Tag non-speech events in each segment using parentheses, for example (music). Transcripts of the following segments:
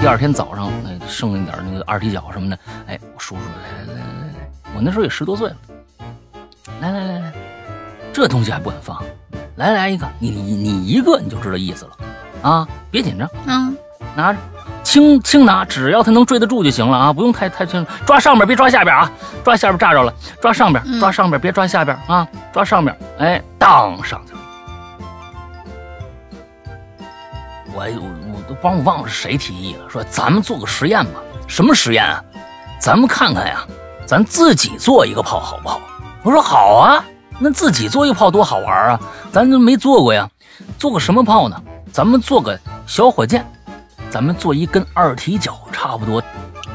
第二天早上，那剩一点那个二踢脚什么的，哎，我叔叔来来来来来，我那时候也十多岁了，来来来来，这东西还不敢放，来来一个，你你你一个你就知道意思了，啊，别紧张，嗯，拿着，轻轻拿，只要它能坠得住就行了啊，不用太太轻，抓上边别抓下边啊，抓下边炸着了，抓上边，抓上边别抓下边啊，抓上边，哎，当上去了。我我我都帮我忘了是谁提议了，说咱们做个实验吧。什么实验啊？咱们看看呀，咱自己做一个炮好不好？我说好啊，那自己做一个炮多好玩啊！咱都没做过呀，做个什么炮呢？咱们做个小火箭，咱们做一根二踢脚差不多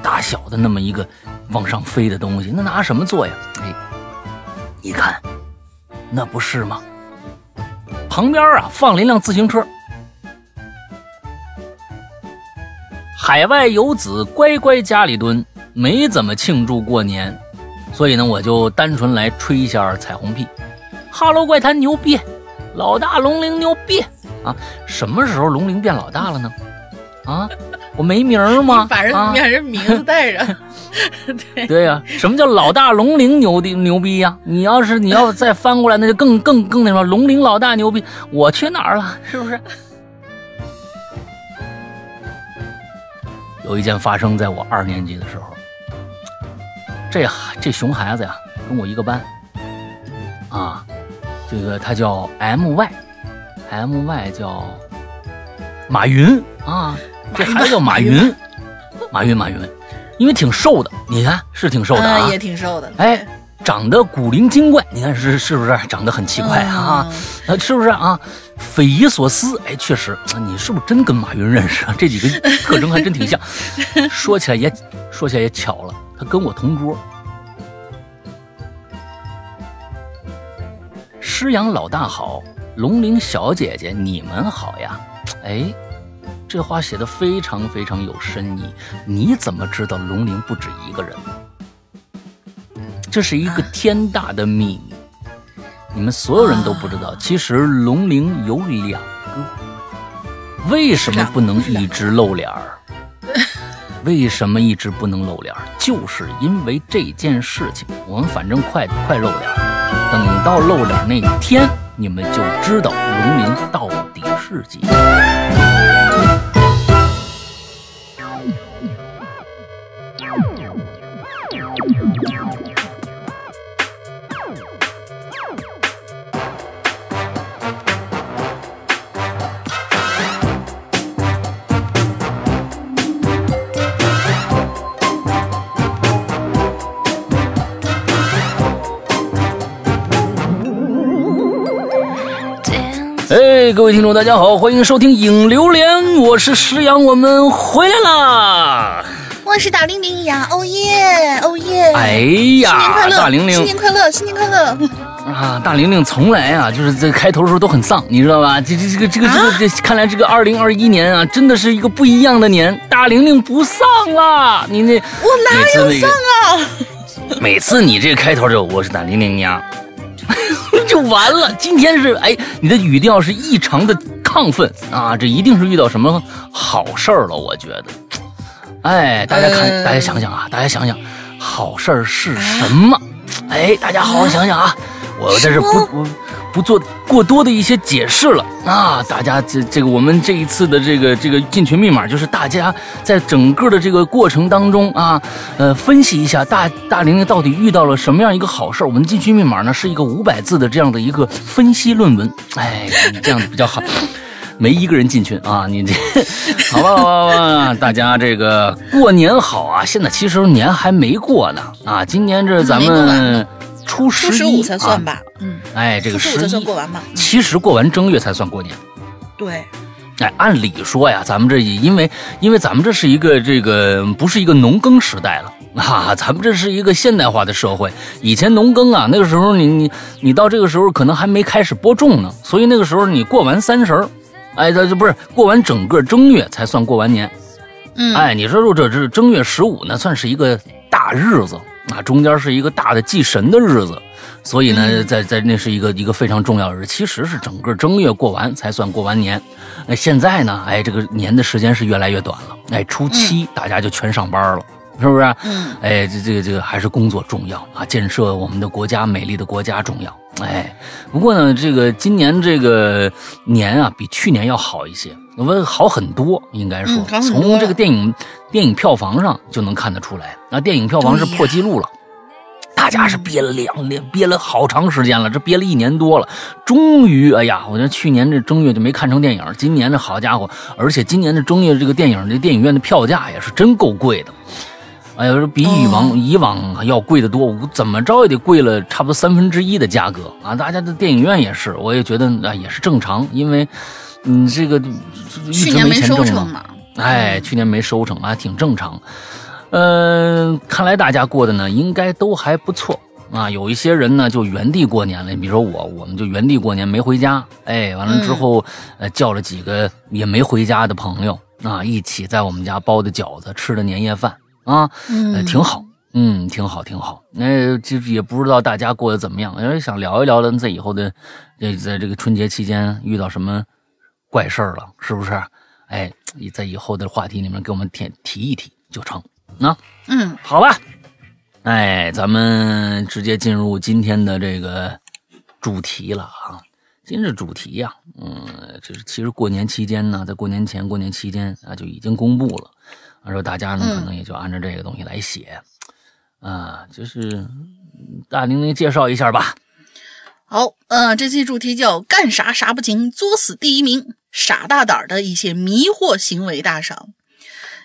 大小的那么一个往上飞的东西，那拿什么做呀？哎，你看，那不是吗？旁边啊放了一辆自行车。海外游子乖乖家里蹲，没怎么庆祝过年，所以呢，我就单纯来吹一下彩虹屁。哈喽，怪谈牛逼，老大龙鳞牛逼啊！什么时候龙鳞变老大了呢？啊，我没名吗？(laughs) 把人把人名字带上。(laughs) 对对呀，什么叫老大龙鳞牛的牛逼呀？你要是你要再翻过来，那就更更更那什么，龙鳞老大牛逼，我去哪儿了？是不是？有一件发生在我二年级的时候，这这熊孩子呀，跟我一个班，啊，这个他叫 M Y，M Y 叫马云啊，这孩子叫马云，马云 (laughs) 马云，因为挺瘦的，你看是挺瘦的啊，也挺瘦的，哎。长得古灵精怪，你看是是不是长得很奇怪啊？啊，是不是啊？匪夷所思，哎，确实，你是不是真跟马云认识啊？这几个特征还真挺像。说起来也说起来也巧了，他跟我同桌。师阳老大好，龙鳞小姐姐你们好呀。哎，这话写的非常非常有深意。你怎么知道龙鳞不止一个人？这是一个天大的秘密，你们所有人都不知道。其实龙鳞有两个，为什么不能一直露脸儿？为什么一直不能露脸儿？就是因为这件事情。我们反正快快露脸儿，等到露脸那天，你们就知道龙鳞到底是几个。哎，各位听众，大家好，欢迎收听影榴莲，我是石阳，我们回来啦！我是大玲玲呀，哦耶，哦耶！哎呀，新年快乐，大玲玲，新年快乐，新年快乐！啊，大玲玲从来啊，就是在开头的时候都很丧，你知道吧？这这这个这个这个这，看来这个二零二一年啊，真的是一个不一样的年。大玲玲不丧了，你那我哪有丧啊？(laughs) 每次你这个开头就我是大玲玲呀。(laughs) 就完了。今天是哎，你的语调是异常的亢奋啊，这一定是遇到什么好事儿了，我觉得。哎，大家看，大家想想啊，大家想想，好事儿是什么？哎，大家好好想想啊，我在这不不。不做过多的一些解释了啊！大家这这个我们这一次的这个这个进群密码就是大家在整个的这个过程当中啊，呃，分析一下大大玲玲到底遇到了什么样一个好事儿。我们进群密码呢是一个五百字的这样的一个分析论文，哎，这样子比较好。(laughs) 没一个人进群啊，你这好吧好吧，大家这个过年好啊！现在其实年还没过呢啊，今年这咱们。初十五才算吧，嗯，哎，这个十五才算过完吧。其实过完正月才算过年。对，哎，按理说呀，咱们这因为因为咱们这是一个这个不是一个农耕时代了啊，咱们这是一个现代化的社会。以前农耕啊，那个时候你你你到这个时候可能还没开始播种呢，所以那个时候你过完三十儿，哎，这这不是过完整个正月才算过完年。嗯，哎，你说说这这正月十五呢，算是一个大日子。那中间是一个大的祭神的日子，所以呢，在在那是一个一个非常重要的日，其实是整个正月过完才算过完年。那现在呢，哎，这个年的时间是越来越短了，哎，初七大家就全上班了，是不是？嗯，哎，这这个这个还是工作重要啊，建设我们的国家，美丽的国家重要。哎，不过呢，这个今年这个年啊，比去年要好一些，我好很多，应该说，从这个电影电影票房上就能看得出来，那，电影票房是破纪录了。大家是憋了两年，憋了好长时间了，这憋了一年多了，终于，哎呀，我这去年这正月就没看成电影，今年这好家伙，而且今年的正月这个电影，这电影院的票价也是真够贵的，哎呀，比以往以往要贵得多，怎么着也得贵了差不多三分之一的价格。啊！大家的电影院也是，我也觉得啊也是正常，因为，嗯，这个一直没钱挣嘛，哎，去年没收成啊，挺正常。嗯，看来大家过的呢，应该都还不错啊。有一些人呢，就原地过年了。比如说我，我们就原地过年，没回家。哎，完了之后，呃，叫了几个也没回家的朋友啊，一起在我们家包的饺子，吃的年夜饭啊，挺好，嗯，挺好，挺好。那其实也不知道大家过得怎么样，因为想聊一聊咱，在以后的，在这个春节期间遇到什么怪事儿了，是不是？哎，在以后的话题里面给我们提提一提就成。那，嗯，好吧，哎，咱们直接进入今天的这个主题了啊。今日主题呀，嗯，就是其实过年期间呢，在过年前、过年期间啊，就已经公布了。啊，说大家呢，可能也就按照这个东西来写啊。就是大玲玲介绍一下吧。好，呃，这期主题叫“干啥啥不行，作死第一名”，傻大胆的一些迷惑行为大赏。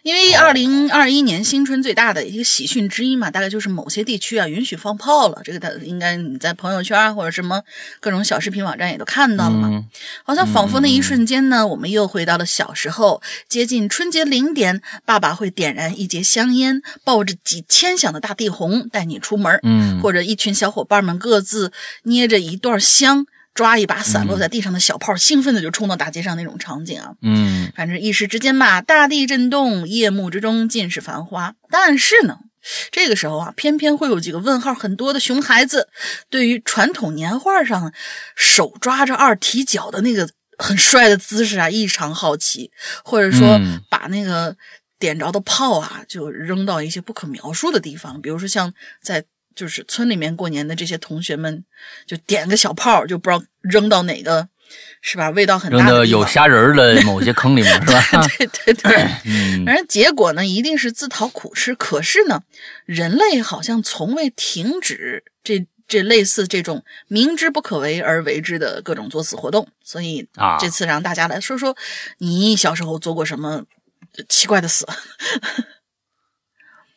因为二零二一年新春最大的一个喜讯之一嘛，大概就是某些地区啊允许放炮了。这个他应该你在朋友圈或者什么各种小视频网站也都看到了嘛。好像仿佛那一瞬间呢，我们又回到了小时候，接近春节零点，爸爸会点燃一节香烟，抱着几千响的大地红带你出门，嗯，或者一群小伙伴们各自捏着一段香。抓一把散落在地上的小炮，兴奋的就冲到大街上那种场景啊，嗯，反正一时之间吧，大地震动，夜幕之中尽是繁花。但是呢，这个时候啊，偏偏会有几个问号很多的熊孩子，对于传统年画上手抓着二踢脚的那个很帅的姿势啊，异常好奇，或者说把那个点着的炮啊，就扔到一些不可描述的地方，比如说像在。就是村里面过年的这些同学们，就点个小炮，就不知道扔到哪个，是吧？味道很大的有虾仁的某些坑里面，是吧？(laughs) 对对对。嗯。反正结果呢，一定是自讨苦吃。可是呢，人类好像从未停止这这类似这种明知不可为而为之的各种作死活动。所以啊，这次让大家来说说，你小时候做过什么奇怪的死？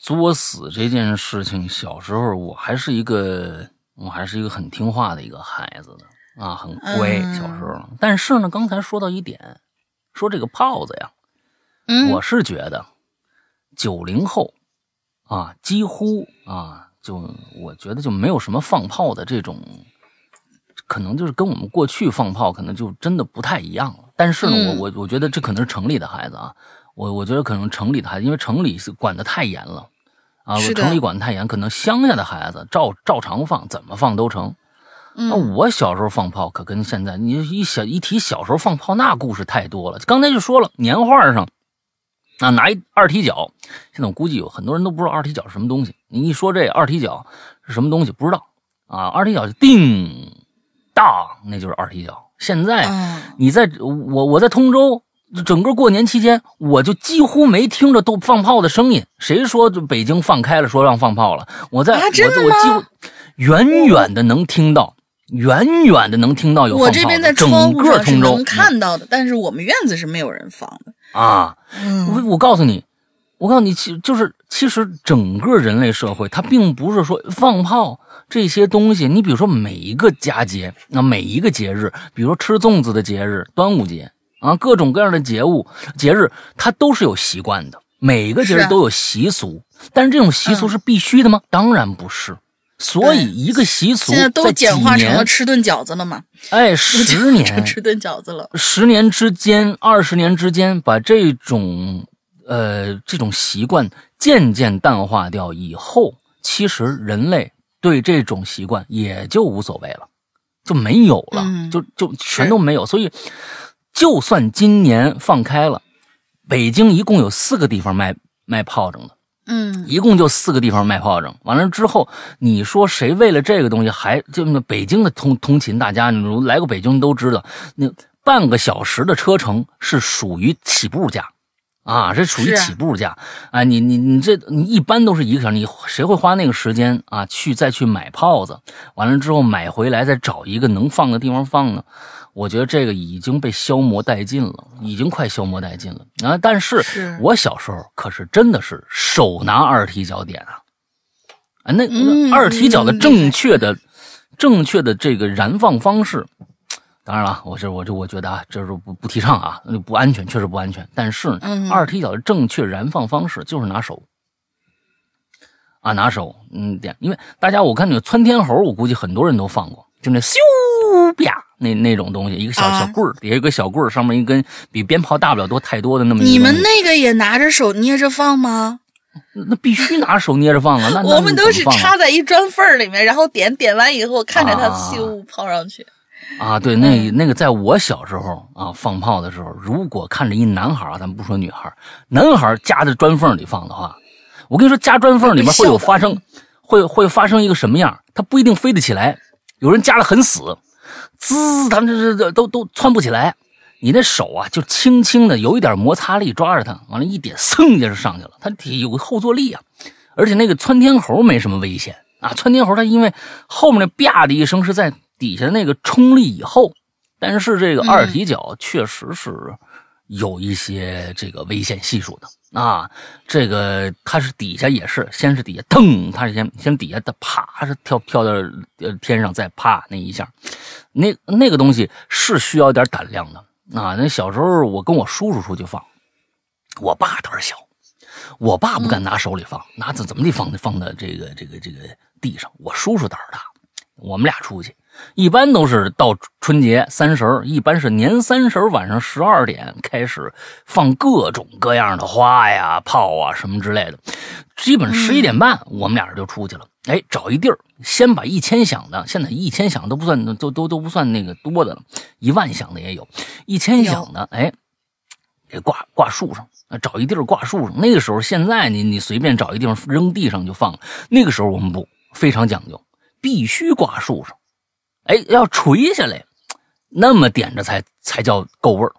作死这件事情，小时候我还是一个，我还是一个很听话的一个孩子的啊，很乖。小时候，但是呢，刚才说到一点，说这个炮子呀，我是觉得九零后啊，几乎啊，就我觉得就没有什么放炮的这种，可能就是跟我们过去放炮可能就真的不太一样了。但是呢，我我我觉得这可能是城里的孩子啊，我我觉得可能城里的孩子，因为城里是管的太严了。啊，城里管太严，可能乡下的孩子照照常放，怎么放都成。那我小时候放炮可跟现在，你一小一提小时候放炮，那故事太多了。刚才就说了，年画上啊拿一二踢脚，现在我估计有很多人都不知道二踢脚是什么东西。你一说这二踢脚是什么东西，不知道啊？二踢脚就叮当，那就是二踢脚。现在你在我我在通州。整个过年期间，我就几乎没听着都放炮的声音。谁说北京放开了，说让放炮了？我在，我我几乎远远的能听到，远远的能听到有放炮。我这边在窗户上是能看到的，但是我们院子是没有人放的啊。我我告诉你，我告诉你，其就是其实整个人类社会，它并不是说放炮这些东西。你比如说每一个佳节，那每一个节日，比如说吃粽子的节日，端午节。啊，各种各样的节物、节日，它都是有习惯的。每个节日都有习俗，但是这种习俗是必须的吗？当然不是。所以一个习俗现在都简化成了吃顿饺子了吗？哎，十年吃顿饺子了。十年之间，二十年之间，把这种呃这种习惯渐渐淡化掉以后，其实人类对这种习惯也就无所谓了，就没有了，嗯就就全都没有。所以，就算今年放开了，北京一共有四个地方卖卖炮仗的。嗯。一共就四个地方卖炮仗，完了之后，你说谁为了这个东西还就那北京的通通勤，大家你如来过北京都知道，那半个小时的车程是属于起步价，啊，这属于起步价啊！你你你这你一般都是一个小时，你谁会花那个时间啊去再去买炮子？完了之后买回来再找一个能放的地方放呢？我觉得这个已经被消磨殆尽了，已经快消磨殆尽了啊！但是是我小时候可是真的是手拿二踢脚点啊，啊，那嗯二踢脚的嗯正确的、正确的这个燃放方式，当然了，我这我这我觉得啊，这是不不提倡啊，不安全，确实不安全。但是呢嗯二踢脚的正确燃放方式就是拿手啊，拿手嗯点，因为大家我看那个窜天猴，我估计很多人都放过，就那咻啪那那种东西，一个小啊小棍儿，底下有个小棍儿，上面一根比鞭炮大不了多太多的那么一你们那个也拿着手捏着放吗？那那必须拿手捏着放啊！那 (laughs) 那我们都是插在一砖缝儿里面，然后点点完以后，看着它啊咻抛上去。(laughs) 啊，对，那那个在我小时候啊，放炮的时候，如果看着一男孩儿啊，咱们不说女孩儿，男孩儿夹在砖缝里放的话，我跟你说，夹砖缝里面会有发生，会会发生一个什么样？他不一定飞得起来，有人夹得很死，滋，他们这这都都窜不起来。你那手啊，就轻轻的有一点摩擦力抓着它，完了，一点，噌一下就上去了。它得有个后坐力啊，而且那个窜天猴没什么危险啊。窜天猴它因为后面那啪的一声是在底下那个冲力以后，但是这个二踢脚确实是有一些这个危险系数的啊。这个它是底下也是，先是底下腾，它是先先底下的啪是跳跳到呃天上，再啪那一下，那那个东西是需要点胆量的啊。那小时候我跟我叔叔出去放，我爸胆儿小，我爸不敢拿手里放，拿怎怎么地放放到这个这个这个地上。我叔叔胆儿大，我们俩出去，一般都是到春节三十儿，一般是年三十儿晚上十二点开始放各种各样的花呀、炮啊什么之类的，基本十一点半我们俩人就出去了。哎，找一地儿，先把一千响的，现在一千响都不算，都都都不算那个多的了，一万响的也有，一千响的，哎，给挂挂树上，啊，找一地儿挂树上。那个时候，现在你你随便找一地方扔地上就放了。那个时候我们不非常讲究，必须挂树上，哎，要垂下来，那么点着才才叫够味儿。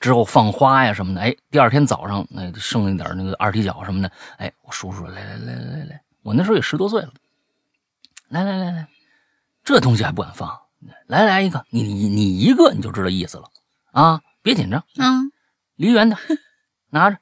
之后放花呀什么的，哎，第二天早上那、剩一点那个二踢脚什么的，哎，我叔叔来来来来来来，我那时候也十多岁了，来来来来，这东西还不敢放，来来一个，你你你一个你就知道意思了啊，别紧张，嗯，离远点，拿着。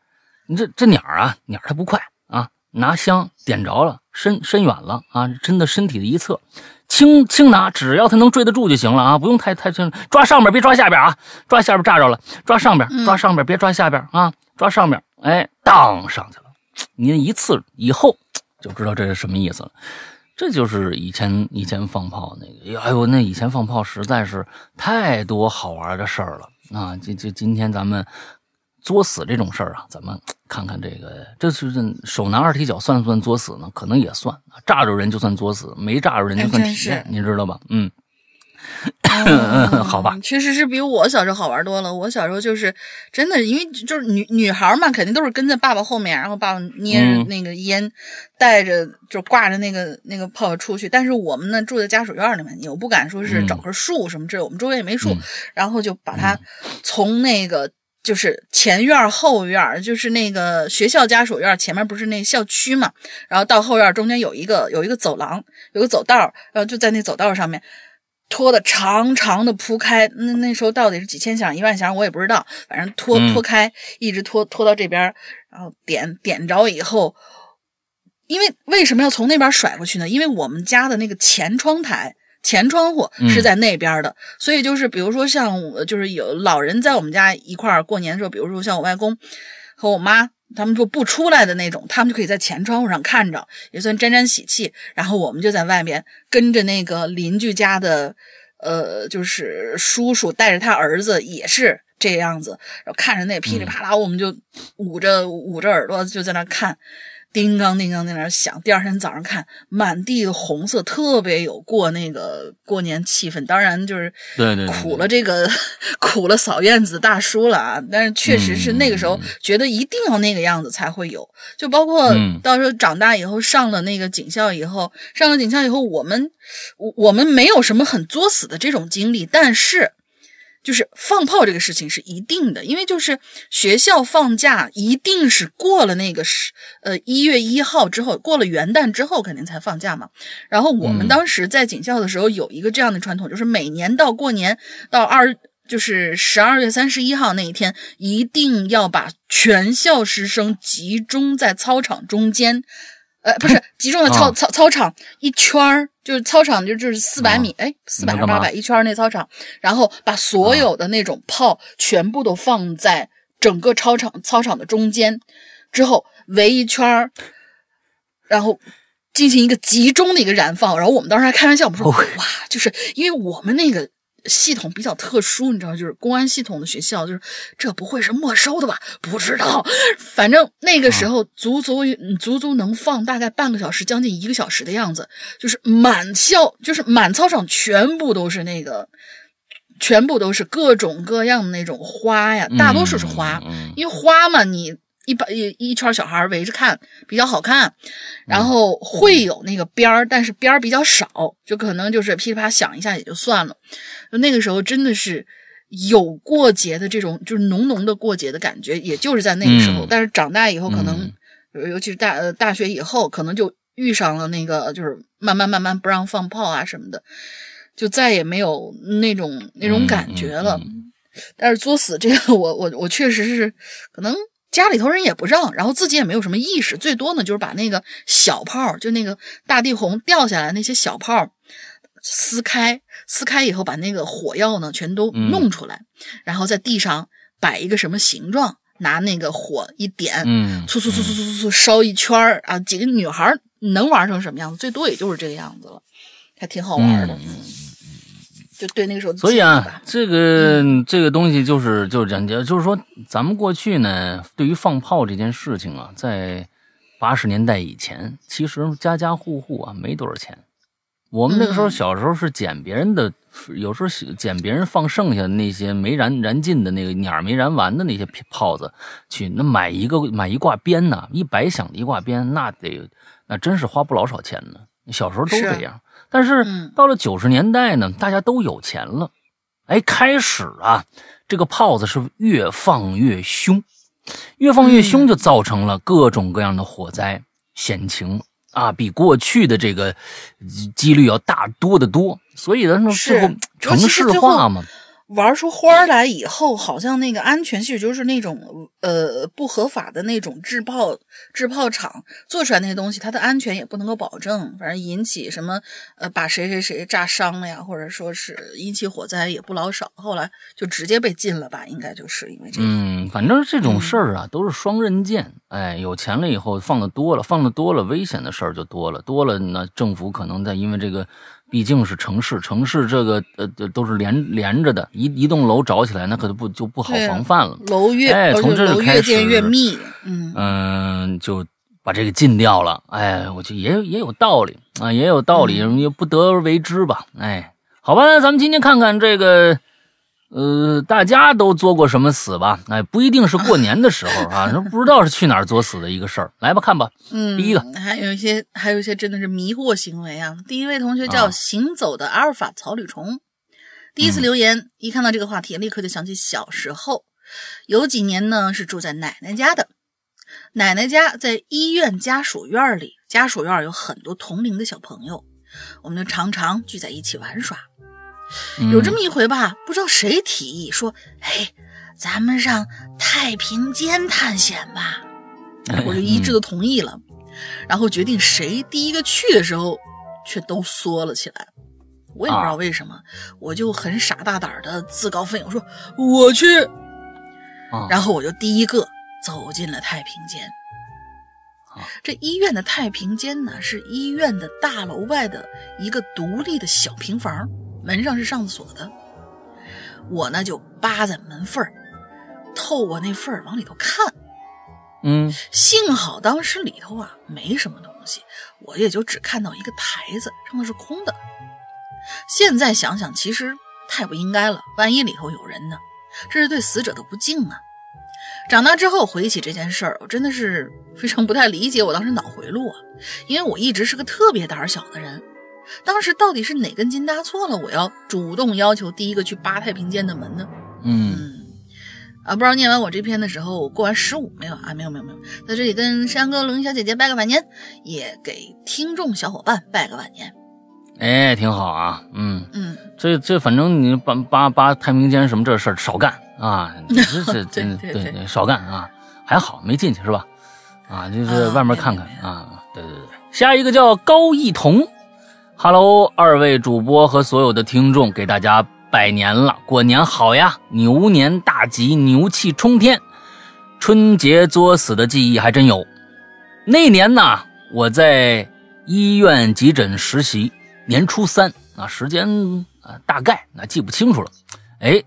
你这这鸟啊，鸟儿它不快啊，拿香点着了，伸伸远了啊，伸到身体的一侧，轻轻拿，只要它能追得住就行了啊，不用太太轻，抓上边别抓下边啊，抓下边炸着了，抓上边，抓上边别抓下边啊，抓上边，哎，当上去了，您一次以后就知道这是什么意思了。这就是以前以前放炮那个，哎呦，那以前放炮实在是太多好玩的事儿了啊！今今今天咱们作死这种事儿啊，咱们看看这个，这是这手拿二踢脚算不算作死呢？可能也算，炸着人就算作死，没炸着人就算体验是，你知道吧？嗯，嗯 (laughs) 好吧，确实是比我小时候好玩多了。我小时候就是真的，因为就是女女孩嘛，肯定都是跟在爸爸后面，然后爸爸捏着嗯那个烟，带着就挂着那个那个炮出去。但是我们呢住在家属院里面，我不敢说是嗯找棵树什么之类，我们周围也没树，嗯然后就把它从那个。就是前院后院，就是那个学校家属院前面不是那校区嘛，然后到后院中间有一个有一个走廊，有个走道，然后就在那走道上面拖的长长的铺开，那那时候到底是几千响一万响我也不知道，反正拖嗯拖开，一直拖拖到这边，然后点点着以后，因为为什么要从那边甩过去呢？因为我们家的那个前窗台。前窗户是在那边的，所以就是比如说像我，就是有老人在我们家一块儿过年的时候，比如说像我外公和我妈，他们说不出来的那种，他们就可以在前窗户上看着，也算沾沾喜气。然后我们就在外面跟着那个邻居家的，呃，就是叔叔带着他儿子也是这样子，然后看着那噼里啪啦，我们就捂着捂着耳朵就在那看。叮当叮当在那儿响。第二天早上看，满地的红色，特别有过那个过年气氛。当然就是对对苦了这个 (laughs) 苦了扫院子大叔了啊！但是确实是那个时候觉得一定要那个样子才会有。就包括到时候长大以后上了那个警校以后，上了警校以后，我们我我们没有什么很作死的这种经历，但是。就是放炮这个事情是一定的，因为就是学校放假一定是过了那个是呃一月一号之后，过了元旦之后肯定才放假嘛。然后我们当时在警校的时候有一个这样的传统，就是每年到过年到二就是十二月三十一号那一天，一定要把全校师生集中在操场中间。呃，不是集中在操操操场一圈儿，就是操场就就是四百米，哎，四百还是八百一圈那操场，然后把所有的那种炮全部都放在整个操场操场的中间，之后围一圈儿，然后进行一个集中的一个燃放。然后我们当时还开玩笑，我们说哇，就是因为我们那个。系统比较特殊，你知道，就是公安系统的学校，就是这不会是没收的吧？不知道，反正那个时候足足足足能放大概半个小时，将近一个小时的样子，就是满校，就是满操场全部都是那个，全部都是各种各样的那种花呀，大多数是花，因为花嘛，你。一把一一圈小孩围着看比较好看，然后会有那个边儿，但是边儿比较少，就可能就是噼里啪响一下也就算了。那个时候真的是有过节的这种，就是浓浓的过节的感觉，也就是在那个时候。但是长大以后，可能尤其是大大学以后，可能就遇上了那个，就是慢慢慢慢不让放炮啊什么的，就再也没有那种那种感觉了。但是作死这个，我我我确实是可能。家里头人也不让，然后自己也没有什么意识，最多呢就是把那个小炮，就那个大地红掉下来那些小炮撕开，撕开以后把那个火药呢全都弄出来，然后在地上摆一个什么形状，拿那个火一点，嗯，嗖嗖嗖嗖嗖嗖烧一圈儿啊，几个女孩能玩成什么样子？最多也就是这个样子了，还挺好玩的。就对那个时候，所以啊，这个这个东西就是就是人家就是说，咱们过去呢，对于放炮这件事情啊，在八十年代以前，其实家家户户啊没多少钱。我们那个时候小时候是捡别人的，有时候捡别人放剩下的那些没燃燃尽的那个鸟没燃完的那些炮子去，那买一个买一挂鞭呢，一百响的一挂鞭，那得那真是花不老少钱呢。小时候都这样。但是到了九十年代呢，大家都有钱了，哎，开始啊，这个炮子是越放越凶，越放越凶，就造成了各种各样的火灾险情啊，比过去的这个几率要大多得多。所以呢，最后城市化嘛。玩出花来以后，好像那个安全系数就是那种呃不合法的那种制炮制炮厂做出来那些东西，它的安全也不能够保证，反正引起什么呃把谁谁谁炸伤了呀，或者说是引起火灾也不老少。后来就直接被禁了吧，应该就是因为这个。嗯，反正这种事儿啊都是双刃剑。哎，有钱了以后放的多了，放的多了，危险的事儿就多了，多了那政府可能在因为这个。毕竟是城市，城市这个呃都是连连着的，一一栋楼找起来，那可就不就不好防范了。楼越哎，从这就开始，越密，嗯嗯，就把这个禁掉了。哎，我觉得也也有道理啊，也有道理，也不得而为之吧。哎，好吧，那咱们今天看看这个。呃，大家都作过什么死吧？哎，不一定是过年的时候啊，(laughs) 不知道是去哪儿作死的一个事儿。来吧，看吧。嗯，第一个，还有一些，还有一些真的是迷惑行为啊。第一位同学叫行走的阿尔法草履虫，第一次留言，一看到这个话题，立刻就想起小时候，有几年呢是住在奶奶家的，奶奶家在医院家属院里，家属院有很多同龄的小朋友，我们就常常聚在一起玩耍。有这么一回吧，不知道谁提议说：“哎，咱们上太平间探险吧。”我就一致的同意了。然后决定谁第一个去的时候，却都缩了起来。我也不知道为什么，我就很傻大胆的自告奋勇说：“我去。”然后我就第一个走进了太平间。这医院的太平间呢，是医院的大楼外的一个独立的小平房。门上是上锁的，我呢就扒在门缝儿，透过那缝儿往里头看。嗯幸好当时里头啊没什么东西，我也就只看到一个台子，上面是空的。现在想想，其实太不应该了，万一里头有人呢？这是对死者的不敬啊！长大之后回忆起这件事儿，我真的是非常不太理解我当时脑回路啊，因为我一直是个特别胆小的人。当时到底是哪根筋搭错了，我要主动要求第一个去扒太平间的门呢？嗯嗯，啊，不知道念完我这篇的时候过完十五没有啊？没有没有没有，在这里跟山哥、龙小姐姐拜个晚年，也给听众小伙伴拜个晚年。哎，挺好啊，嗯，嗯，这这反正你扒扒扒太平间什么这事儿少干啊，(laughs) 这这对真对对对对少干啊，还好没进去是吧？啊，就是啊外面看看啊，对对对。下一个叫高一彤，Hello，二位主播和所有的听众，给大家拜年了，过年好呀，牛年大吉，牛气冲天。春节作死的记忆还真有，那年呢，我在医院急诊实习。年初三啊，时间啊大概那记不清楚了。哎，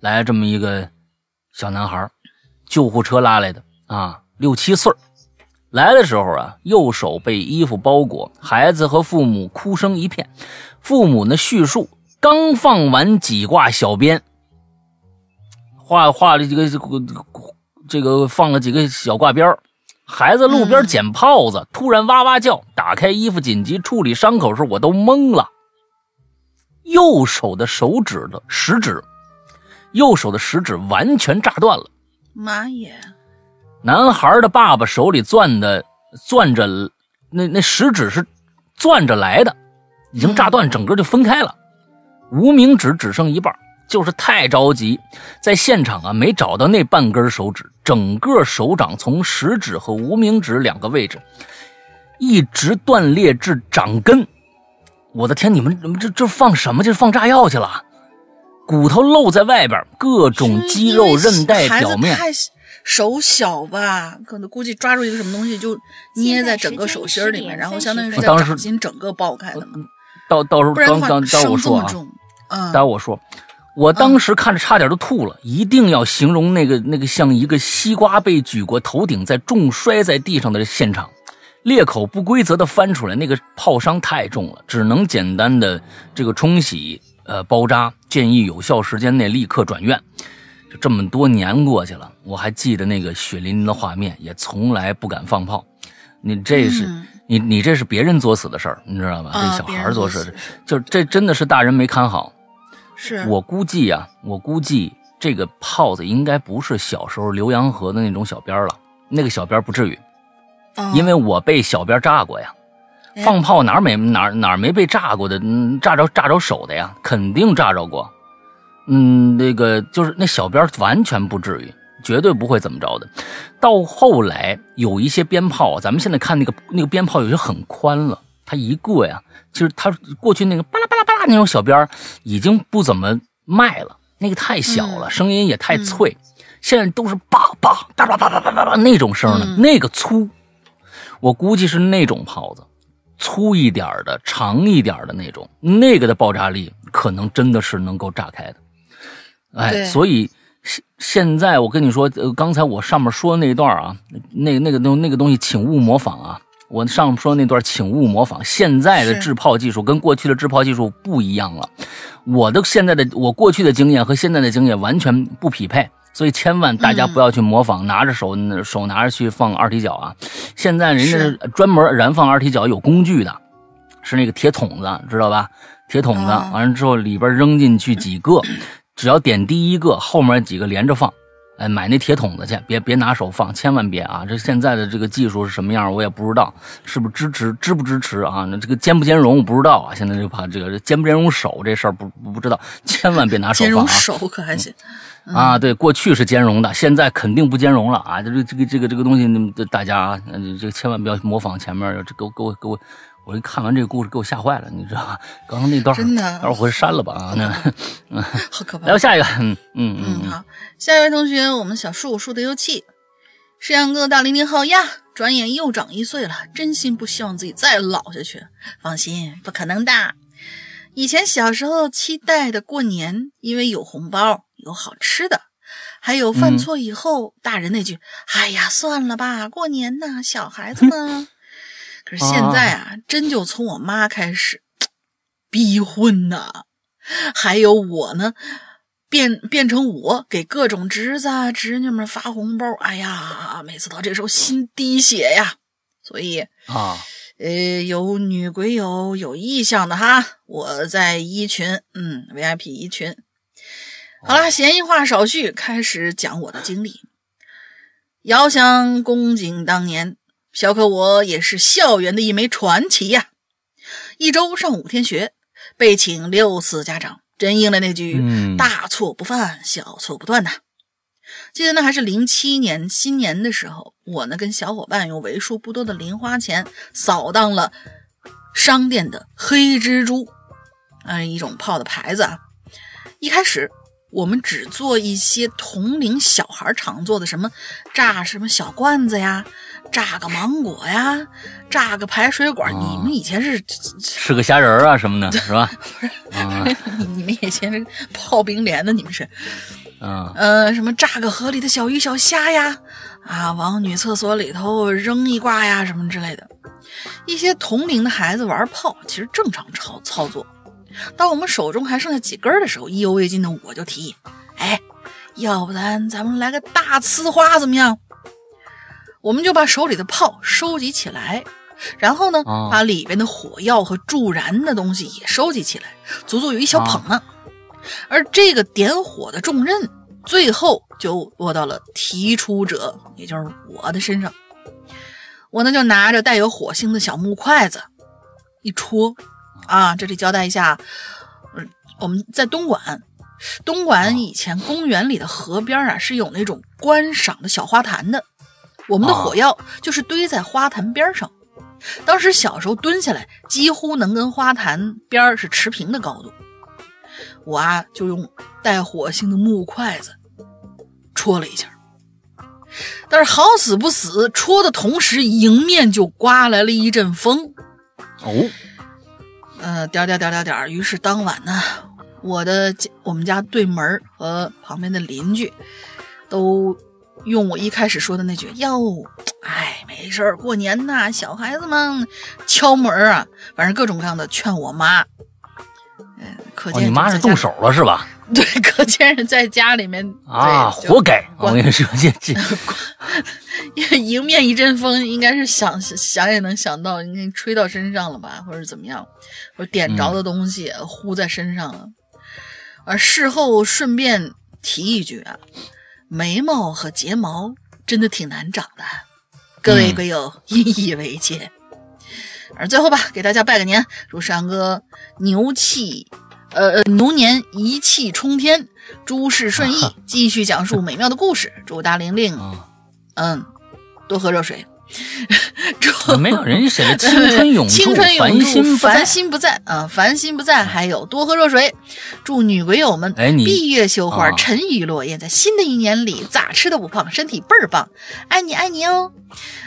来这么一个小男孩，救护车拉来的啊，六七岁来的时候啊，右手被衣服包裹，孩子和父母哭声一片。父母呢叙述，刚放完几挂小鞭，画画了几个这个放了几个小挂鞭孩子路边捡炮子，突然哇哇叫，打开衣服紧急处理伤口时，我都懵了。右手的手指的食指，右手的食指完全炸断了。妈耶！男孩的爸爸手里攥的攥着那那食指是攥着来的，已经炸断，整个就分开了。无名指只剩一半。就是太着急，在现场啊没找到那半根手指，整个手掌从食指和无名指两个位置一直断裂至掌根。我的天，你们你们这这放什么？这放炸药去了？骨头露在外边，各种肌肉韧带表面。太手小吧，可能估计抓住一个什么东西就捏在整个手心里面，然后相当于是在掌心整个爆开的嘛。到到时候刚刚当我说啊，嗯，待我说。我当时看着差点都吐了，一定要形容那个那个像一个西瓜被举过头顶，再重摔在地上的现场，裂口不规则的翻出来，那个炮伤太重了，只能简单的这个冲洗，呃，包扎，建议有效时间内立刻转院。就这么多年过去了，我还记得那个血淋淋的画面，也从来不敢放炮。你这是、嗯、你你这是别人作死的事儿，你知道吧？啊、这小孩作死，就这真的是大人没看好。是我估计啊，我估计这个炮子应该不是小时候浏阳河的那种小鞭了，那个小鞭不至于，哦、因为我被小鞭炸过呀。放炮哪没哪哪没被炸过的？嗯，炸着炸着手的呀，肯定炸着过。嗯，那个就是那小鞭完全不至于，绝对不会怎么着的。到后来有一些鞭炮，咱们现在看那个那个鞭炮有些很宽了，它一个呀，就是它过去那个巴拉巴拉巴拉那种小鞭。已经不怎么卖了，那个太小了，声音也太脆，现在都是叭叭哒叭叭叭叭叭那种声呢，那个粗。我估计是那种炮子，粗一点的，长一点的那种，那个的爆炸力可能真的是能够炸开的。哎，所以现现在我跟你说，呃，刚才我上面说的那段啊，那那个东那个东西，请勿模仿啊。我上面说那段，请勿模仿。现在的制炮技术跟过去的制炮技术不一样了，我的现在的我过去的经验和现在的经验完全不匹配，所以千万大家不要去模仿，嗯、拿着手手拿着去放二踢脚啊。现在人家是专门燃放二踢脚有工具的，是那个铁桶子，知道吧？铁桶子啊完了之后里边扔进去几个，只要点第一个，后面几个连着放。哎，买那铁桶子去，别别拿手放，千万别啊！这现在的这个技术是什么样，我也不知道，是不是支持支不支持啊？那这个兼不兼容我不知道啊。现在就怕这个兼不兼容手这事儿不不知道，千万别拿手放啊。(laughs) 兼容手可还行、嗯、啊？对，过去是兼容的，现在肯定不兼容了啊！这个这个这个这个东西，大家啊，这个千万不要模仿前面，这给我给我给我。我一看完这个故事，给我吓坏了，你知道吧？刚刚那段真的，待会儿回去删了吧啊！那，嗯，好可怕。来下一个，嗯嗯嗯，好，下一位同学，我们小树树的又气，石阳哥大零零后呀，转眼又长一岁了，真心不希望自己再老下去。放心，不可能的。以前小时候期待的过年，因为有红包、有好吃的，还有犯错以后大人那句“哎呀，算了吧，过年呐，小孩子嘛 (laughs) ”。可是现在啊，真就从我妈开始逼婚呐，还有我呢，变变成我给各种侄子侄女们发红包。哎呀，每次到这时候心滴血呀。所以啊，呃，有女鬼友有意向的哈，我在一群，嗯，VIP 一群。好了，闲话少叙，开始讲我的经历。遥想公瑾当年。小可我也是校园的一枚传奇呀，一周上五天学，被请六次家长，真应了那句“大错不犯，小错不断”呐。记得那还是零七年新年的时候，我呢跟小伙伴用为数不多的零花钱扫荡了商店的黑蜘蛛，嗯，一种炮的牌子啊。一开始我们只做一些同龄小孩常做的，什么炸什么小罐子呀。炸个芒果呀，炸个排水管。你们以前是吃个虾仁啊什么的，是吧？不是，(laughs) 你你们以前是泡冰莲的，你们是？嗯呃，什么炸个河里的小鱼小虾呀，啊，往女厕所里头扔一挂呀，什么之类的。一些同龄的孩子玩炮，其实正常操操作。当我们手中还剩下几根的时候，意犹未尽的我就提议：哎，要不然咱们来个大呲花怎么样？我们就把手里的炮收集起来，然后呢，把里边的火药和助燃的东西也收集起来，足足有一小捧呢。而这个点火的重任，最后就落到了提出者，也就是我的身上。我呢就拿着带有火星的小木筷子，一戳，啊，这里交代一下，嗯，我们在东莞，东莞以前公园里的河边啊是有那种观赏的小花坛的。我们的火药就是堆在花坛边上，当时小时候蹲下来，几乎能跟花坛边是持平的高度。我啊，就用带火星的木筷子戳了一下，但是好死不死，戳的同时，迎面就刮来了一阵风。哦，呃，点点点点点，于是当晚呢，我的我们家对门和旁边的邻居都。用我一开始说的那句“哟，哎，没事儿，过年呐，小孩子们敲门啊，反正各种各样的劝我妈。嗯，可见你妈是动手了是吧？(laughs) 对，可见是在家里面啊，活该！我跟你说，这这 (laughs) 迎面一阵风，应该是想想也能想到，你吹到身上了吧，或者怎么样，或者点着的东西呼在身上了。而事后顺便提一句啊。眉毛和睫毛真的挺难长的，各位鬼友 (laughs) 引以为戒。而最后吧，给大家拜个年，祝山哥牛气，呃，牛年一气冲天，诸事顺意，继续讲述美妙的故事。祝大玲玲，嗯，多喝热水。(laughs) 没有人家写的青春 (laughs) 永驻，繁心繁心不在啊，烦心不在。还有多喝热水。祝女鬼友们闭月羞花，沉鱼落雁，在新的一年里咋吃都不胖，身体倍儿棒。爱你爱你哦，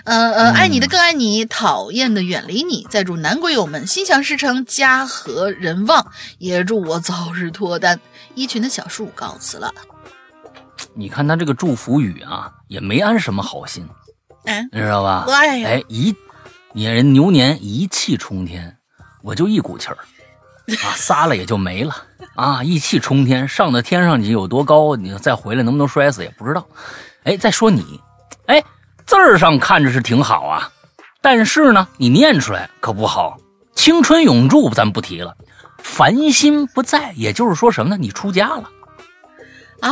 呃呃，爱你的更爱你，讨厌的远离你。再祝男鬼友们心想事成，家和人旺。也祝我早日脱单。一群的小树告辞了。你看他这个祝福语啊，也没安什么好心。你知道吧？哎，一，你人牛年一气冲天，我就一股气儿，(laughs) 啊，撒了也就没了，啊，一气冲天，上到天上你有多高，你再回来能不能摔死也不知道。哎，再说你，哎，字儿上看着是挺好啊，但是呢，你念出来可不好。青春永驻咱不提了，凡心不在，也就是说什么呢？你出家了，啊。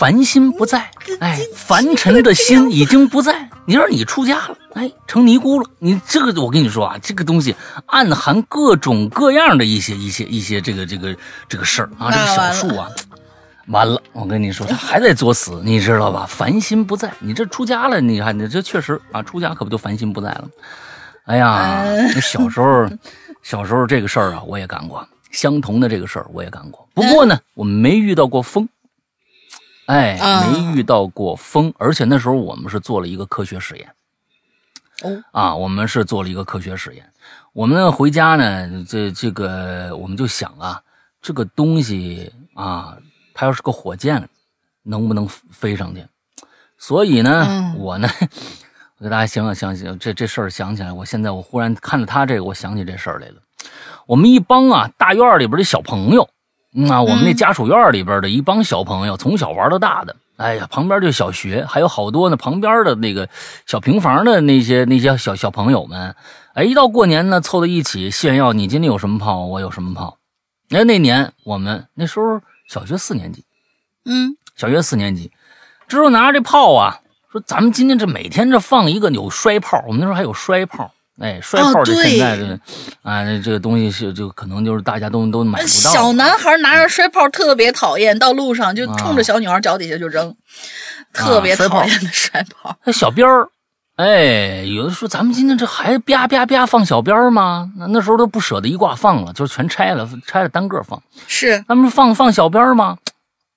烦心不在，哎，凡尘的心已经不在。你说你出家了，哎，成尼姑了。你这个，我跟你说啊，这个东西暗含各种各样的一些、一些、一些这个、这个、这个事儿啊。这个小树啊，完了，我跟你说，他还在作死，你知道吧？凡心不在，你这出家了，你看你这确实啊，出家可不就凡心不在了？哎呀，你小时候，(laughs) 小时候这个事儿啊，我也干过，相同的这个事儿我也干过。不过呢，我们没遇到过风。哎，没遇到过风，而且那时候我们是做了一个科学实验。哦，啊，我们是做了一个科学实验。我们回家呢，这这个我们就想啊，这个东西啊，它要是个火箭，能不能飞上去。所以呢，嗯我呢，(laughs) 我给大家想想想想这这事儿想起来，我现在我忽然看到他这个，我想起这事儿来了。我们一帮啊大院里边的小朋友，嗯啊，我们那嗯。家属院里边的一帮小朋友，从小玩到大的。哎呀，旁边就小学，还有好多呢，旁边的那个小平房的那些那些小小朋友们，哎，一到过年呢，凑到一起炫耀，你今天有什么炮，我有什么炮。哎，那年我们那时候小学四年级，嗯。小学四年级，之后拿着这炮啊，说咱们今天这每天这放一个有摔炮，我们那时候还有摔炮，哎，摔炮这哦对现在这、啊，这这个东西是就可能就是大家都都买不到。小男孩拿着摔炮特别讨厌，到路上就啊冲着小女孩脚底下就扔，特别讨厌的摔炮。(laughs) 那小鞭儿，哎，有的说咱们今天这还啪啪啪放小鞭儿吗？那那时候都不舍得一挂放了，就全拆了，拆了单个放。是，咱们放放小鞭儿吗？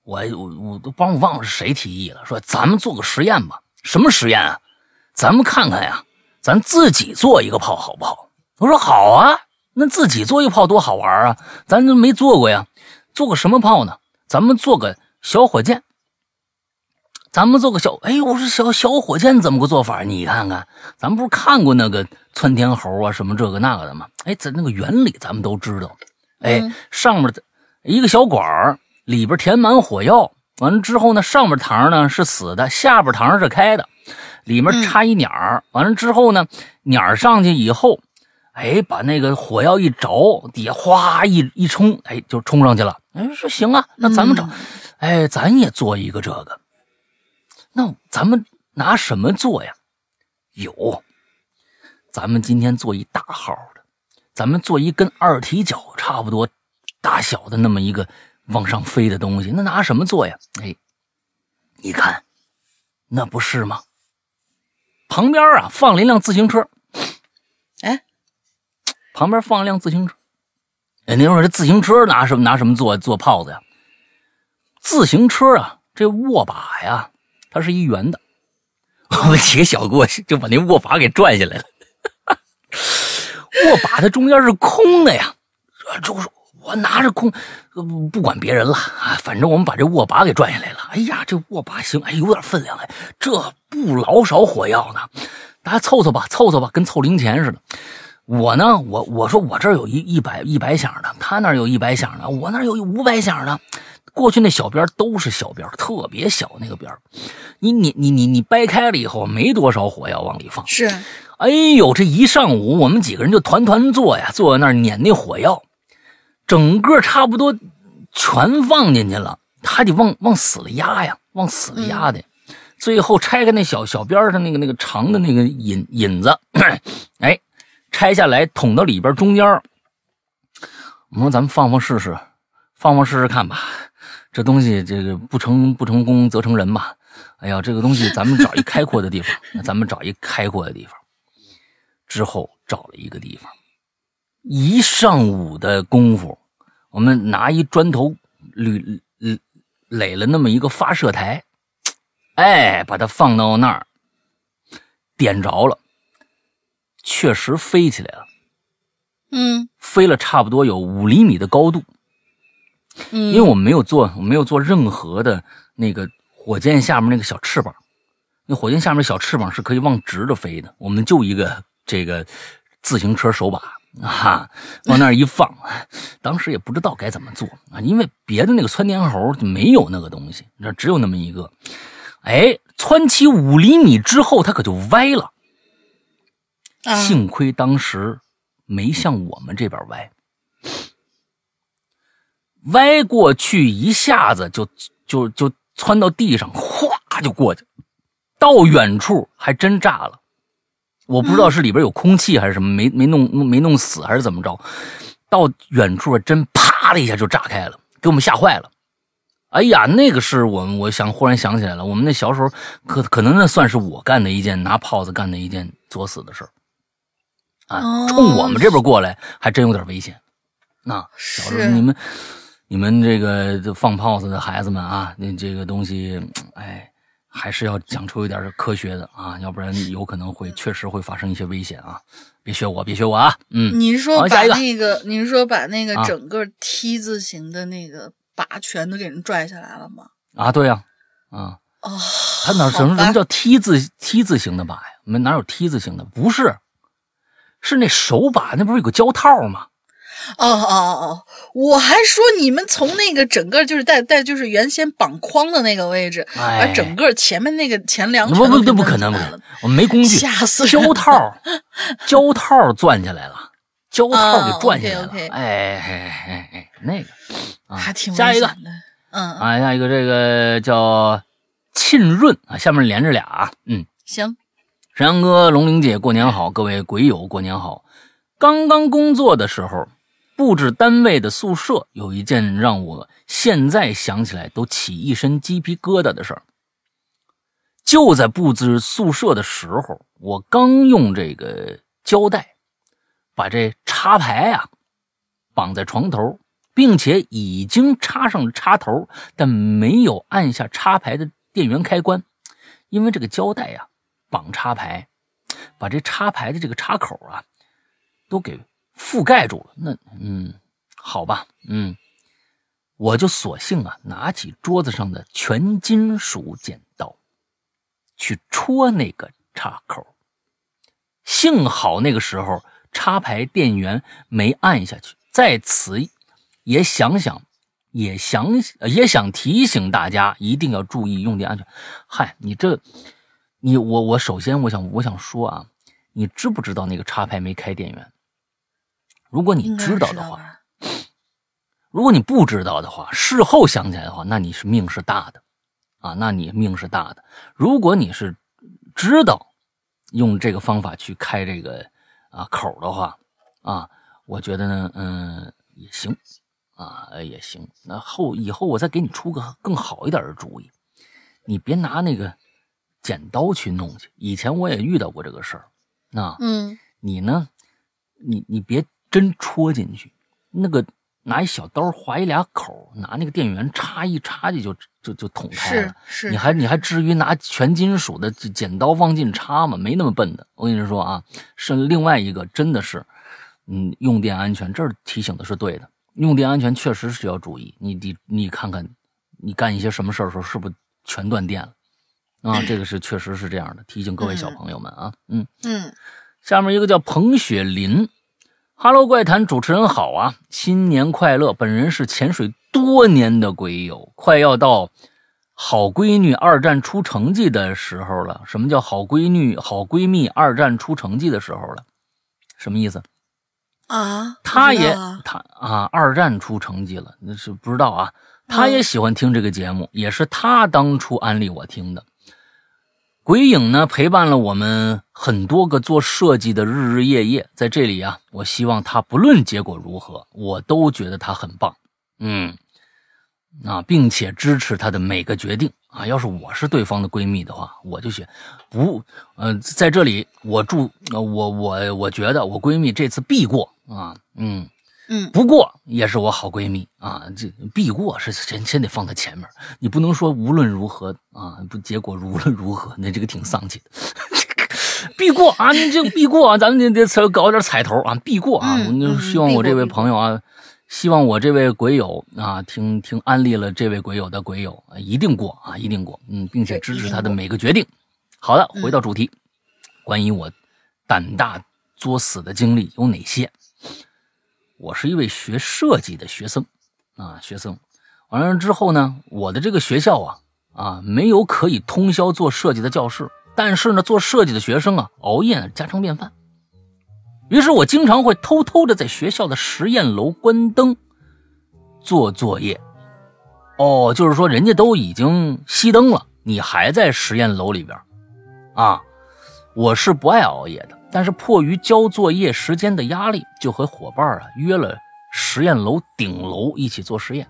我我我都帮我忘了是谁提议了，说咱们做个实验吧。什么实验啊？咱们看看呀，咱自己做一个炮好不好？我说好啊，那自己做一个炮多好玩啊！咱都没做过呀，做个什么炮呢？咱们做个小火箭。咱们做个小，哎，我说小小火箭怎么个做法？你看看，咱们不是看过那个窜天猴啊，什么这个那个的吗？哎，咱那个原理咱们都知道。哎，嗯上面的一个小管儿，里边填满火药，完了之后呢，上面膛呢是死的，下边膛是开的，里面插一鸟儿，完了之后呢，鸟儿上去以后，哎，把那个火药一着，底下哗一一冲，哎，就冲上去了。哎，说行啊，那咱们找，嗯哎，咱也做一个这个。那咱们拿什么做呀？有，咱们今天做一大号的，咱们做一跟二踢脚差不多大小的那么一个往上飞的东西，那拿什么做呀？哎，你看，那不是吗？旁边啊放了一辆自行车，哎，旁边放了一辆自行车。哎，您说这自行车拿什么拿什么做做炮子呀？自行车啊，这握把呀，它是一圆的。我们几个小哥就把那握把给拽下来了。(laughs) 握把它中间是空的呀，就是我拿着空，不管别人了啊，反正我们把这握把给拽下来了。哎呀，这握把行，哎，有点分量哎，这不老少火药呢，大家凑凑吧，凑凑吧，跟凑零钱似的。我呢，我我说我这儿有一一百一百响的，他那儿有一百响的，我那儿有五百响的。过去那小鞭都是小鞭，特别小那个鞭，你你你你你掰开了以后，没多少火药往里放。是，哎呦，这一上午我们几个人就团团坐呀，坐在那儿捻那火药，整个差不多全放进去了，还得往往死了压呀，往死了压的。最后拆开那小小边上那个那个长的那个引引子，哎，拆下来捅到里边中间儿我说咱们放放试试，放放试试看吧。这东西这个不成不成功则成仁吧。哎呀，这个东西咱们找一开阔的地方，咱们找一开阔的地方。之后找了一个地方，一上午的功夫，我们拿一砖头垒垒垒了那么一个发射台，哎，把它放到那儿，点着了，确实飞起来了，嗯飞了差不多有五厘米的高度。嗯，因为我们没有做，我没有做任何的那个火箭下面那个小翅膀，那火箭下面小翅膀是可以往直着飞的，我们就一个这个自行车手把啊，往那儿一放，当时也不知道该怎么做啊，因为别的那个窜天猴就没有那个东西，那只有那么一个，哎，窜起五厘米之后，它可就歪了，啊幸亏当时没向我们这边歪。歪过去一下子就就就窜到地上，哗就过去，到远处还真炸了。我不知道是里边有空气还是什么，没没弄没弄死还是怎么着，到远处真啪的一下就炸开了，给我们吓坏了。哎呀，那个是我们，我想忽然想起来了，我们那小时候可可能那算是我干的一件拿炮子干的一件作死的事儿啊，哦冲我们这边过来还真有点危险。那小时候是你们你们这个放炮子的孩子们啊，那这个东西，哎，还是要讲出一点科学的啊，要不然有可能会确实会发生一些危险啊！别学我，别学我啊！嗯，你是说把那个，你是说把那个啊整个 T 字形的那个把全都给人拽下来了吗？啊，对呀、啊。哦，他哪什么什么叫 T 字 T 字形的把呀？我们哪有 T 字形的？不是，是那手把，那不是有个胶套吗？哦哦哦哦，我还说你们从那个整个就是带带就是原先绑框的那个位置，哎把整个前面那个前梁不不，全都给这不可能，不可能，我们没工具。吓死人胶套，胶套攥起来了，胶套给哦转下来了。OK，OK 哎哎哎哎，那个啊，还挺下一个。嗯，啊，下一个这个叫沁润啊，下面连着俩啊，嗯。行，沈阳哥、龙玲姐，过年好！各位鬼友，过年好！刚刚工作的时候，布置单位的宿舍，有一件让我现在想起来都起一身鸡皮疙瘩的事儿。就在布置宿舍的时候，我刚用这个胶带把这插排啊绑在床头，并且已经插上插头，但没有按下插排的电源开关，因为这个胶带呀、绑插排，把这插排的这个插口啊，都给覆盖住了。那嗯，好吧，嗯，我就索性啊，拿起桌子上的全金属剪刀，去戳那个插口。幸好那个时候插排电源没按下去。在此也想想，也想也想提醒大家，一定要注意用电安全。嗨，你这。你我我首先我想我想说啊，你知不知道那个插排没开电源？如果你知道的话，如果你不知道的话，事后想起来的话，那你是命是大的啊，那你命是大的。如果你是知道用这个方法去开这个啊口的话啊，我觉得呢，嗯，也行啊，也行。那后以后我再给你出个更好一点的主意，你别拿那个剪刀去弄去。以前我也遇到过这个事儿，那、嗯，你呢？你你别真戳进去，那个拿一小刀划一俩口，拿那个电源插一插去就就就捅开了是。是，你还你还至于拿全金属的剪刀往进插吗？没那么笨的。我跟你说啊，是另外一个，真的是，嗯，用电安全这儿提醒的是对的，用电安全确实是要注意。你你你看看，你干一些什么事儿的时候，是不是全断电了？啊，这个是确实是这样的，提醒各位小朋友们啊，嗯。嗯，下面一个叫彭雪林，Hello 怪谈主持人好啊，新年快乐！本人是潜水多年的鬼友，快要到好闺女二战出成绩的时候了。什么叫好闺女、好闺蜜二战出成绩的时候了？什么意思？啊，他也他啊，二战出成绩了，那是不知道啊。他也喜欢听这个节目，也是他当初安利我听的。鬼影呢，陪伴了我们很多个做设计的日日夜夜。在这里啊，我希望他不论结果如何，我都觉得他很棒。嗯，啊，并且支持他的每个决定啊。要是我是对方的闺蜜的话，我就写不，呃，在这里我祝，呃我我我觉得我闺蜜这次必过啊，嗯。嗯，不过也是我好闺蜜啊，这必过是先先得放在前面，你不能说无论如何啊，不结果无论如何，那这个挺丧气的。(laughs) 必过啊，你这个必过啊，咱们得得搞点彩头啊，必过啊！希望我这位朋友啊，希望我这位鬼友啊，听听安利了这位鬼友的鬼友啊，一定过啊，一定过，嗯，并且支持他的每个决定。好的，回到主题，关于我胆大作死的经历有哪些？我是一位学设计的学生，啊，学生。完了之后呢，我的这个学校啊，啊，没有可以通宵做设计的教室，但是呢，做设计的学生啊，熬夜家常便饭。于是我经常会偷偷的在学校的实验楼关灯做作业。哦，就是说人家都已经熄灯了，你还在实验楼里边啊？我是不爱熬夜的，但是迫于交作业时间的压力，就和伙伴啊约了实验楼顶楼一起做实验。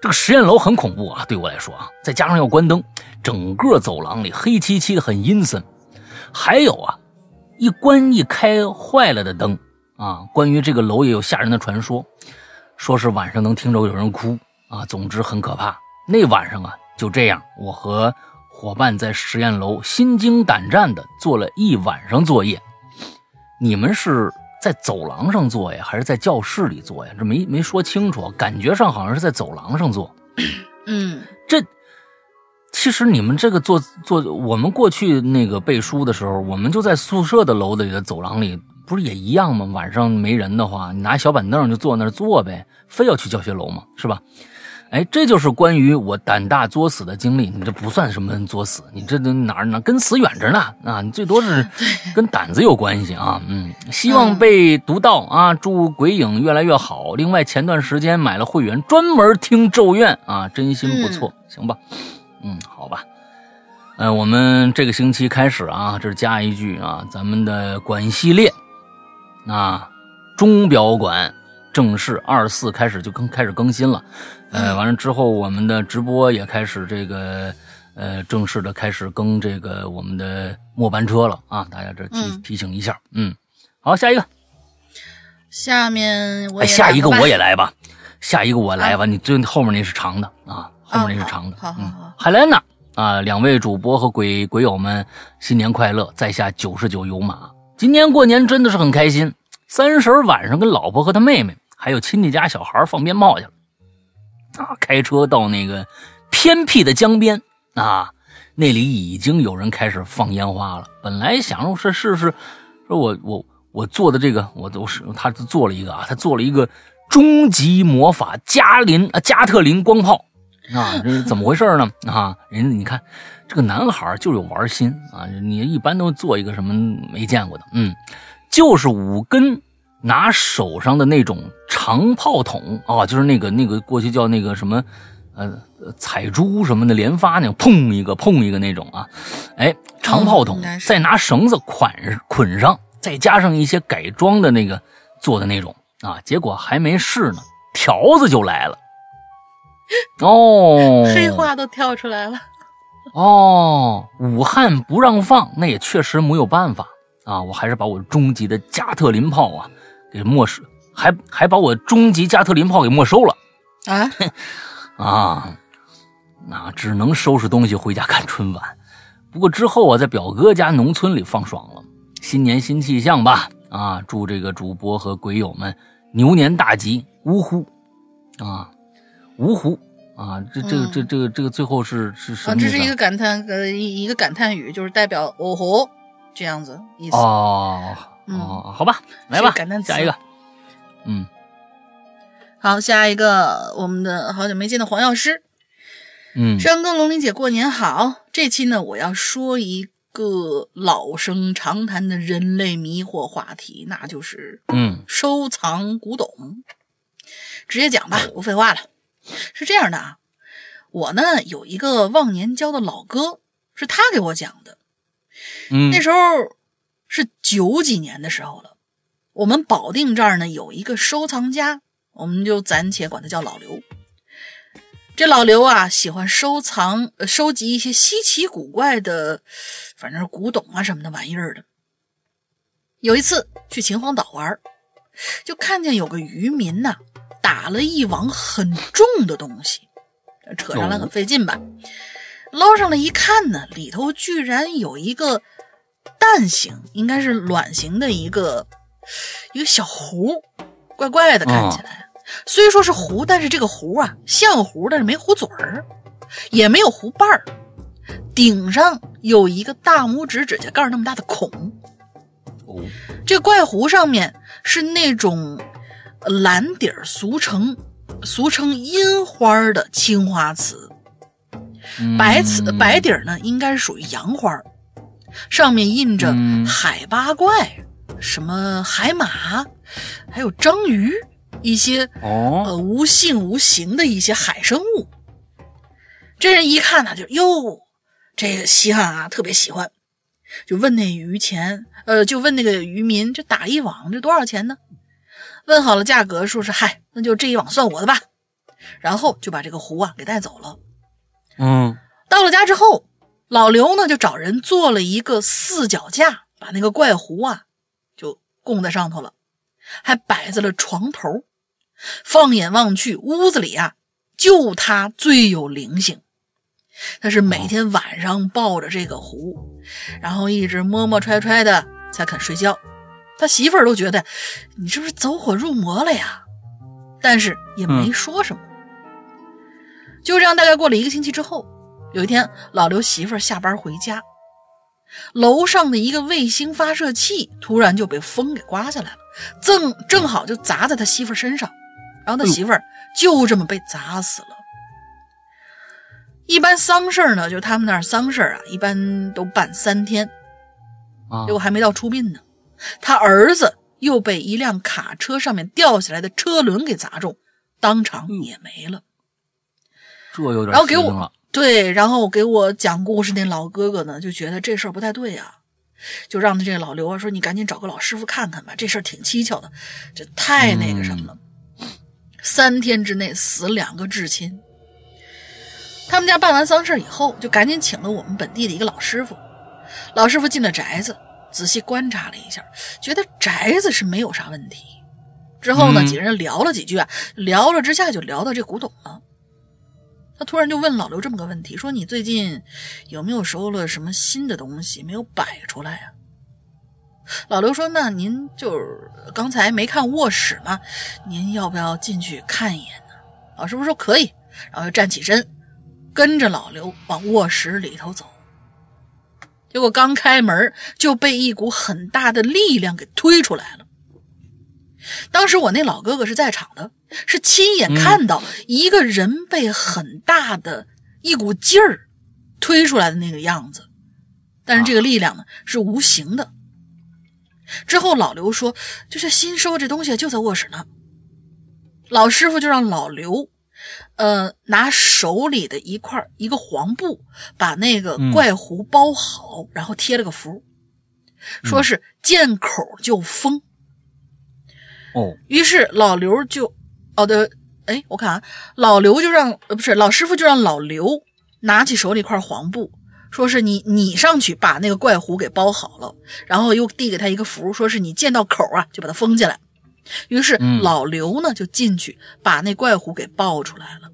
这个实验楼很恐怖啊，对我来说啊，再加上要关灯，整个走廊里黑漆漆的，很阴森。还有啊，一关一开坏了的灯啊。关于这个楼也有吓人的传说，说是晚上能听着有人哭啊。总之很可怕。那晚上啊，就这样，我和伙伴在实验楼心惊胆战的做了一晚上作业。你们是在走廊上做呀，还是在教室里做呀？这没没说清楚，感觉上好像是在走廊上做。嗯这其实你们这个做做，我们过去那个背书的时候，我们就在宿舍的楼里的走廊里，不是也一样吗？晚上没人的话，你拿小板凳就坐那儿坐呗，非要去教学楼吗？是吧？哎，这就是关于我胆大作死的经历。你这不算什么作死，你这都哪儿哪跟死远着呢啊！你最多是 (laughs) 跟胆子有关系啊。嗯，希望被读到啊！祝鬼影越来越好。另外，前段时间买了会员，专门听《咒怨》啊，真心不错。行吧，嗯，好吧。呃，我们这个星期开始啊，这是加一句啊，咱们的馆系列，那钟表馆正式二四开始就更开始更新了。呃，完了之后，我们的直播也开始这个，呃，正式的开始更这个我们的末班车了啊！大家这提提醒一下，嗯，好，下一个，下面我哎，下一个我也来吧，下一个我来吧，你最后面那是长的啊，后面那是长的，好好好，海莲娜啊，两位主播和鬼鬼友们新年快乐，在下九十九油马，今年过年真的是很开心，三十晚上跟老婆和他妹妹还有亲戚家小孩放鞭炮去了。啊，开车到那个偏僻的江边啊，那里已经有人开始放烟花了。本来想说是试试，说我我我做的这个，我都是他做了一个啊，他做了一个终极魔法加林啊加特林光炮啊，这怎么回事呢？啊，人你看这个男孩就有玩心啊，你一般都做一个什么没见过的，嗯，就是五根。拿手上的那种长炮筒啊，就是那个那个过去叫那个什么，呃，彩珠什么的连发那种，砰一个砰一个那种啊，哎，长炮筒，再拿绳子捆捆上，再加上一些改装的那个做的那种啊，结果还没试呢，条子就来了，哦，黑话都跳出来了，哦，武汉不让放，那也确实没有办法。啊，我还是把我终极的加特林炮啊。给没收，还还把我终极加特林炮给没收了啊 (laughs) 啊！那只能收拾东西回家看春晚。不过之后啊，在表哥家农村里放爽了。新年新气象吧啊！祝这个主播和鬼友们牛年大吉！呜呼啊，呜呼啊！这这个这这个这个最后是是什么？这是一个感叹呃一一个感叹语，就是代表哦吼这样子意思哦。哦，好吧，来吧，下一个。嗯，好，下一个，我们的好久没见的黄药师。嗯，山哥、龙玲姐，过年好。这期呢，我要说一个老生常谈的人类迷惑话题，那就是嗯，收藏古董。直接讲吧，不废话了。是这样的啊，我呢有一个忘年交的老哥，是他给我讲的。嗯，那时候。是九几年的时候了，我们保定这儿呢有一个收藏家，我们就暂且管他叫老刘。这老刘啊，喜欢收藏、收集一些稀奇古怪的，反正古董啊什么的玩意儿的。有一次去秦皇岛玩，就看见有个渔民呐，打了一网很重的东西，扯上来很费劲吧，捞上来一看呢，里头居然有一个。蛋形应该是卵形的一个一个小壶，怪怪的看起来。虽说是壶，但是这个壶啊像壶，但是没壶嘴儿，也没有壶把儿，顶上有一个大拇指指甲盖那么大的孔。哦，这怪壶上面是那种蓝底儿，俗称俗称阴花的青花瓷，白瓷白底儿呢应该是属于洋花。上面印着海八怪，什么海马，还有章鱼，一些哦呃无性无形的一些海生物。这人一看呢，就哟，这个稀罕啊，特别喜欢，就问那渔钱，呃，就问那个渔民，这打一网这多少钱呢？问好了价格，说是嗨，那就这一网算我的吧。然后就把这个壶啊给带走了。嗯，到了家之后。老刘呢，就找人做了一个四脚架，把那个怪壶啊，就供在上头了，还摆在了床头。放眼望去，屋子里啊，就他最有灵性。他是每天晚上抱着这个壶，然后一直摸摸揣揣的才肯睡觉。他媳妇儿都觉得你是不是走火入魔了呀？但是也没说什么。就这样，大概过了一个星期之后。有一天，老刘媳妇儿下班回家，楼上的一个卫星发射器突然就被风给刮下来了，正正好就砸在他媳妇儿身上，然后他媳妇儿就这么被砸死了。一般丧事儿呢，就他们那儿丧事儿啊，一般都办三天，啊结果还没到出殡呢，他儿子又被一辆卡车上面掉下来的车轮给砸中，当场也没了。这有点然后给我。对，然后给我讲故事那老哥哥呢，就觉得这事儿不太对呀、就让他这个老刘啊说：“你赶紧找个老师傅看看吧，这事儿挺蹊跷的，这太那个什么了。三天之内死两个至亲。他们家办完丧事以后，就赶紧请了我们本地的一个老师傅。老师傅进了宅子，仔细观察了一下，觉得宅子是没有啥问题。之后呢，嗯几个人聊了几句啊，聊了之下就聊到这古董了。他突然就问老刘这么个问题，说：“你最近有没有收了什么新的东西没有摆出来呀、老刘说：“那您就是刚才没看卧室吗？您要不要进去看一眼呢？”老师傅说：“可以。”然后就站起身，跟着老刘往卧室里头走。结果刚开门就被一股很大的力量给推出来了。当时我那老哥哥是在场的，是亲眼看到一个人被很大的一股劲儿推出来的那个样子，但是这个力量呢是无形的。之后老刘说：“就是新收这东西就在卧室呢。”老师傅就让老刘，呃，拿手里的一块一个黄布把那个嗯怪壶包好，然后贴了个符，说是见口就封。哦，于是老刘就，哦的，哎，我看啊，老刘就让呃不是老师傅就让老刘拿起手里一块黄布，说是你你上去把那个怪壶给包好了，然后又递给他一个符，说是你见到口啊就把它封起来。于是嗯老刘呢就进去把那怪壶给抱出来了。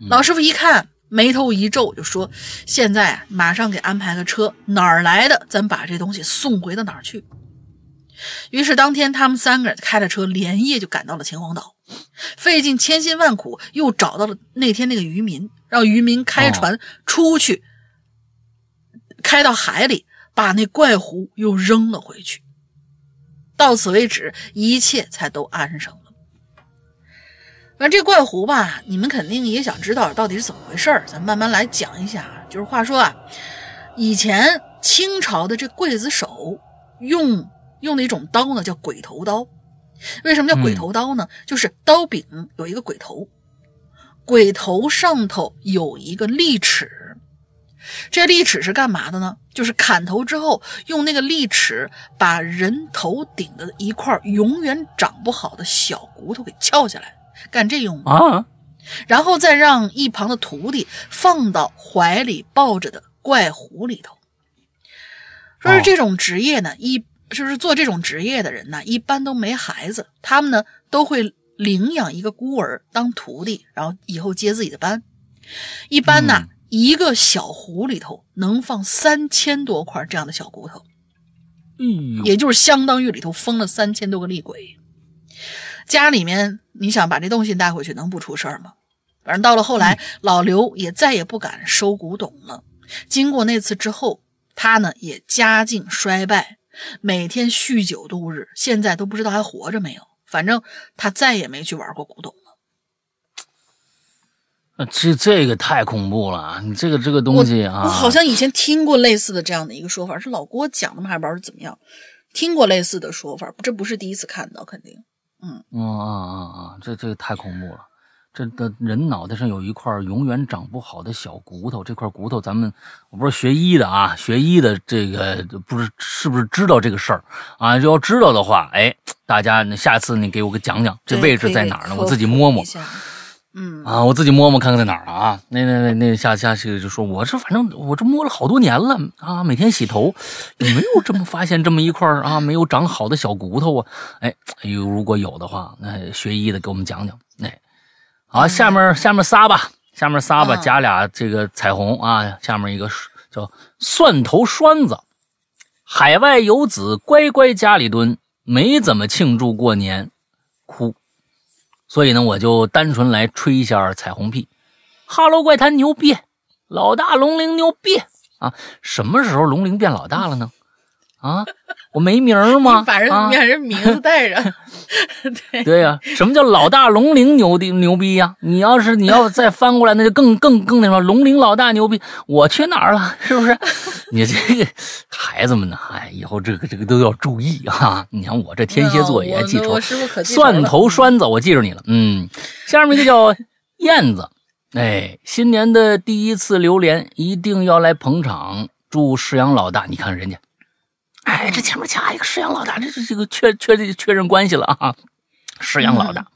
嗯老师傅一看，眉头一皱，就说：“现在啊马上给安排个车，哪儿来的，咱把这东西送回到哪儿去。”于是当天他们三个人开着车，连夜就赶到了秦皇岛，费尽千辛万苦，又找到了那天那个渔民，让渔民开船出去，开到海里，把那怪狐又扔了回去。到此为止，一切才都安生了。反正这怪狐吧，你们肯定也想知道到底是怎么回事儿，咱慢慢来讲一下啊。就是话说啊，以前清朝的这刽子手用用的一种刀呢，叫鬼头刀。为什么叫鬼头刀呢？就是刀柄有一个鬼头，鬼头上头有一个利齿。这利齿是干嘛的呢？就是砍头之后，用那个利齿把人头顶的一块永远长不好的小骨头给撬下来，干这用的。啊，然后再让一旁的徒弟放到怀里抱着的怪壶里头。说是这种职业呢，一就是做这种职业的人呢，一般都没孩子，他们呢都会领养一个孤儿当徒弟，然后以后接自己的班。一般呢，嗯一个小壶里头能放三千多块这样的小骨头。嗯，也就是相当于里头封了三千多个厉鬼。家里面你想把这东西带回去，能不出事儿吗？反正到了后来，老刘也再也不敢收古董了。经过那次之后，他呢也家境衰败，每天酗酒度日，现在都不知道还活着没有。反正他再也没去玩过古董了。呃这这个太恐怖了啊！你这个这个东西啊，我好像以前听过类似的这样的一个说法，是老郭讲的吗？还不知道是怎么样，听过类似的说法，这不是第一次看到，肯定。嗯啊啊啊！这这个太恐怖了。这的人脑袋上有一块永远长不好的小骨头，这块骨头咱们我不是学医的啊，学医的这个不是是不是知道这个事儿啊？要知道的话，哎，大家那下次你给我个讲讲这位置在哪儿呢？我自己摸摸。嗯啊，我自己摸摸看看在哪儿啊？那那那那下下去就说，我这反正我这摸了好多年了啊，每天洗头，也没有这么发现这么一块啊没有长好的小骨头啊？哎，如果有的话，那学医的给我们讲讲。哎，好，下面下面仨吧，下面仨吧，嗯加俩这个彩虹啊，下面一个叫蒜头栓子，海外游子乖乖家里蹲，没怎么庆祝过年，哭。所以呢，我就单纯来吹一下彩虹屁。哈喽怪谈牛逼老大龙鳞牛逼啊！什么时候龙鳞变老大了呢？啊，我没名儿吗？(laughs) 把人把人名字带着，(laughs) 对对呀，什么叫老大龙鳞牛的牛逼呀？你要是你要再翻过来，那就更更更那什么，龙鳞老大牛逼，我去哪儿了？是不是？(laughs) 你这个孩子们呢？哎，以后这个这个都要注意啊！你看我这天蝎座也记仇，蒜头栓子，我记着你了。嗯，下面一个叫燕子，哎，新年的第一次榴莲一定要来捧场，祝石阳老大。你看人家。哎，这前面加一个石阳老大，这这这个确确确认关系了啊！石阳老大，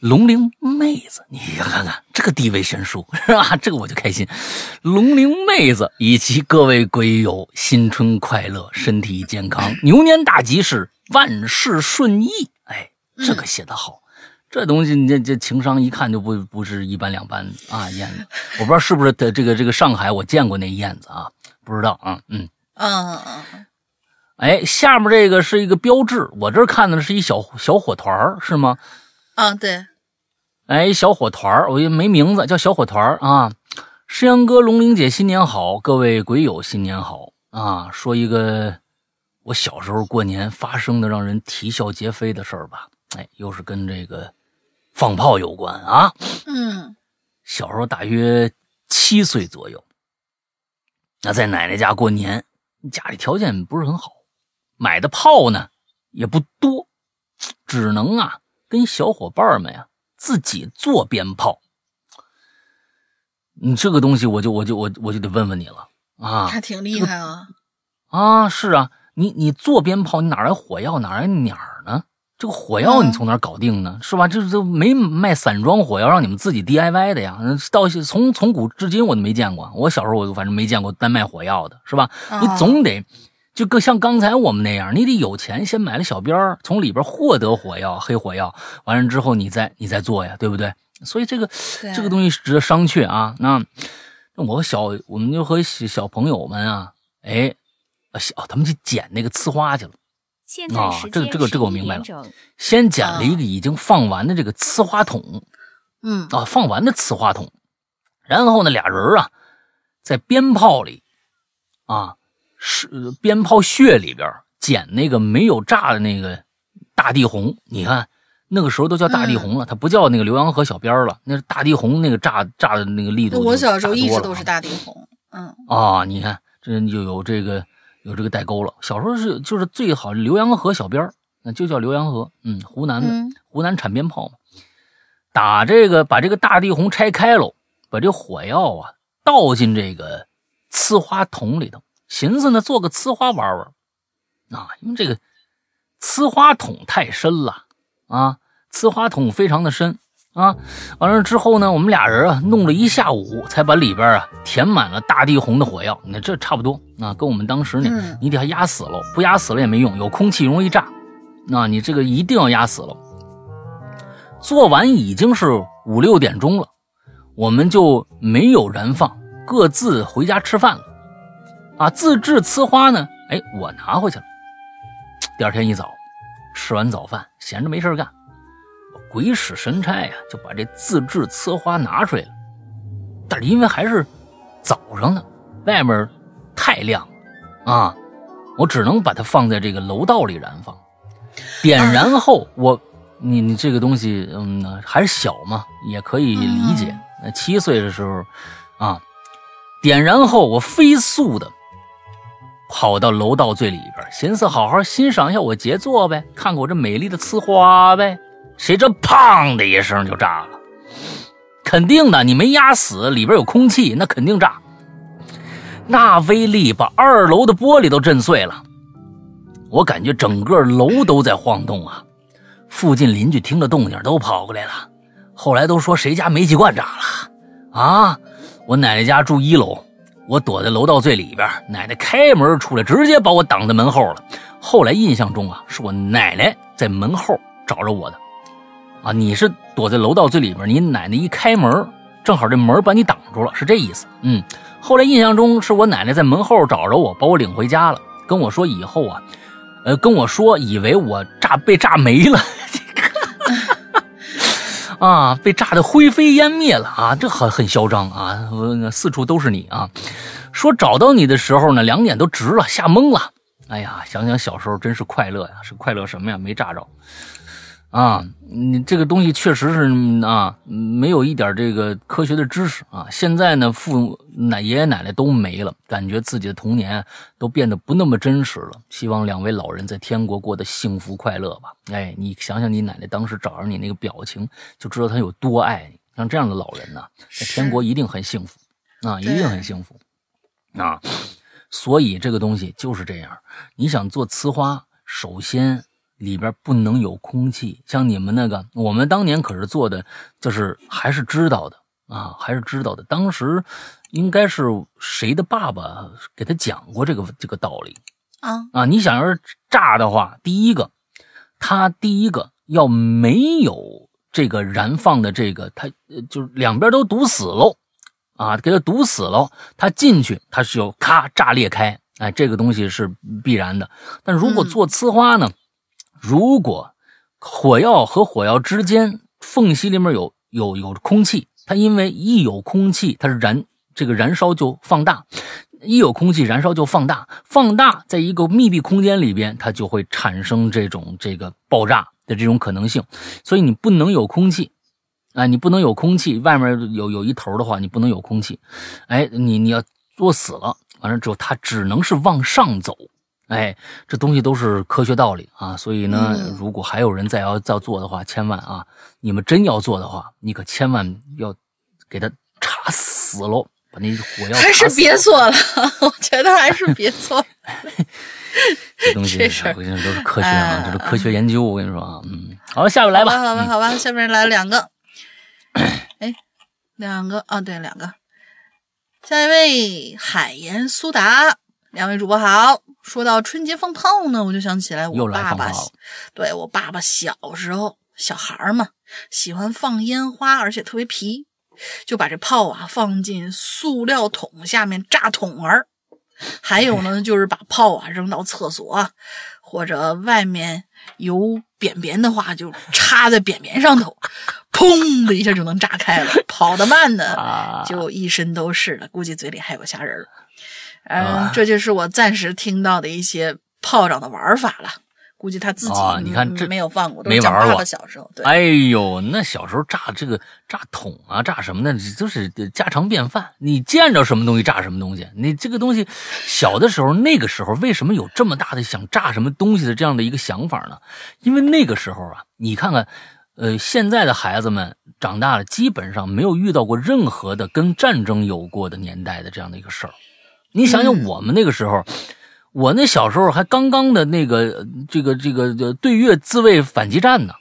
龙陵妹子，你看看这个地位悬殊 (laughs) 是吧？这个我就开心。龙陵妹子以及各位鬼友，新春快乐，身体健康，(clears throat) 牛年大吉是万事顺意。哎，这个写的好，这东西你这这情商一看就不不是一般两般啊！燕子，我不知道是不是的这个这个上海我见过那燕子啊？不知道啊，嗯嗯嗯。哎，下面这个是一个标志，我这看的是一小小火团是吗？啊，对。哎，小火团我也没名字，叫小火团啊。诗阳哥、龙玲姐，新年好！各位鬼友，新年好啊！说一个我小时候过年发生的让人啼笑皆非的事儿吧。哎，又是跟这个放炮有关啊。嗯，小时候大约七岁左右，那在奶奶家过年，家里条件不是很好。买的炮呢也不多，只能啊跟小伙伴们呀自己做鞭炮。你这个东西我就我就我我就得问问你了啊！他挺厉害啊！啊，是啊，你你做鞭炮，你哪来火药，哪来鸟呢？这个火药你从哪搞定呢？是吧？这这没卖散装火药让你们自己 DIY 的呀？到从从古至今我都没见过。我小时候我反正没见过单卖火药的，是吧？你总得。就更像刚才我们那样，你得有钱，先买了小鞭儿，从里边获得火药，黑火药，完了之后你再你再做呀，对不对？所以这个这个东西值得商榷啊。那那我小我们就和小朋友们啊，哎，小他们去捡那个呲花去了啊。这个这个这个我明白了，先捡了一个已经放完的这个呲花筒，嗯啊，放完的呲花筒，然后呢俩人啊，在鞭炮里啊。是鞭炮屑里边捡那个没有炸的那个大地红，你看那个时候都叫大地红了，它不叫那个浏阳河小鞭了，那是大地红，那个炸炸的那个力度。我小时候一直都是大地红，嗯啊，你看这就有这个有这个代沟了。小时候是就是最好浏阳河小鞭那就叫浏阳河，嗯，湖南的湖南产鞭炮嘛，打这个把这个大地红拆开喽，把这火药啊倒进这个呲花筒里头。寻思呢，做个呲花玩玩，啊，因为这个呲花筒太深了啊，呲花筒非常的深啊。完了之后呢，我们俩人啊弄了一下午，才把里边啊填满了大地红的火药。那这差不多啊，跟我们当时呢，你得压死了，不压死了也没用，有空气容易炸。那你这个一定要压死了。做完已经是五六点钟了，我们就没有燃放，各自回家吃饭了。啊，自制呲花呢？哎，我拿回去了。第二天一早，吃完早饭，闲着没事干，我鬼使神差呀，就把这自制呲花拿出来了。但是因为还是早上呢，外面太亮啊，我只能把它放在这个楼道里燃放。点燃后，我你你这个东西，嗯，还是小嘛，也可以理解。那七岁的时候，啊，点燃后，我飞速的。跑到楼道最里边，寻思好好欣赏一下我杰作呗，看看我这美丽的呲花呗。谁知砰的一声就炸了，肯定的，你没压死，里边有空气，那肯定炸。那威力把二楼的玻璃都震碎了，我感觉整个楼都在晃动啊。附近邻居听了动静都跑过来了，后来都说谁家煤气罐炸了啊？我奶奶家住一楼。我躲在楼道最里边，奶奶开门出来，直接把我挡在门后了。后来印象中啊，是我奶奶在门后找着我的。啊，你是躲在楼道最里边，你奶奶一开门，正好这门把你挡住了，是这意思。嗯，后来印象中是我奶奶在门后找着我，把我领回家了，跟我说以后啊，呃，跟我说以为我炸被炸没了。啊，被炸得灰飞烟灭了啊，这很很嚣张啊，四处都是你啊。说找到你的时候呢，两眼都直了，吓懵了。哎呀，想想小时候真是快乐呀，是快乐什么呀？没炸着。啊，你这个东西确实是啊，没有一点这个科学的知识啊。现在呢，父奶爷爷奶奶都没了，感觉自己的童年都变得不那么真实了。希望两位老人在天国过得幸福快乐吧。哎，你想想你奶奶当时找着你那个表情，就知道她有多爱你。像这样的老人呢，在天国一定很幸福啊，一定很幸福啊。所以这个东西就是这样，你想做雌花，首先。里边不能有空气，像你们那个，我们当年可是做的，就是还是知道的啊，还是知道的。当时应该是谁的爸爸给他讲过这个这个道理啊啊！你想要是炸的话，第一个，他第一个要没有这个燃放的这个，他就是两边都堵死喽啊，给他堵死喽，他进去他是有咔炸裂开，哎，这个东西是必然的。但如果做呲花呢？如果火药和火药之间缝隙里面有有有空气，它因为一有空气，它是燃这个燃烧就放大，一有空气燃烧就放大，放大在一个密闭空间里边，它就会产生这种这个爆炸的这种可能性。所以你不能有空气，啊，你不能有空气，外面有有一头的话，你不能有空气，哎，你你要作死了，完了之后它只能是往上走。哎，这东西都是科学道理啊，所以呢，如果还有人再要再做的话，千万啊，你们真要做的话，你可千万要给他插死喽，把那火药还是别做了，(laughs) 我觉得还是别做。(laughs) 这东西 (laughs) 这事都是科学啊，这是科学研究，我跟你说啊，嗯，好了，下面来吧，好吧，好吧，下面来两个，哎，两个啊，对，两个，下一位海盐苏打，两位主播好。说到春节放炮呢，我就想起来我爸爸，对我爸爸小时候小孩嘛，喜欢放烟花，而且特别皮，就把这炮啊放进塑料桶下面炸桶玩还有呢，就是把炮啊扔到厕所，或者外面有扁扁的话，就插在扁扁上头，砰的一下就能炸开了。跑得慢的就一身都是了，估计嘴里还有虾仁儿。嗯，这就是我暂时听到的一些炮仗的玩法了。估计他自己你看这没有放过，没玩过。小时候，对。哎呦，那小时候炸这个炸桶啊，炸什么的，就是家常便饭。你见着什么东西炸什么东西。你这个东西，小的时候那个时候为什么有这么大的想炸什么东西的这样的一个想法呢？因为那个时候啊，你看看，呃，现在的孩子们长大了，基本上没有遇到过任何的跟战争有过的年代的这样的一个事儿。你想想，我们那个时候，我那小时候还刚刚的那个这个这个对越自卫反击战呢，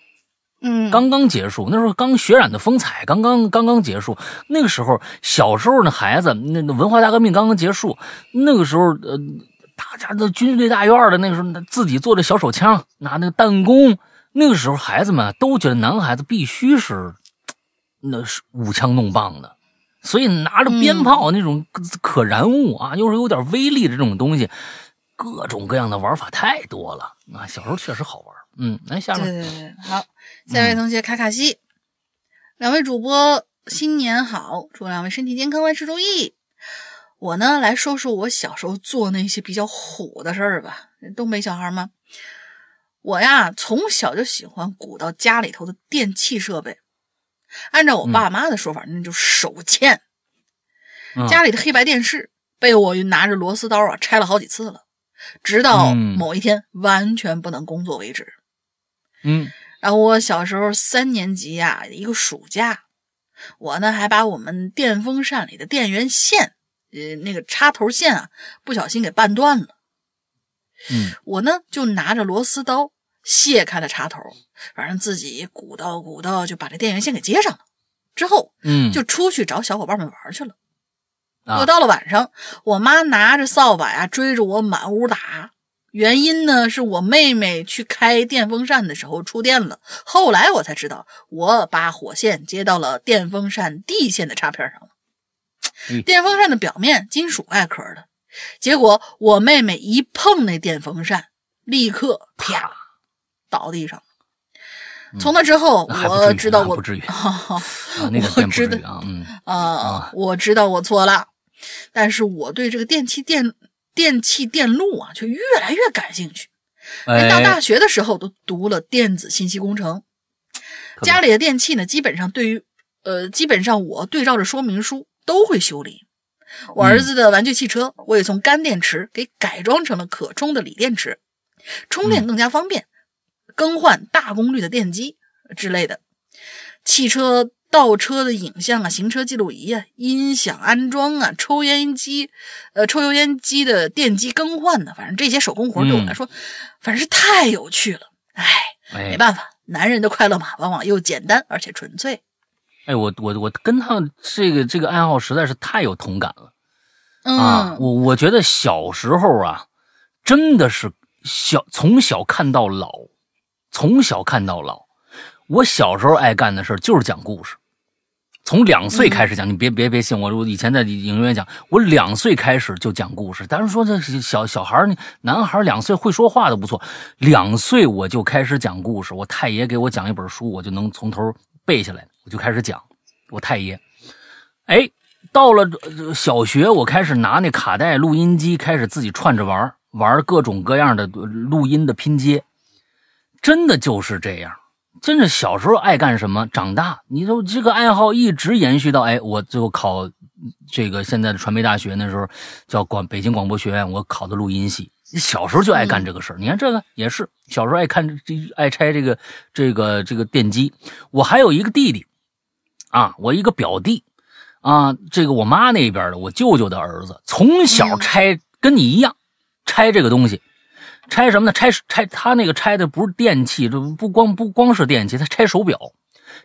嗯，刚刚结束，那时候刚血染的风采刚刚刚刚结束，那个时候小时候那孩子，那文化大革命刚刚结束，那个时候呃，大家的军队大院的那个时候自己做的小手枪，拿那个弹弓，那个时候孩子们都觉得男孩子必须是那是舞枪弄棒的。所以拿着鞭炮那种可燃物啊，又是有点威力的这种东西，各种各样的玩法太多了啊！小时候确实好玩。嗯，来下面。对对对，好，下一位同学卡卡西，两位主播新年好，祝两位身体健康，万事如意。我呢来说说我小时候做那些比较虎的事儿吧。东北小孩吗？我呀从小就喜欢鼓捣家里头的电器设备。按照我爸妈的说法，那就手欠。家里的黑白电视被我拿着螺丝刀啊拆了好几次了，直到某一天完全不能工作为止。嗯，然后我小时候三年级呀，一个暑假，我呢还把我们电风扇里的电源线，呃，那个插头线啊，不小心给绊断了。嗯，我呢就拿着螺丝刀。卸开了插头，反正自己鼓捣鼓捣，就把这电源线给接上了。之后，嗯，就出去找小伙伴们玩去了。又到了晚上，我妈拿着扫把呀，追着我满屋打。原因呢，是我妹妹去开电风扇的时候触电了。后来我才知道，我把火线接到了电风扇地线的插片上了。电风扇的表面金属外壳的，结果我妹妹一碰那电风扇，立刻啪。倒地上，从那之后，我知道我不至于哈 (laughs) 哈啊，那个我知道嗯，啊，我知道我错了，但是我对这个电器电电器电路啊，却越来越感兴趣。连到哎，大学的时候都读了电子信息工程，家里的电器呢，基本上对于呃，基本上我对照着说明书都会修理。我儿子的玩具汽车，我也从干电池给改装成了可充的锂电池，充电更加方便，更换大功率的电机之类的。汽车倒车的影像啊，行车记录仪啊，音响安装啊，抽烟机，呃，抽油烟机的电机更换呢，反正这些手工活对我来说，反正是太有趣了。唉，没哎办法，男人的快乐嘛，往往又简单而且纯粹。哎，我我我跟他这个这个爱好实在是太有同感了。嗯，啊，我我觉得小时候啊，真的是小从小看到老，从小看到老。我小时候爱干的事就是讲故事，从两岁开始讲。你别别别信我，我以前在影院讲，我两岁开始就讲故事。但是说这小小孩儿，男孩两岁会说话都不错，两岁我就开始讲故事。我太爷给我讲一本书，我就能从头背下来，我就开始讲。我太爷，哎，到了呃小学，我开始拿那卡带录音机，开始自己串着玩儿玩各种各样的呃录音的拼接，真的就是这样。真的小时候爱干什么，长大你都这个爱好一直延续到哎，我最后考这个现在的传媒大学那时候叫广北京广播学院，我考的录音系。小时候就爱干这个事儿，你看这个也是小时候爱看这爱拆这个这个这个电机。我还有一个弟弟啊，我一个表弟啊，这个我妈那边的我舅舅的儿子，从小拆跟你一样拆这个东西。拆什么呢？拆拆他那个拆的不是电器，这不光不光是电器，他拆手表、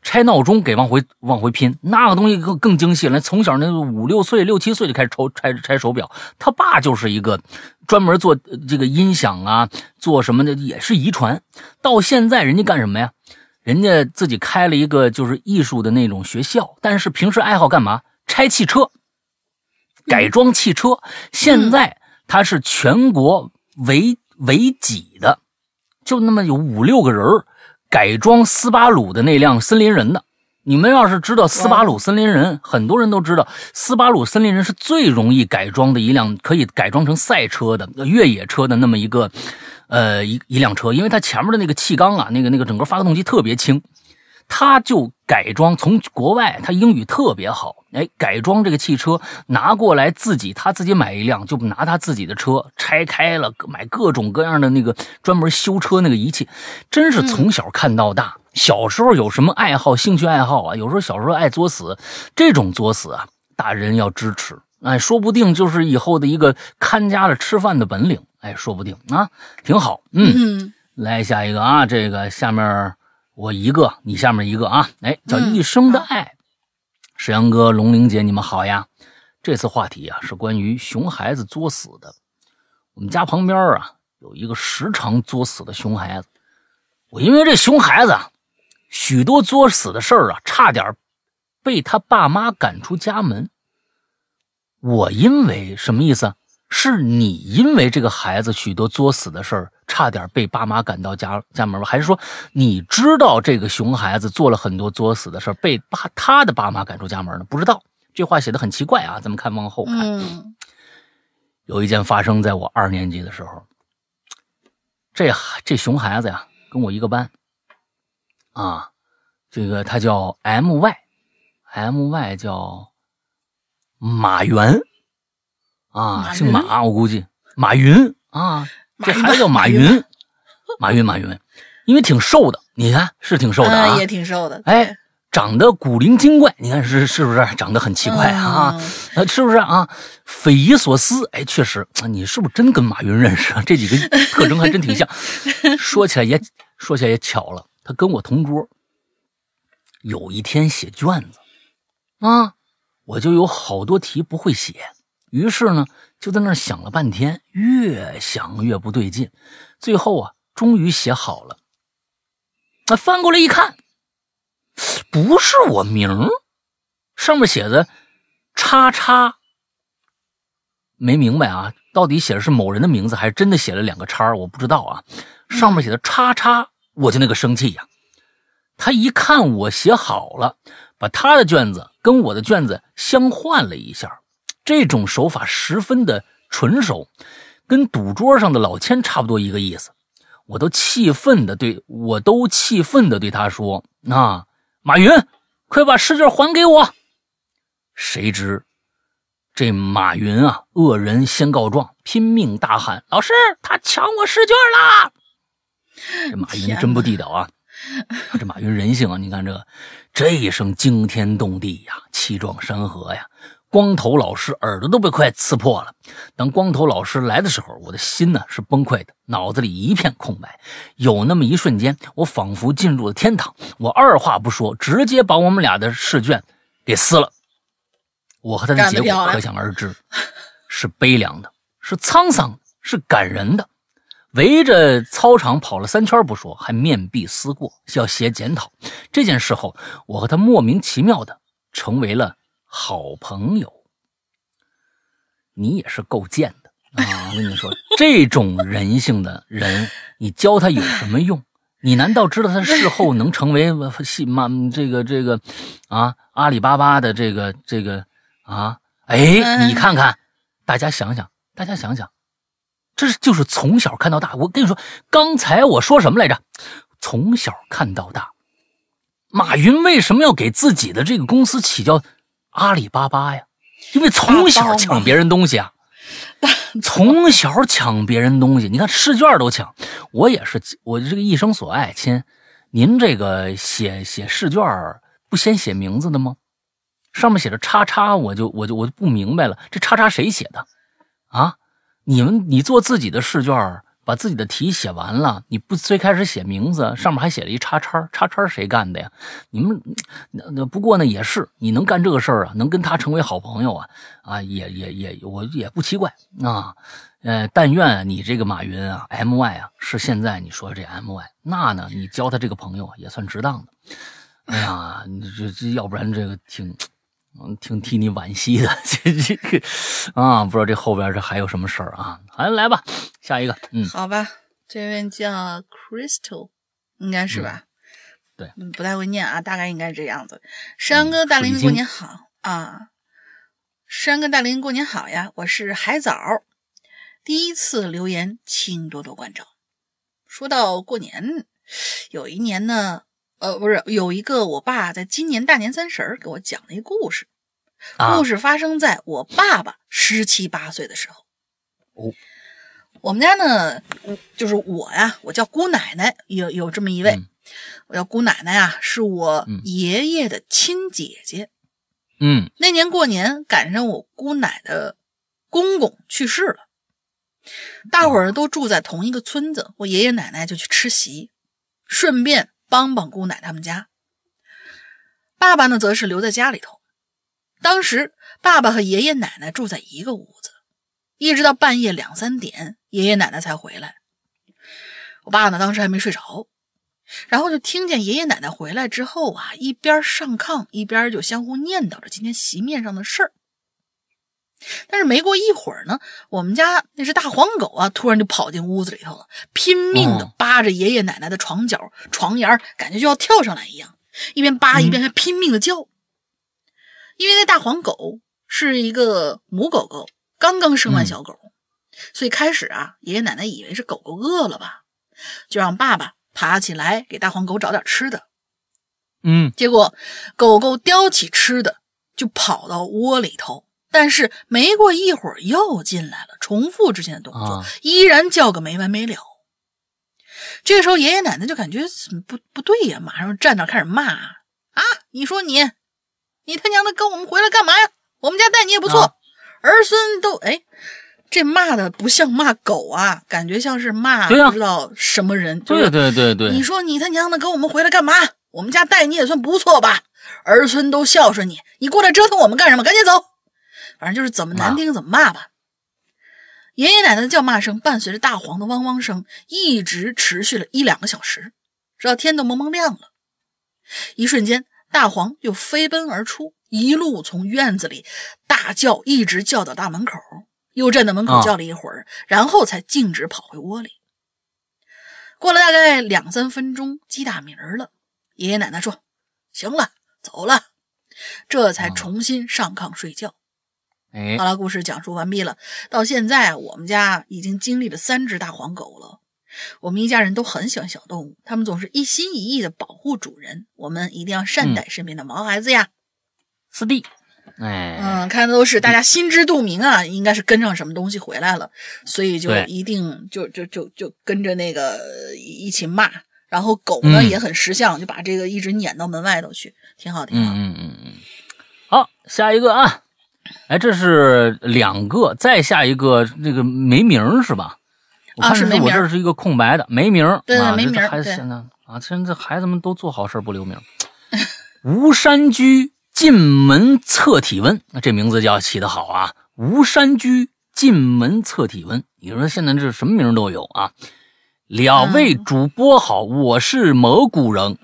拆闹钟，给往回往回拼，那个东西更更精细了。从小那个五六岁、六七岁就开始抽拆拆手表。他爸就是一个专门做呃这个音响啊，做什么的也是遗传。到现在人家干什么呀？人家自己开了一个就是艺术的那种学校，但是平时爱好干嘛？拆汽车，改装汽车。现在他是全国唯为己的，就那么有五六个人儿改装斯巴鲁的那辆森林人的。你们要是知道斯巴鲁森林人，很多人都知道，斯巴鲁森林人是最容易改装的一辆可以改装成赛车的、呃越野车的那么一个，呃一一辆车，因为它前面的那个气缸啊，那个那个整个发动机特别轻，他就改装，从国外他英语特别好，哎，改装这个汽车拿过来自己，他自己买一辆，就拿他自己的车拆开了，买各种各样的那个专门修车那个仪器，真是从小看到大。小时候有什么爱好、兴趣爱好啊？有时候小时候爱作死，这种作死啊，大人要支持，哎，说不定就是以后的一个看家的吃饭的本领，哎，说不定啊，挺好，嗯。嗯来下一个啊，这个下面我一个，你下面一个啊，哎，叫一生的爱。石阳哥、龙玲姐，你们好呀。这次话题啊是关于熊孩子作死的。我们家旁边啊有一个时常作死的熊孩子，我因为这熊孩子，许多作死的事儿啊，差点被他爸妈赶出家门。我因为什么意思啊？是你因为这个孩子许多作死的事儿，差点被爸妈赶到家家门吗？还是说你知道这个熊孩子做了很多作死的事儿，被爸他的爸妈赶出家门了？不知道，这话写的很奇怪啊。咱们看往后看，嗯有一件发生在我二年级的时候，这这熊孩子呀，跟我一个班，啊，这个他叫 M Y，M Y 叫马原，啊，姓马，我估计马云啊，这孩子叫马云，(laughs) 马云马云，因为挺瘦的，你看是挺瘦的啊，嗯也挺瘦的，哎，长得古灵精怪，你看是是不是长得很奇怪啊？是不是啊？匪夷所思，哎，确实，啊你是不是真跟马云认识啊？这几个特征还真挺像。(laughs) 说起来也说起来也巧了，他跟我同桌。有一天写卷子，啊，我就有好多题不会写，于是呢，就在那儿想了半天，越想越不对劲，最后啊，终于写好了。他，翻过来一看，不是我名，上面写的“叉叉”，没明白啊，到底写的是某人的名字，还是真的写了两个叉？我不知道啊。上面写的“叉叉”，我就那个生气呀、他一看我写好了，把他的卷子跟我的卷子相换了一下，这种手法十分的纯熟，跟赌桌上的老千差不多一个意思。我都气愤的对我都气愤的对他说：“啊马云，快把试卷还给我。”谁知这马云啊，恶人先告状，拼命大喊：“老师，他抢我试卷啦！”这马云真不地道啊！这马云人性啊，你看这这一声惊天动地呀，气壮山河呀！光头老师耳朵都被快刺破了。当光头老师来的时候，我的心呢是崩溃的，脑子里一片空白。有那么一瞬间，我仿佛进入了天堂。我二话不说，直接把我们俩的试卷给撕了。我和他的结果可想而知，是悲凉的，是沧桑的，是感人的。围着操场跑了三圈不说，还面壁思过，要写检讨。这件事后，我和他莫名其妙的成为了好朋友。你也是够贱的啊！我跟你说，(laughs) 这种人性的人，你教他有什么用？你难道知道他事后能成为西 (laughs) 妈这个这个啊阿里巴巴的这个这个啊？哎，你看看，大家想想，大家想想。这是就是从小看到大。我跟你说，刚才我说什么来着？从小看到大。马云为什么要给自己的这个公司起叫阿里巴巴呀？因为从小抢别人东西啊，从小抢别人东西。你看试卷都抢，我也是，我这个一生所爱。亲，您这个写写试卷不先写名字的吗？上面写着叉叉，我就我就我就不明白了，这叉叉谁写的啊？你们，你做自己的试卷，把自己的题写完了，你不最开始写名字，上面还写了一叉叉，叉叉谁干的呀？你们那那不过呢，也是你能干这个事儿啊，能跟他成为好朋友啊，啊，也也也，我也不奇怪啊。呃，但愿你这个马云啊，M Y 啊，是现在你说这 M Y，那呢，你交他这个朋友也算值当的。哎呀，你这这要不然这个挺。嗯，挺替你惋惜的，(laughs) 这这个啊，不知道这后边这还有什么事儿啊？来来吧，下一个，嗯，好吧，这位叫 Crystal，应该是吧？对，嗯，不太会念啊，大概应该是这样子。山哥大林过年好啊！山哥大林过年好呀！我是海藻，第一次留言，请多多关照。说到过年，有一年呢。呃，不是有一个我爸在今年大年三十儿给我讲了一故事，故事发生在我爸爸十七八岁的时候。哦，我们家呢，就是我呀，我叫姑奶奶，有有这么一位，我叫姑奶奶呀，是我爷爷的亲姐姐。嗯，那年过年赶上我姑奶的公公去世了，大伙儿都住在同一个村子，我爷爷奶奶就去吃席，顺便。帮帮姑奶他们家，爸爸呢，则是留在家里头。当时爸爸和爷爷奶奶住在一个屋子，一直到半夜两三点，爷爷奶奶才回来。我爸呢，当时还没睡着，然后就听见爷爷奶奶回来之后啊，一边上炕，一边就相互念叨着今天席面上的事儿。但是没过一会儿呢，我们家那只大黄狗啊，突然就跑进屋子里头了，拼命的扒着爷爷奶奶的床角、床沿感觉就要跳上来一样，一边扒一边还拼命的叫。因为那大黄狗是一个母狗狗，刚刚生完小狗，所以开始啊，爷爷奶奶以为是狗狗饿了吧，就让爸爸爬起来给大黄狗找点吃的。嗯，结果狗狗叼起吃的就跑到窝里头。但是没过一会儿又进来了，重复之前的动作，依然叫个没完没了。这时候爷爷奶奶就感觉不不对呀，马上站那开始骂啊！你说你，你他娘的跟我们回来干嘛呀？我们家待你也不错，儿孙都哎，这骂的不像骂狗啊，感觉像是骂不知道什么人。对对对对，你说你他娘的跟我们回来干嘛？我们家待你也算不错吧，儿孙都孝顺你，你过来折腾我们干什么？赶紧走！反正就是怎么难听怎么骂吧。爷爷奶奶的叫骂声伴随着大黄的汪汪声，一直持续了一两个小时，直到天都蒙蒙亮了。一瞬间，大黄又飞奔而出，一路从院子里大叫，一直叫到大门口，又站在门口叫了一会儿，然后才径直跑回窝里。过了大概两三分钟，鸡打鸣了，爷爷奶奶说：“行了，走了。”这才重新上炕睡觉。哎，好了，故事讲述完毕了。到现在，我们家已经经历了三只大黄狗了。我们一家人都很喜欢小动物，他们总是一心一意的保护主人。我们一定要善待身边的毛孩子呀。四弟，哎，嗯，看的都是大家心知肚明啊，应该是跟上什么东西回来了，所以就一定就就就就跟着那个一起骂。然后狗呢嗯也很识相，就把这个一直撵到门外头去，挺好，挺好。嗯嗯嗯嗯，好，下一个啊，哎，这是两个，再下一个那个没名儿是吧？我看是啊是没名我这是一个空白的，没名对。对啊、这没名孩子现在啊，现在孩子们都做好事不留名儿。吴山居进门测体温，那这名字叫起得好啊！吴山居进门测体温，你说现在这什么名都有啊！两位主播好，我是蒙古人，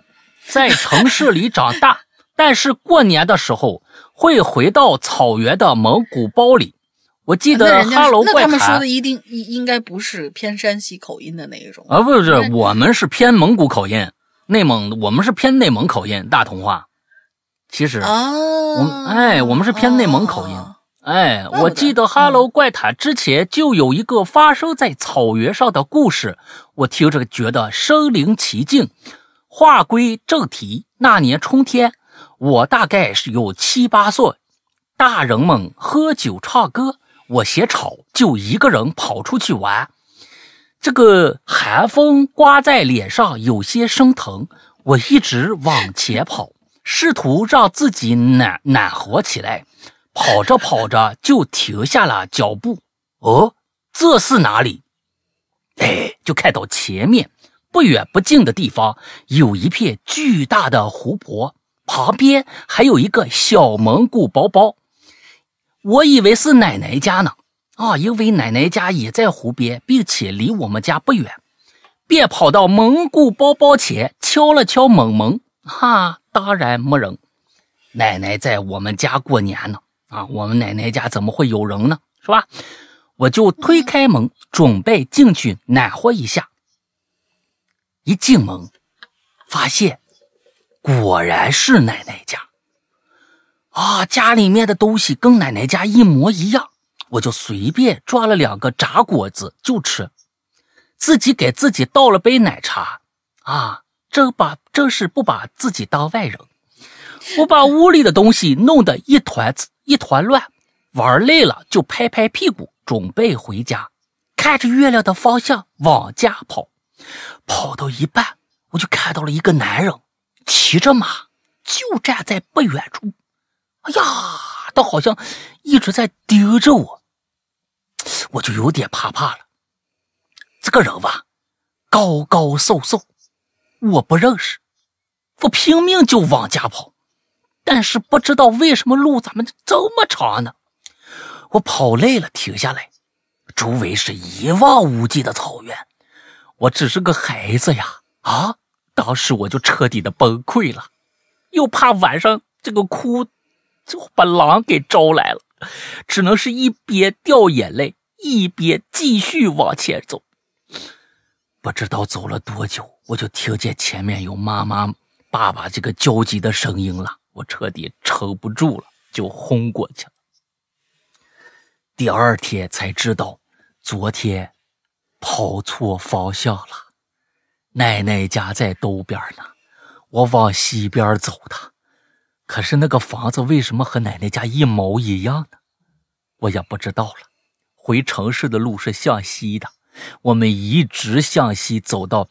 在城市里长大，但是过年的时候会回到草原的蒙古包里。我记得哈喽怪那他们说的一定应应该不是偏山西口音的那一种啊，不是对我们是偏蒙古口音，内蒙我们是偏内蒙口音，大同话。其实，哦，我们哎我们是偏内蒙口音哦哎，我记得《哈喽怪谈》之前就有一个发生在草原上的故事，我听着觉得身临其境。话归正题，那年春天，我大概是有七八岁，大人们喝酒唱歌，我嫌吵，就一个人跑出去玩。这个寒风刮在脸上，有些生疼。我一直往前跑，试图让自己暖暖和起来。跑着跑着就停下了脚步。哦，这是哪里？哎，就看到前面不远不近的地方有一片巨大的湖泊，旁边还有一个小蒙古包包。我以为是奶奶家呢，啊，因为奶奶家也在湖边，并且离我们家不远，便跑到蒙古包包前敲了敲门门。哈，当然没人。奶奶在我们家过年呢。啊，我们奶奶家怎么会有人呢？是吧？我就推开门，准备进去暖和一下。一进门，发现果然是奶奶家。啊，家里面的东西跟奶奶家一模一样，我就随便抓了两个炸果子就吃，自己给自己倒了杯奶茶。啊，这把真是不把自己当外人。我把屋里的东西弄得一团一团乱，玩累了就拍拍屁股，准备回家。看着月亮的方向往家跑，跑到一半，我就看到了一个男人骑着马，就站在不远处。哎呀，他好像一直在盯着我，我就有点怕怕了。这个人吧，高高瘦瘦，我不认识，我拼命就往家跑。但是不知道为什么路怎么这么长呢？我跑累了，停下来，周围是一望无际的草原，我只是个孩子呀！啊，当时我就彻底的崩溃了，又怕晚上这个哭就把狼给招来了，只能是一边掉眼泪，一边继续往前走。不知道走了多久，我就听见前面有妈妈、爸爸这个焦急的声音了。我彻底撑不住了，就昏过去了。第二天才知道，昨天跑错方向了。奶奶家在东边呢，我往西边走的。可是那个房子为什么和奶奶家一毛一样呢？我也不知道了。回城市的路是向西的，我们一直向西走到，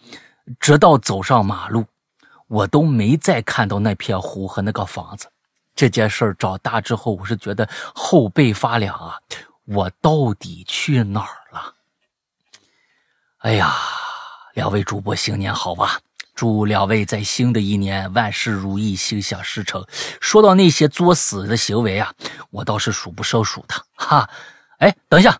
直到走上马路。我都没再看到那片湖和那个房子。这件事儿长大之后，我是觉得后背发凉啊！我到底去哪儿了？哎呀，两位主播新年好吧！祝两位在新的一年万事如意，心想事成。说到那些作死的行为啊，我倒是数不胜数的哈。哎，等一下，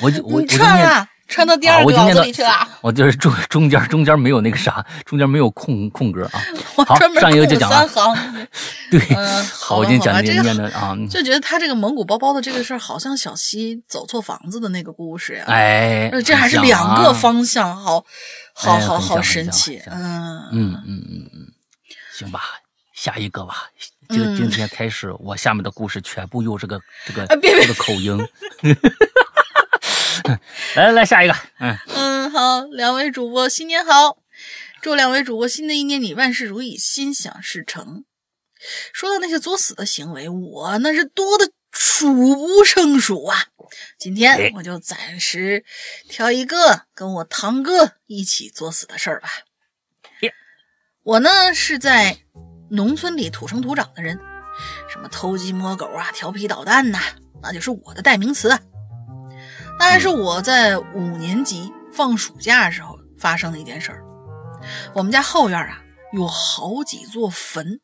我就我我你就念唱啊，唱到第二个稿子里去了。我就是中中间中间没有那个啥，中间没有空空格啊。好我专门上一个就讲空三了行，对，嗯好，我今天讲念的啊，就觉得他这个蒙古包包的这个事儿，好像小西走错房子的那个故事呀。哎，呃这还是两个方向，好，好哎好好神奇。嗯嗯嗯嗯嗯，行吧，下一个吧。就今天开始，我下面的故事全部用这个这个这个口音。(laughs) 来 (laughs) 来来，下一个。嗯嗯，好，两位主播新年好，祝两位主播新的一年里万事如意，心想事成。说到那些作死的行为，我那是多的数不胜数啊。今天我就暂时挑一个跟我堂哥一起作死的事儿吧。我呢是在农村里土生土长的人，什么偷鸡摸狗啊、调皮捣蛋呐，那就是我的代名词啊。大概是我在五年级放暑假的时候发生的一件事儿。我们家后院啊有好几座坟，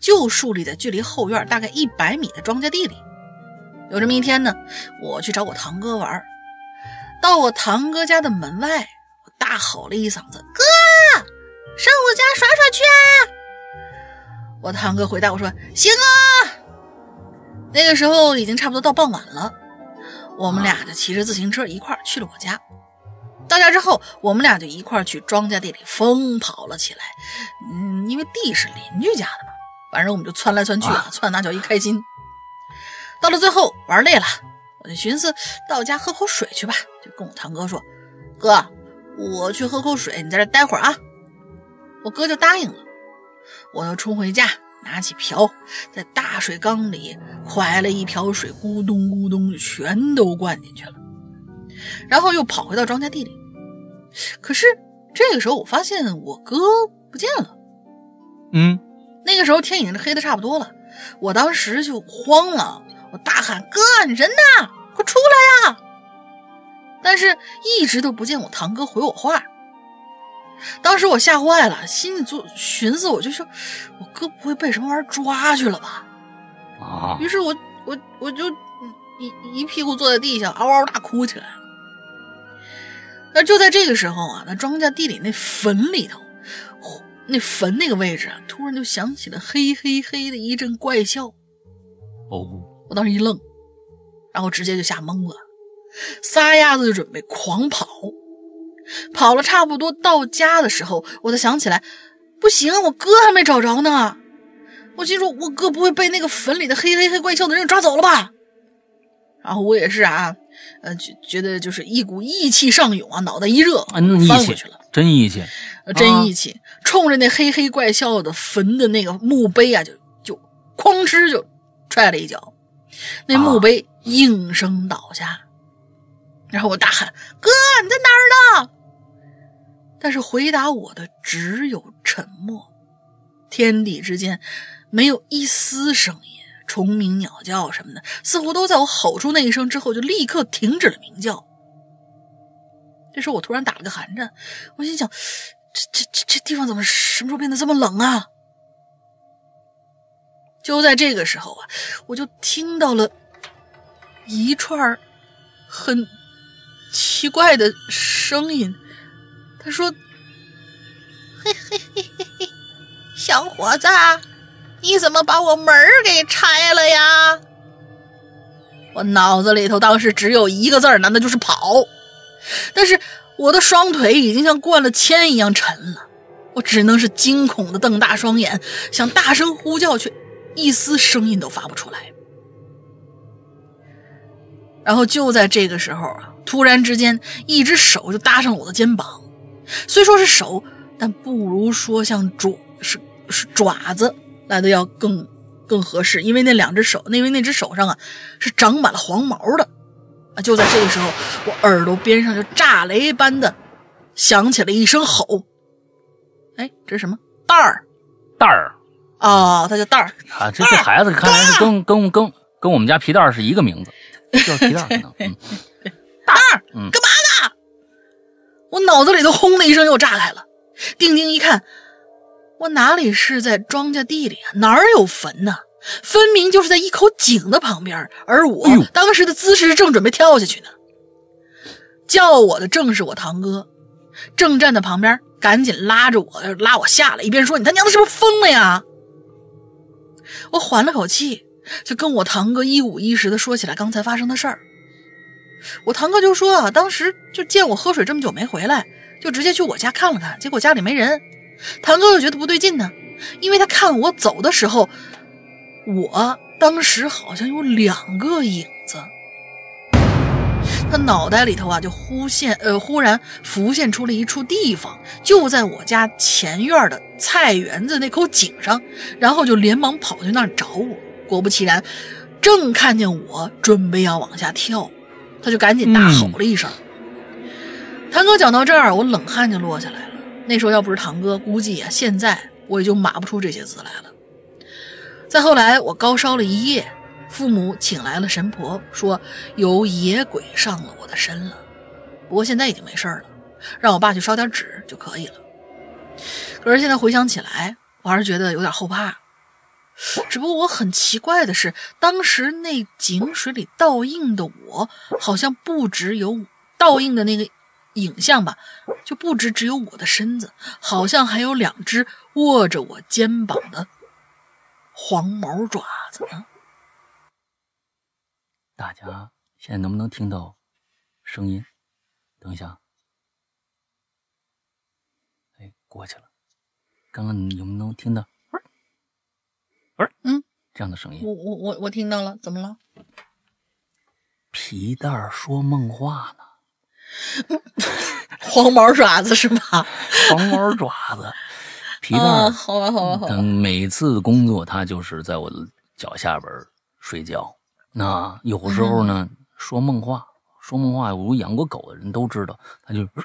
就竖立在距离后院大概一百米的庄稼地里。有这么一天呢，我去找我堂哥玩，到我堂哥家的门外，我大吼了一嗓子：“哥，上我家耍耍去啊！”我堂哥回答我说：“行啊。”那个时候已经差不多到傍晚了，我们俩就骑着自行车一块儿去了我家。到家之后，我们俩就一块儿去庄稼地里疯跑了起来。嗯，因为地是邻居家的嘛，反正我们就窜来窜去啊，窜那叫一开心。到了最后玩累了，我就寻思到家喝口水去吧，就跟我堂哥说：“哥，我去喝口水，你在这待会儿啊。”我哥就答应了。我又冲回家，拿起瓢，在大水缸里蒯了一瓢水，咕咚咕咚全都灌进去了，然后又跑回到庄稼地里。可是这个时候，我发现我哥不见了。嗯，那个时候天已经黑的差不多了，我当时就慌了。我大喊：“哥，你人呢？快出来呀！”但是一直都不见我堂哥回我话。当时我吓坏了，心里就寻思：我就说，我哥不会被什么玩意儿抓去了吧？啊！于是我我我就一一屁股坐在地下，嗷嗷大哭起来了。那就在这个时候啊，那庄稼地里那坟里头，那坟那个位置啊，突然就响起了嘿嘿嘿的一阵怪笑。哦。我当时一愣，然后直接就吓懵了，撒丫子就准备狂跑。跑了差不多到家的时候，我才想起来，不行，我哥还没找着呢。我心说，我哥不会被那个坟里的黑黑黑怪笑的人抓走了吧？然后我也是啊，呃，觉觉得就是一股义气上涌啊，脑袋一热，翻回去了，真义气，真义气，冲着那黑黑怪笑的坟的那个墓碑啊，就就哐哧就踹了一脚。那墓碑应声倒下，然后我大喊：“哥，你在哪儿呢？”但是回答我的只有沉默。天地之间没有一丝声音，虫鸣鸟叫什么的，似乎都在我吼出那一声之后就立刻停止了鸣叫。这时候我突然打了个寒颤，我心想：这这这这地方怎么什么时候变得这么冷啊？就在这个时候啊，我就听到了一串很奇怪的声音。他说：“嘿嘿嘿嘿嘿，小伙子，你怎么把我门给拆了呀？”我脑子里头当时只有一个字儿，那就是跑。但是我的双腿已经像灌了铅一样沉了，我只能是惊恐的瞪大双眼，想大声呼叫，却。一丝声音都发不出来，然后就在这个时候啊，突然之间，一只手就搭上了我的肩膀。虽说是手，但不如说像爪是是爪子来的要更更合适，因为那两只手，因为那只手上啊是长满了黄毛的啊。就在这个时候，我耳朵边上就炸雷般的响起了一声吼：“哎，这是什么蛋儿？蛋儿。”哦，他叫蛋儿啊！这这孩子看来是跟跟跟跟我们家皮蛋儿是一个名字，叫皮蛋 (laughs) 儿。嗯，蛋儿，干嘛呢？我脑子里头轰的一声又炸开了，定睛一看，我哪里是在庄稼地里啊？哪儿有坟呢？分明就是在一口井的旁边，而我当时的姿势正准备跳下去呢。叫我的正是我堂哥，正站在旁边，赶紧拉着我拉我下来，一边说：“你他娘的是不是疯了呀？”我缓了口气，就跟我堂哥一五一十的说起来刚才发生的事儿。我堂哥就说啊，当时就见我喝水这么久没回来，就直接去我家看了看，结果家里没人。堂哥就觉得不对劲呢，因为他看我走的时候，我当时好像有两个影子。他脑袋里头啊，就忽现呃，忽然浮现出了一处地方，就在我家前院的菜园子那口井上，然后就连忙跑去那儿找我。果不其然，正看见我准备要往下跳，他就赶紧大吼了一声。堂哥讲到这儿，我冷汗就落下来了。那时候要不是堂哥，估计啊，现在我也就码不出这些字来了。再后来，我高烧了一夜。父母请来了神婆，说有野鬼上了我的身了。不过现在已经没事了，让我爸去烧点纸就可以了。可是现在回想起来，我还是觉得有点后怕。只不过我很奇怪的是，当时那井水里倒映的我，好像不只有倒映的那个影像吧，就不止只有我的身子，好像还有两只握着我肩膀的黄毛爪子呢。大家现在能不能听到声音？等一下，哎，过去了。刚刚你有没有能听到？不是，嗯，这样的声音。我我我我听到了，怎么了？皮蛋儿说梦话呢。(laughs) 黄毛爪子是吧？(laughs) 黄毛爪子，皮蛋儿。好吧，好吧，好吧。每次工作，他就是在我的脚下边睡觉。那有时候呢，说梦话，说梦话，我养过狗的人都知道，他就，嗯，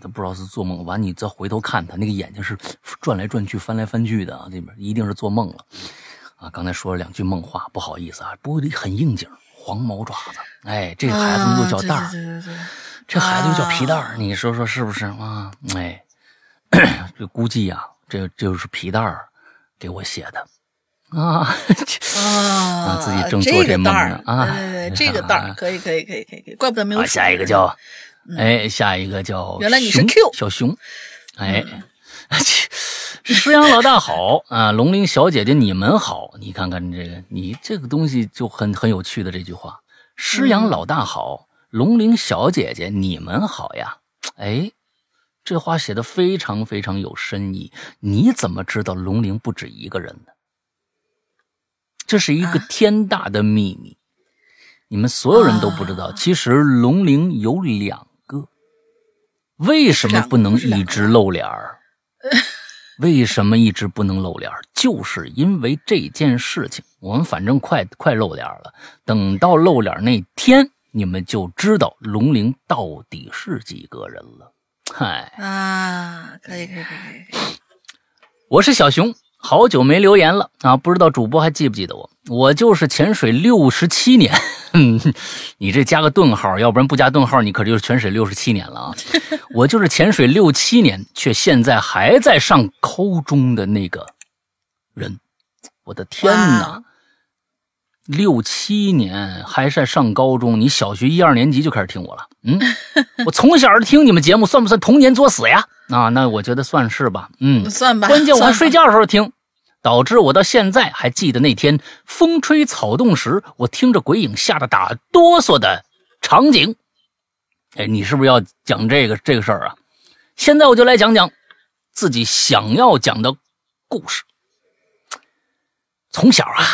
他不知道是做梦。完，你再回头看他那个眼睛是转来转去、翻来翻去的啊，这边一定是做梦了。啊，刚才说了两句梦话，不好意思啊，不过很应景，黄毛爪子，哎，这个孩子又叫蛋儿，对对对，这孩子又叫皮蛋儿，你说说是不是啊？哎，(coughs) 这估计呀，这这就是皮蛋儿给我写的。啊啊！自己正做这梦呢啊！对对对，这个蛋儿可以可以可以可以可以，怪不得没有。下一个叫，哎，下一个叫，原来你是 Q 小熊，哎，师阳老大好啊，龙鳞小姐姐你们好，你看看这个，你这个东西就很很有趣的这句话，师阳老大好，龙鳞小姐姐你们好呀，哎，这话写的非常非常有深意，你怎么知道龙鳞不止一个人呢？这是一个天大的秘密，你们所有人都不知道。其实龙鳞有两个，为什么不能一直露脸儿？为什么一直不能露脸儿？就是因为这件事情。我们反正快快露脸了，等到露脸那天，你们就知道龙陵到底是几个人了。嗨啊，可以可以可以可以，我是小熊。好久没留言了啊！不知道主播还记不记得我？我就是潜水六十七年，(laughs) 你这加个顿号，要不然不加顿号，你可就是潜水六十七年了啊！(laughs) 我就是潜水六七年，却现在还在上高中的那个人。我的天哪！六七年还在上高中，你小学一二年级就开始听我了？嗯，(laughs) 我从小就听你们节目，算不算童年作死呀？啊，那我觉得算是吧，嗯，(laughs) 算吧。关键我还睡觉的时候听，导致我到现在还记得那天风吹草动时，我听着鬼影吓得打哆嗦的场景。哎，你是不是要讲这个这个事儿啊？现在我就来讲讲自己想要讲的故事。从小啊，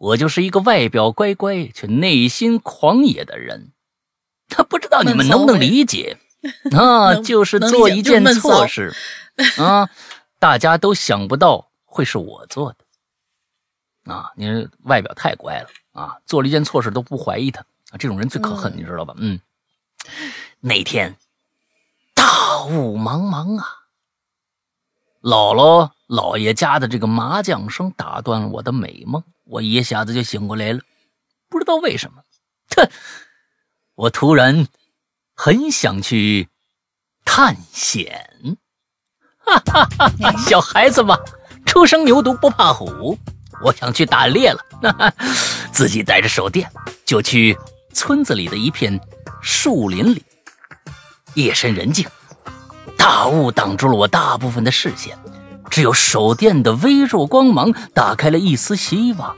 我就是一个外表乖乖却内心狂野的人，他不知道你们能不能理解。(laughs) 啊，就是做一件错事，啊，大家都想不到会是我做的，啊，你外表太乖了啊，做了一件错事都不怀疑他，啊，这种人最可恨，你知道吧？嗯，那天大雾茫茫啊，姥姥姥爷家的这个麻将声打断了我的美梦，我一下子就醒过来了，不知道为什么，哼，我突然。很想去探险，哈哈哈！小孩子嘛，初生牛犊不怕虎。我想去打猎了，哈哈，自己带着手电就去村子里的一片树林里。夜深人静，大雾挡住了我大部分的视线，只有手电的微弱光芒打开了一丝希望，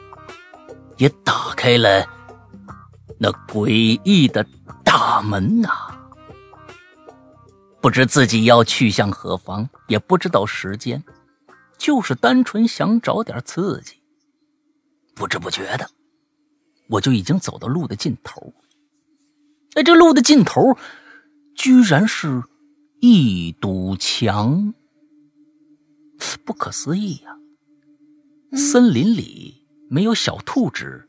也打开了那诡异的大门呐。不知自己要去向何方，也不知道时间，就是单纯想找点刺激。不知不觉的，我就已经走到路的尽头。哎，这路的尽头，居然是一堵墙，不可思议呀！森林里没有小兔子，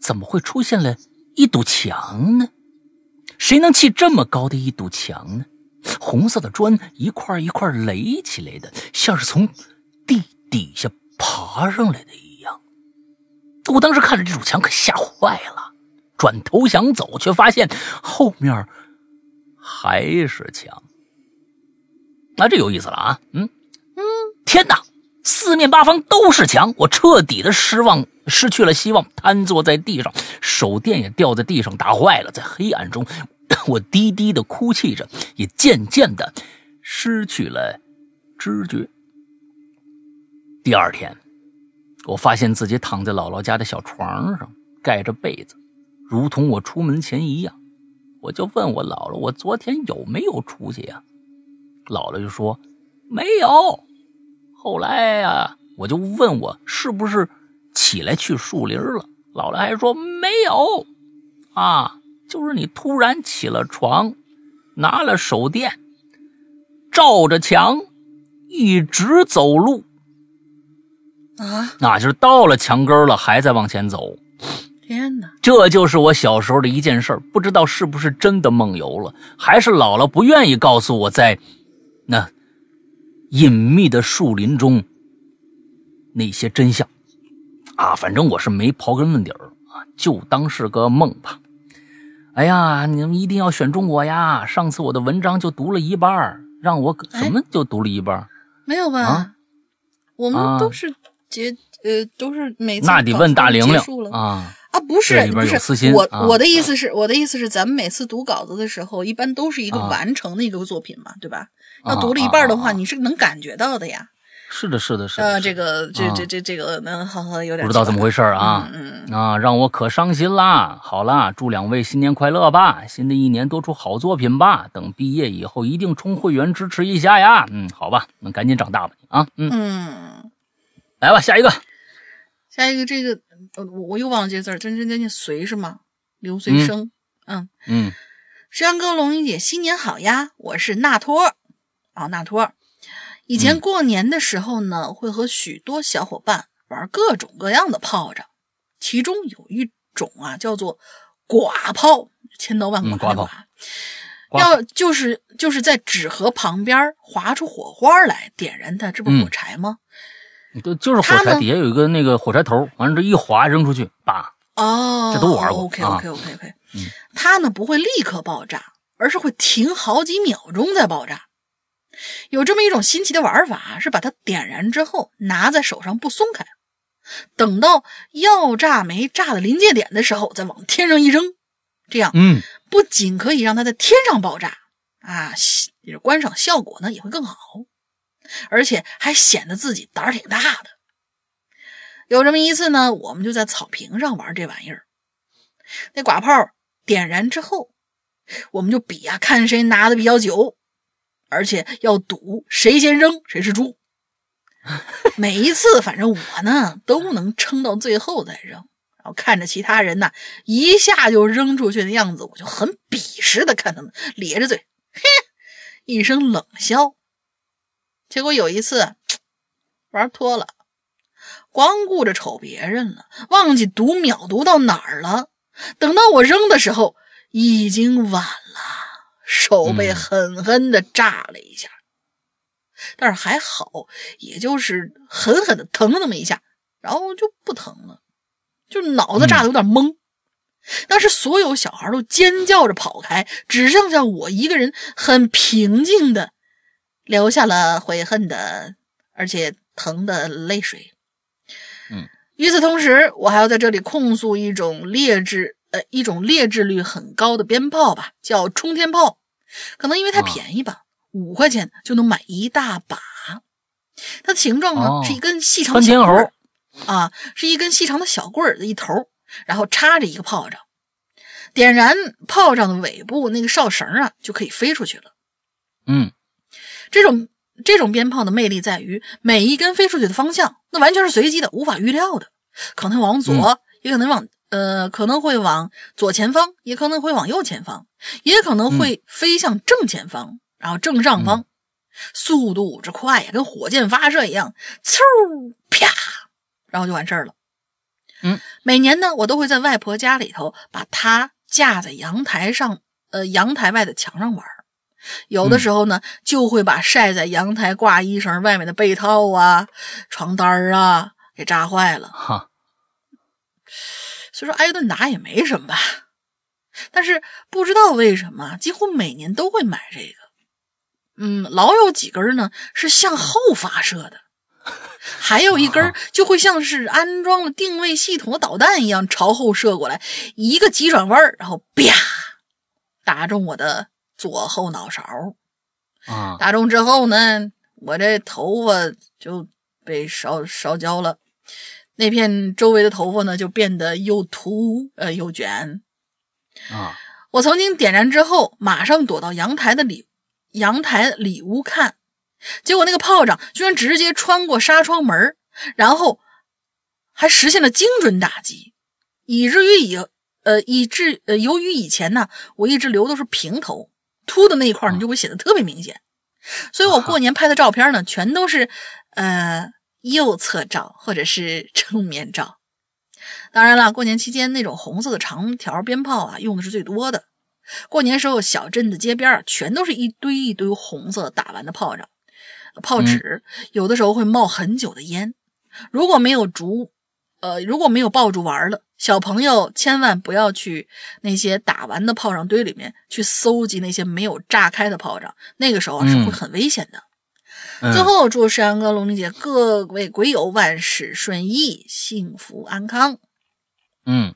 怎么会出现了一堵墙呢？谁能砌这么高的一堵墙呢？红色的砖一块一块垒起来的，像是从地底下爬上来的一样。我当时看着这堵墙，可吓坏了。转头想走，却发现后面还是墙。那这有意思了啊！嗯嗯，天哪，四面八方都是墙，我彻底的失望，失去了希望，瘫坐在地上，手电也掉在地上，打坏了。在黑暗中，我低低的哭泣着，也渐渐的失去了知觉。第二天，我发现自己躺在姥姥家的小床上，盖着被子。如同我出门前一样，我就问我姥姥：“我昨天有没有出去呀？”姥姥就说：“没有。”后来呀，我就问我是不是起来去树林了。姥姥还说：“没有，啊，就是你突然起了床，拿了手电，照着墙，一直走路，啊，那就是到了墙根了，还在往前走。”天哪！这就是我小时候的一件事不知道是不是真的梦游了，还是姥姥不愿意告诉我在那隐秘的树林中那些真相啊！反正我是没刨根问底儿啊，就当是个梦吧。哎呀，你们一定要选中我呀！上次我的文章就读了一半，让我什么就读了一半？没有吧？啊我们都是结呃，都是每次那得问大玲玲啊。啊，不是不是私心我啊我的意思是，我的意思是，咱们每次读稿子的时候，一般都是一个啊完成的一个作品嘛，对吧？啊要读了一半的话，你是能感觉到的呀。是的，是的，是的。呃，这个这啊这这这个，那好好有点不知道怎么回事啊。嗯啊，让我可伤心啦！好啦，祝两位新年快乐吧！新的一年多出好作品吧！等毕业以后一定充会员支持一下呀！嗯，好吧，那赶紧长大吧你啊！嗯，嗯，来吧，下一个。下一个这个，呃我我又忘了这个字儿，真真真念随是吗？刘随生，嗯，嗯石阳哥、龙云姐，新年好呀！我是纳托，啊，纳托。以前嗯过年的时候呢，会和许多小伙伴玩各种各样的炮仗，其中有一种啊叫做寡炮，千刀万剐的嗯寡炮要就是就是在纸盒旁边划出火花来点燃它，这不是火嗯柴吗？就就是火柴底下有一个那个火柴头，完了这一划扔出去，叭！哦，这都玩过 OK 啊 OK OK OK，嗯它呢不会立刻爆炸，而是会停好几秒钟再爆炸。有这么一种新奇的玩法，是把它点燃之后拿在手上不松开，等到要炸没炸的临界点的时候，再往天上一扔，这样嗯不仅可以让它在天上爆炸啊，观赏效果呢也会更好，而且还显得自己胆儿挺大的。有这么一次呢，我们就在草坪上玩这玩意儿。那寡炮点燃之后，我们就比啊，看谁拿的比较久，而且要赌谁先扔谁是猪。每一次，反正我呢都能撑到最后再扔。然后看着其他人呐一下就扔出去的样子，我就很鄙视的看他们，咧着嘴，嘿，一声冷笑。结果有一次玩脱了，光顾着瞅别人了，忘记读秒读到哪儿了。等到我扔的时候，已经晚了，手被嗯狠狠的炸了一下。但是还好，也就是狠狠的疼了那么一下，然后就不疼了，就脑子炸的有点懵。当时所有小孩都尖叫着跑开，只剩下我一个人很平静的流下了悔恨的而且疼的泪水。嗯，与此同时，我还要在这里控诉一种劣质呃一种劣质率很高的鞭炮吧，叫冲天炮。可能因为它啊便宜吧，五块钱就能买一大把。它的形状呢、哦是一根细长的小棍儿猴啊，是一根细长的小棍儿的一头，然后插着一个炮仗。点燃炮仗的尾部那个哨绳啊，就可以飞出去了。嗯这种这种鞭炮的魅力在于，每一根飞出去的方向，那完全是随机的，无法预料的，可能往左，也可能往呃，可能会往左前方，也可能会往右前方，也可能会飞向正前方，然后正上方，速度之快呀，跟火箭发射一样，嗖啪，然后就完事儿了。嗯，每年呢，我都会在外婆家里头把它架在阳台上，呃，阳台外的墙上玩儿。有的时候呢，就会把晒在阳台挂衣绳外面的被套啊、床单啊给扎坏了。哈，虽说挨顿打也没什么吧，但是不知道为什么，几乎每年都会买这个。嗯，老有几根呢是向后发射的，还有一根就会像是安装了定位系统的导弹一样朝后射过来，一个急转弯，然后啪打中我的。左后脑勺啊，打中之后呢，我这头发就被烧烧焦了，那片周围的头发呢就变得又秃呃又卷啊。我曾经点燃之后，马上躲到阳台的里阳台里屋看，结果那个炮仗居然直接穿过纱窗门，然后还实现了精准打击，以至于以呃以致呃由于以前呢我一直留的是平头。秃的那一块呢，就会显得特别明显，所以我过年拍的照片呢，全都是呃右侧照或者是正面照。当然了，过年期间那种红色的长条鞭炮啊，用的是最多的。过年时候，小镇的街边全都是一堆一堆红色打完的炮仗、炮纸，有的时候会冒很久的烟。如果没有竹，呃，如果没有爆竹玩了。小朋友千万不要去那些打完的炮仗堆里面去搜集那些没有炸开的炮仗，那个时候是会很危险的。最后，祝山阳哥、龙玲姐各位鬼友万事顺意、幸福安康。嗯，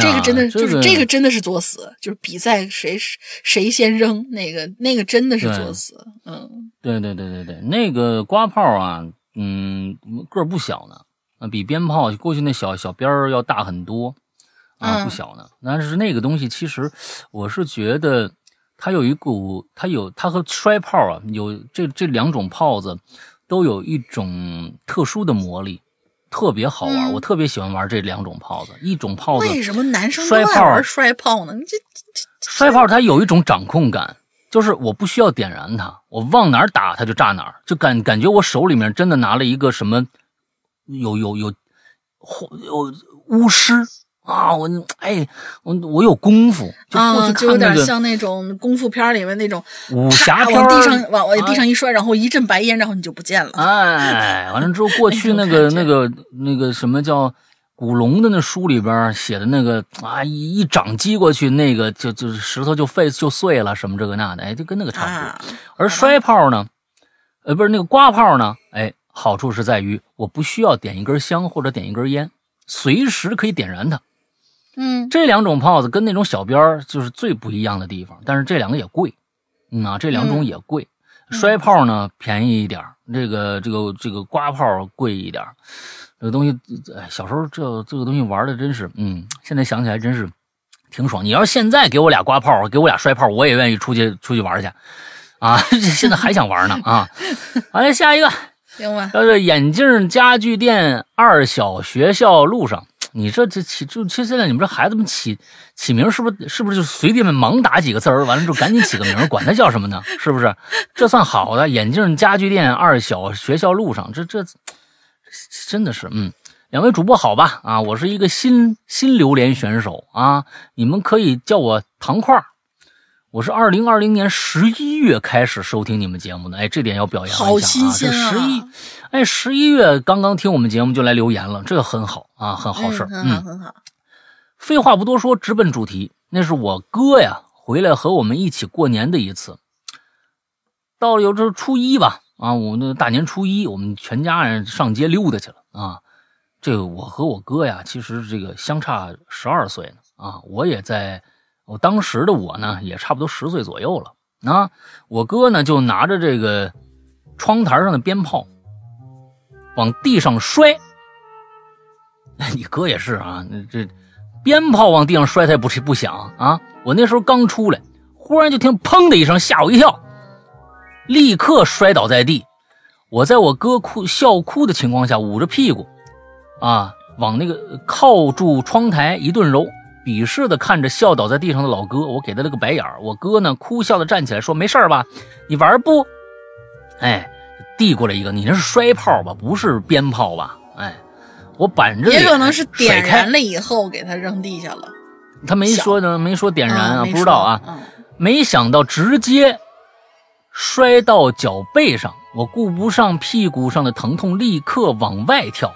这个真的就是这个真的是作死，就是比赛谁谁先扔那个那个真的是作死。嗯，对对对对对，那个刮炮啊，嗯，个儿不小呢。啊，比鞭炮过去那小小鞭儿要大很多，啊，不小呢。但是那个东西其实，我是觉得它有一股，它有它和摔炮啊，有这这两种炮子都有一种特殊的魔力，特别好玩。我特别喜欢玩这两种炮子。一种炮子为什么男生摔炮玩摔炮呢？这这摔炮它有一种掌控感，就是我不需要点燃它，我往哪儿打它就炸哪儿，就感感觉我手里面真的拿了一个什么。有有有，有巫师啊！我哎，我我有功夫，就过去看那个，就有点像那种功夫片里面那种武侠片，往地上往往地上一摔，然后一阵白烟，然后你就不见了。哎，完了之后，过去那个 (laughs) 那个那个什么叫古龙的那书里边写的那个啊，一一掌击过去，那个就就是石头就废就碎了，什么这个那的，哎，就跟那个差不多。而摔炮呢，呃，不是那个刮炮呢，哎。好处是在于，我不需要点一根香或者点一根烟，随时可以点燃它。嗯，这两种炮子跟那种小鞭儿就是最不一样的地方，但是这两个也贵。嗯啊，这两种也贵。摔炮呢便宜一点这个这个这个刮炮贵一点这个东西，哎，小时候这这个东西玩的真是，嗯，现在想起来真是挺爽。你要是现在给我俩刮炮，给我俩摔炮，我也愿意出去出去玩去。啊，(laughs) 现在还想玩呢啊！(laughs) 好了，下一个。行吧，叫做眼镜家具店二小学校路上，你这这起就其实现在你们这孩子们起起名是不是是不是就随便们盲打几个字儿，完了之后赶紧起个名，管他叫什么呢？是不是？这算好的。眼镜家具店二小学校路上，这这真的是嗯，两位主播好吧？啊，我是一个新新榴莲选手啊，你们可以叫我糖块儿。我是二零二零年十一月开始收听你们节目的，哎，这点要表扬一下啊！好新鲜啊！十一，哎，十一月刚刚听我们节目就来留言了，这个很好啊，很好事嗯，很好，很好。废话不多说，直奔主题。那是我哥呀，回来和我们一起过年的一次。到了有这初一吧，啊，我那大年初一，我们全家人上街溜达去了啊。这个我和我哥呀，其实这个相差十二岁呢啊，我也在。我当时的我呢，也差不多十岁左右了。啊，我哥呢就拿着这个窗台上的鞭炮往地上摔。(laughs) 你哥也是啊，这鞭炮往地上摔，他也不不响啊。我那时候刚出来，忽然就听砰的一声，吓我一跳。立刻摔倒在地。我在我哥哭笑哭的情况下，捂着屁股，啊，往那个靠住窗台一顿揉，鄙视的看着笑倒在地上的老哥。我给他了个白眼儿我哥呢，哭笑的站起来说：“没事吧？你玩不？”哎，递过来一个，你那是摔炮吧？不是鞭炮吧？哎，我板着也可能是点燃了以后给他扔地下了。他没说呢，没说点燃啊，不知道啊。没想到直接摔到脚背上。我顾不上屁股上的疼痛，立刻往外跳，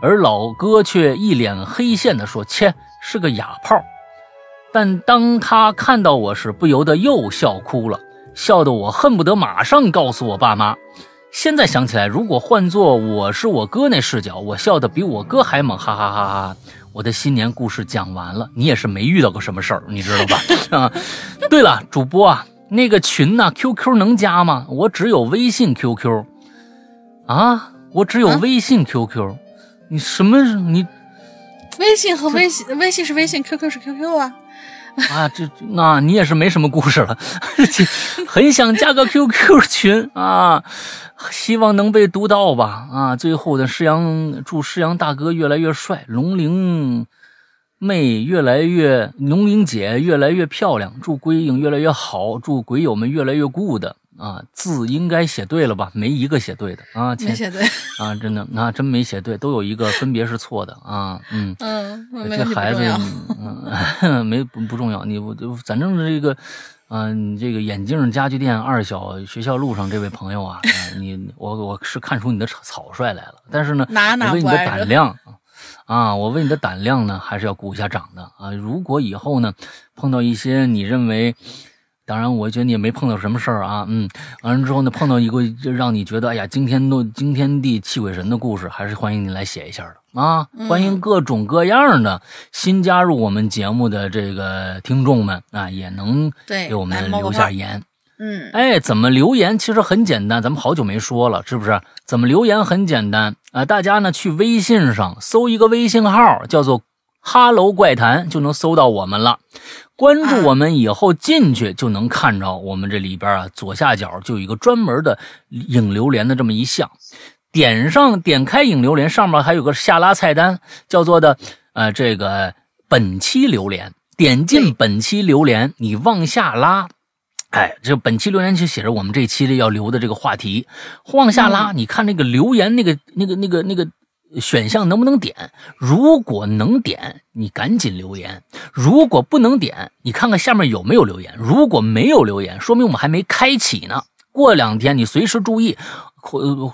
而老哥却一脸黑线的说：“切，是个哑炮。”但当他看到我时，不由得又笑哭了，笑得我恨不得马上告诉我爸妈。现在想起来，如果换做我是我哥那视角，我笑得比我哥还猛，哈哈哈哈！我的新年故事讲完了，你也是没遇到过什么事儿，你知道吧？(laughs) 啊，对了，主播啊。那个群呢？QQ 能加吗？我只有微信 QQ，啊，我只有微信 QQ，你什么？你微信和微信，微信是微信，QQ 是 QQ 啊。啊，这那你也是没什么故事了，很想加个 QQ 群啊，希望能被读到吧。啊，最后的施阳祝施阳大哥越来越帅，龙鳞。妹越来越，龙玲姐越来越漂亮，祝鬼影越来越好，祝鬼友们越来越 good 啊！字应该写对了吧？没一个写对的啊，没写对啊，真的啊，真没写对，都有一个分别是错的啊，嗯嗯，这孩子嗯 (laughs) 没不不重要，你我就反正这个，嗯，这个眼镜家具店二小学校路上这位朋友啊，你我我是看出你的草率来了，但是呢，我为你的胆量。啊，我为你的胆量呢，还是要鼓一下掌的啊！如果以后呢，碰到一些你认为，当然，我觉得你也没碰到什么事儿啊，嗯，完了之后呢，碰到一个让你觉得哎呀惊天动惊天地泣鬼神的故事，还是欢迎你来写一下的啊！欢迎各种各样的新加入我们节目的这个听众们啊，也能给我们留下言。嗯，哎，怎么留言？其实很简单，咱们好久没说了，是不是？怎么留言很简单啊？大家呢去微信上搜一个微信号，叫做“哈喽怪谈”，就能搜到我们了。关注我们以后进去就能看着我们这里边啊，左下角就有一个专门的影榴莲的这么一项，点上点开影榴莲，上面还有个下拉菜单，叫做的呃这个本期榴莲，点进本期榴莲，你往下拉。哎，这本期留言就写着我们这期的要留的这个话题，往下拉，你看那个留言那个那个那个那个选项能不能点？如果能点，你赶紧留言；如果不能点，你看看下面有没有留言。如果没有留言，说明我们还没开启呢。过两天你随时注意，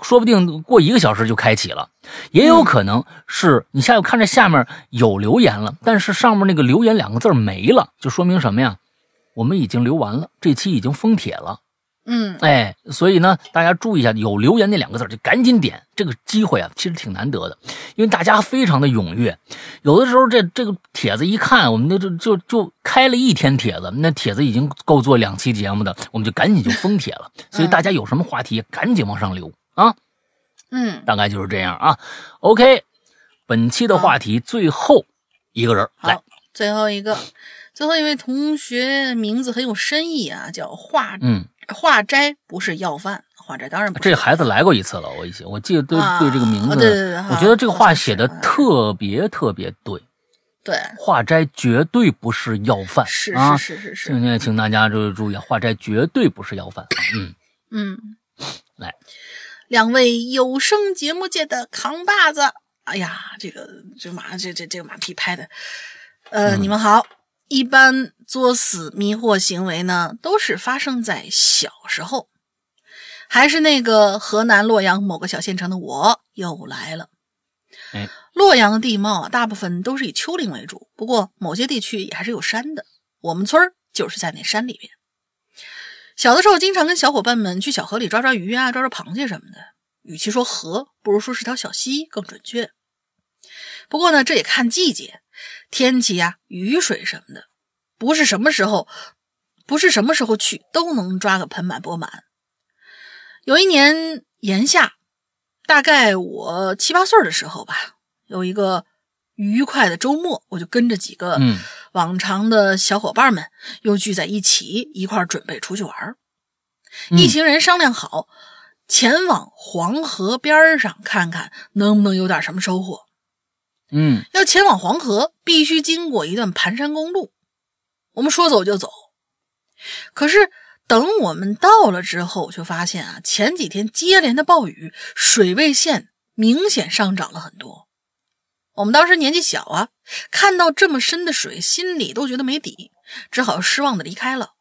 说不定过一个小时就开启了，也有可能是你下看着下面有留言了，但是上面那个留言两个字没了，就说明什么呀？我们已经留完了，这期已经封帖了。嗯，哎，所以呢，大家注意一下，有留言那两个字就赶紧点。这个机会啊，其实挺难得的，因为大家非常的踊跃。有的时候这这个帖子一看，我们就就就就开了一天帖子，那帖子已经够做两期节目的，我们就赶紧就封帖了。(laughs) 所以大家有什么话题，赶紧往上留啊。嗯，大概就是这样啊。OK，本期的话题最后一个人来，最后一个。最后一位同学名字很有深意啊，叫画嗯化斋，不是要饭。化斋当然不。这孩子来过一次了，我以前我记得对对这个名字，对对对，我觉得这个话写的特别特别对。对，化斋绝对不是要饭，是是是是是。今天请大家注意注意，化斋绝对不是要饭。嗯嗯，来，两位有声节目界的扛把子，哎呀，这个这马这这这个马屁拍的，呃，你们好。一般作死迷惑行为呢，都是发生在小时候。还是那个河南洛阳某个小县城的我又来了。哎，洛阳的地貌啊，大部分都是以丘陵为主，不过某些地区也还是有山的。我们村儿就是在那山里边。小的时候，经常跟小伙伴们去小河里抓抓鱼啊，抓抓螃蟹什么的。与其说河，不如说是条小溪更准确。不过呢，这也看季节。天气呀，雨水什么的，不是什么时候，不是什么时候去都能抓个盆满钵满。有一年炎夏，大概我七八岁的时候吧，有一个愉快的周末，我就跟着几个往常的小伙伴们又聚在一起，一块准备出去玩。一行人商量好，前往黄河边上看看能不能有点什么收获。嗯，要前往黄河，必须经过一段盘山公路。我们说走就走，可是等我们到了之后，就发现啊，前几天接连的暴雨，水位线明显上涨了很多。我们当时年纪小啊，看到这么深的水，心里都觉得没底，只好失望的离开了。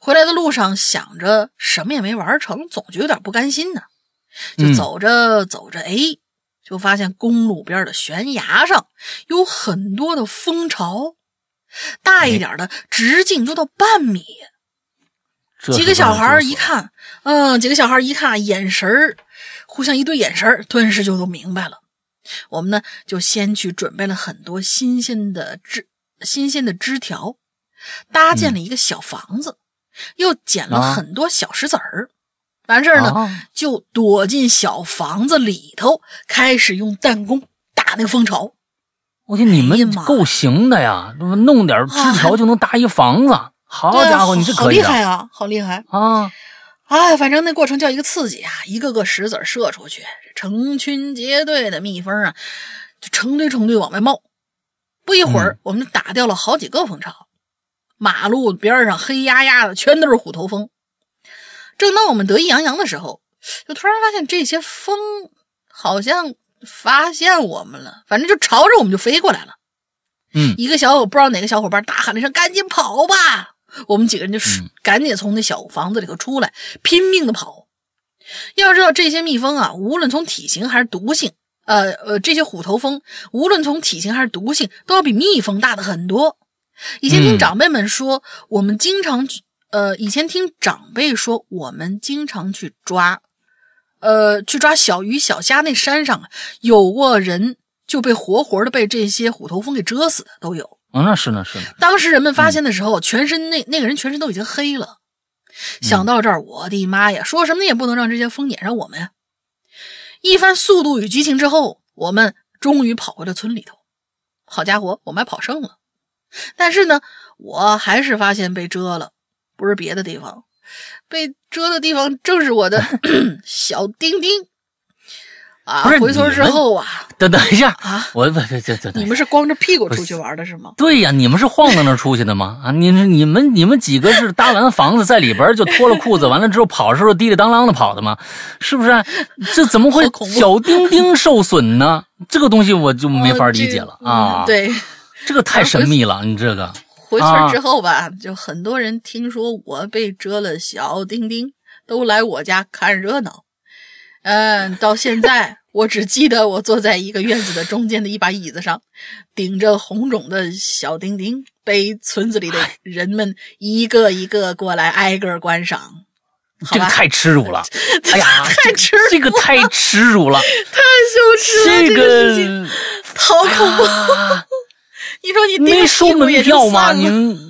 回来的路上，想着什么也没玩成，总觉得有点不甘心呢。就走着走着，哎，就发现公路边的悬崖上有很多的蜂巢，大一点的直径都到半米。几个小孩一看，嗯，几个小孩一看，眼神儿互相一对眼神儿，顿时就都明白了。我们呢，就先去准备了很多新鲜的枝、新鲜的枝条，搭建了一个小房子，又捡了很多小石子儿。完事儿呢，就躲进小房子里头，开始用弹弓打那个蜂巢。我天，你们够行的呀！弄点枝条就能搭一房子，好家伙，你这好厉害啊，好厉害啊！哎，反正那过程叫一个刺激啊！一个个石子射出去，成群结队的蜜蜂啊，就成堆成堆往外冒。不一会儿，我们打掉了好几个蜂巢。马路边上黑压压的，全都是虎头蜂。正当我们得意洋洋的时候，就突然发现这些蜂好像发现我们了，反正就朝着我们就飞过来了。嗯，一个小伙不知道哪个小伙伴大喊了一声：“赶紧跑吧！”我们几个人就是赶紧从那小房子里头出来，拼命的跑。要知道这些蜜蜂啊，无论从体型还是毒性，呃呃，这些虎头蜂无论从体型还是毒性，都要比蜜蜂大的很多。以前听长辈们说，我们经常去，呃，以前听长辈说，我们经常去抓，呃，去抓小鱼小虾。那山上有过人就被活活的被这些虎头蜂给蛰死的，都有。哦，那是那是。当时人们发现的时候，全身那那个人全身都已经黑了。想到这儿，我的妈呀！说什么也不能让这些蜂撵上我们呀！一番速度与激情之后，我们终于跑回了村里头。好家伙，我们还跑剩了。但是呢，我还是发现被蛰了，不是别的地方，被蛰的地方正是我的 (clears throat) 小丁丁。啊！回村之后啊，(laughs) 等等一下啊！我不这这这，你们是光着屁股出去玩的是吗？对呀，你们是晃荡着出去的吗？啊，你你们你们几个是搭完房子在里边就脱了裤子，完了之后跑的时候滴里当啷的跑的吗？是不是？这怎么会小丁丁受损呢？这个东西我就没法理解了 (laughs) 啊！对，这个太神秘了，你这个回村之后吧，就很多人听说我被蛰了，小丁丁都来我家看热闹。嗯，到现在我只记得我坐在一个院子的中间的一把椅子上，顶着红肿的小丁丁，被村子里的人们一个一个过来挨个观赏。(laughs) 这个太耻辱了！哎呀，太耻，这个太耻辱了，太羞耻了！这个好恐怖！你说你没收门票吗？你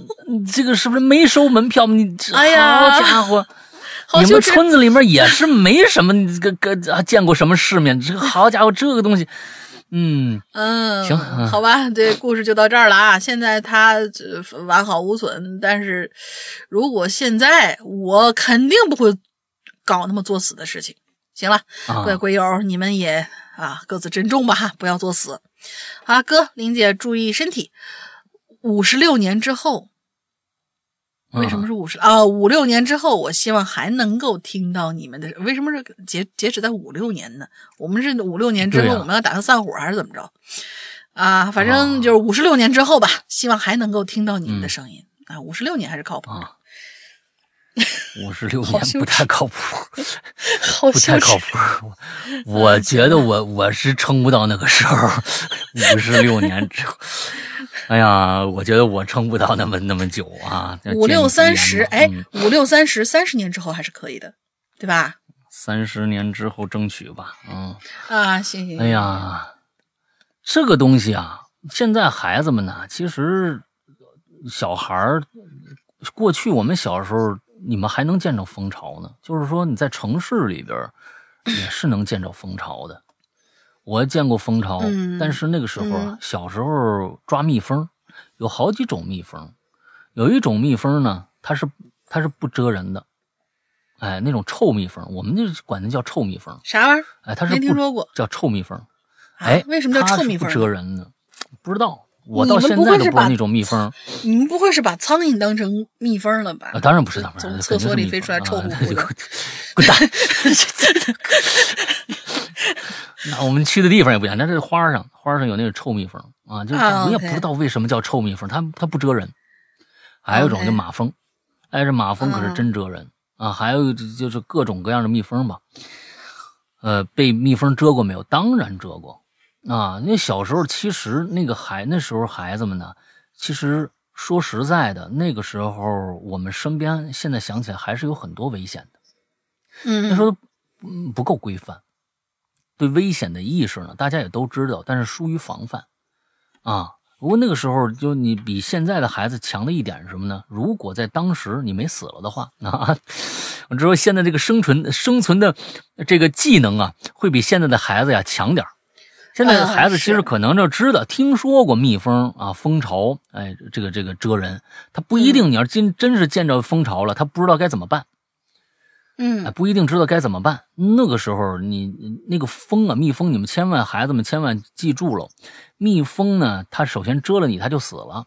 (laughs) 这个是不是没收门票？你哎呀，好家伙！(laughs) 你们村子里面也是没什么这个个见过什么世面，这个好家伙，这个东西，嗯嗯，行，好吧，这故事就到这儿了啊。现在他完好无损，但是如果现在我肯定不会搞那么作死的事情。行了，各位鬼友，你们也啊各自珍重吧哈，不要作死。好，哥，玲姐注意身体。五十六年之后。为什么是五十啊？五六年之后，我希望还能够听到你们的。为什么是截截止在五六年呢？我们是五六年之后，我们要打算散伙还是怎么着？啊，反正就是五十六年之后吧，希望还能够听到你们的声音啊。五十六年还是靠谱的。(laughs) 五十六年不太靠谱，(laughs) 不太靠谱。我觉得我我是撑不到那个时候，五十六年之后。哎呀，我觉得我撑不到那么那么久啊！五六三十，哎，五六三十，三十年之后还是可以的，对吧？三十年之后争取吧，嗯。啊，行行。哎呀，这个东西啊，现在孩子们呢，其实小孩儿，过去我们小时候，你们还能见着蜂巢呢，就是说你在城市里边 (clears throat) 也是能见着蜂巢的。我见过蜂巢，但是那个时候啊，小时候抓蜜蜂，有好几种蜜蜂，有一种蜜蜂呢，它是它是不蜇人的，哎，那种臭蜜蜂，我们就管它叫臭蜜蜂。啥玩意儿？哎，它是没听说过，叫臭蜜蜂。啊哎，为什么叫臭蜜蜂不蜇人呢？不知道，我到现在都不知道那种蜜蜂。(laughs) 你们不会是把苍蝇当成蜜蜂了吧？啊，当然不是，当然从肯厕所里飞出来臭乎啊乎 (laughs) 的。滚蛋！(laughs) 那我们去的地方也不一样，那这花上花上有那个臭蜜蜂啊，就我也不知道为什么叫臭蜜蜂，它它不蜇人。还有一种就马蜂，哎，这马蜂可是嗯真蜇人啊。还有就就是各种各样的蜜蜂吧，呃，被蜜蜂蛰过没有？当然蛰过啊。那小时候其实那个孩那时候孩子们呢，其实说实在的，那个时候我们身边现在想起来还是有很多危险的。嗯，那时候嗯不够规范，对危险的意识呢，大家也都知道，但是疏于防范啊。不过那个时候，就你比现在的孩子强的一点是什么呢？如果在当时你没死了的话，啊，(laughs) 我知道现在这个生存生存的这个技能啊，会比现在的孩子呀强点儿现在的孩子嗯其实可能就知道、听说过蜜蜂啊、蜂巢，哎，这个这个蛰人，他不一定。你要真真是见着蜂巢了，他不知道该怎么办。哎，嗯不一定知道该怎么办。那个时候你，那个蜂啊，蜜蜂，你们千万孩子们千万记住了，蜜蜂呢，它首先蛰了你，它就死了。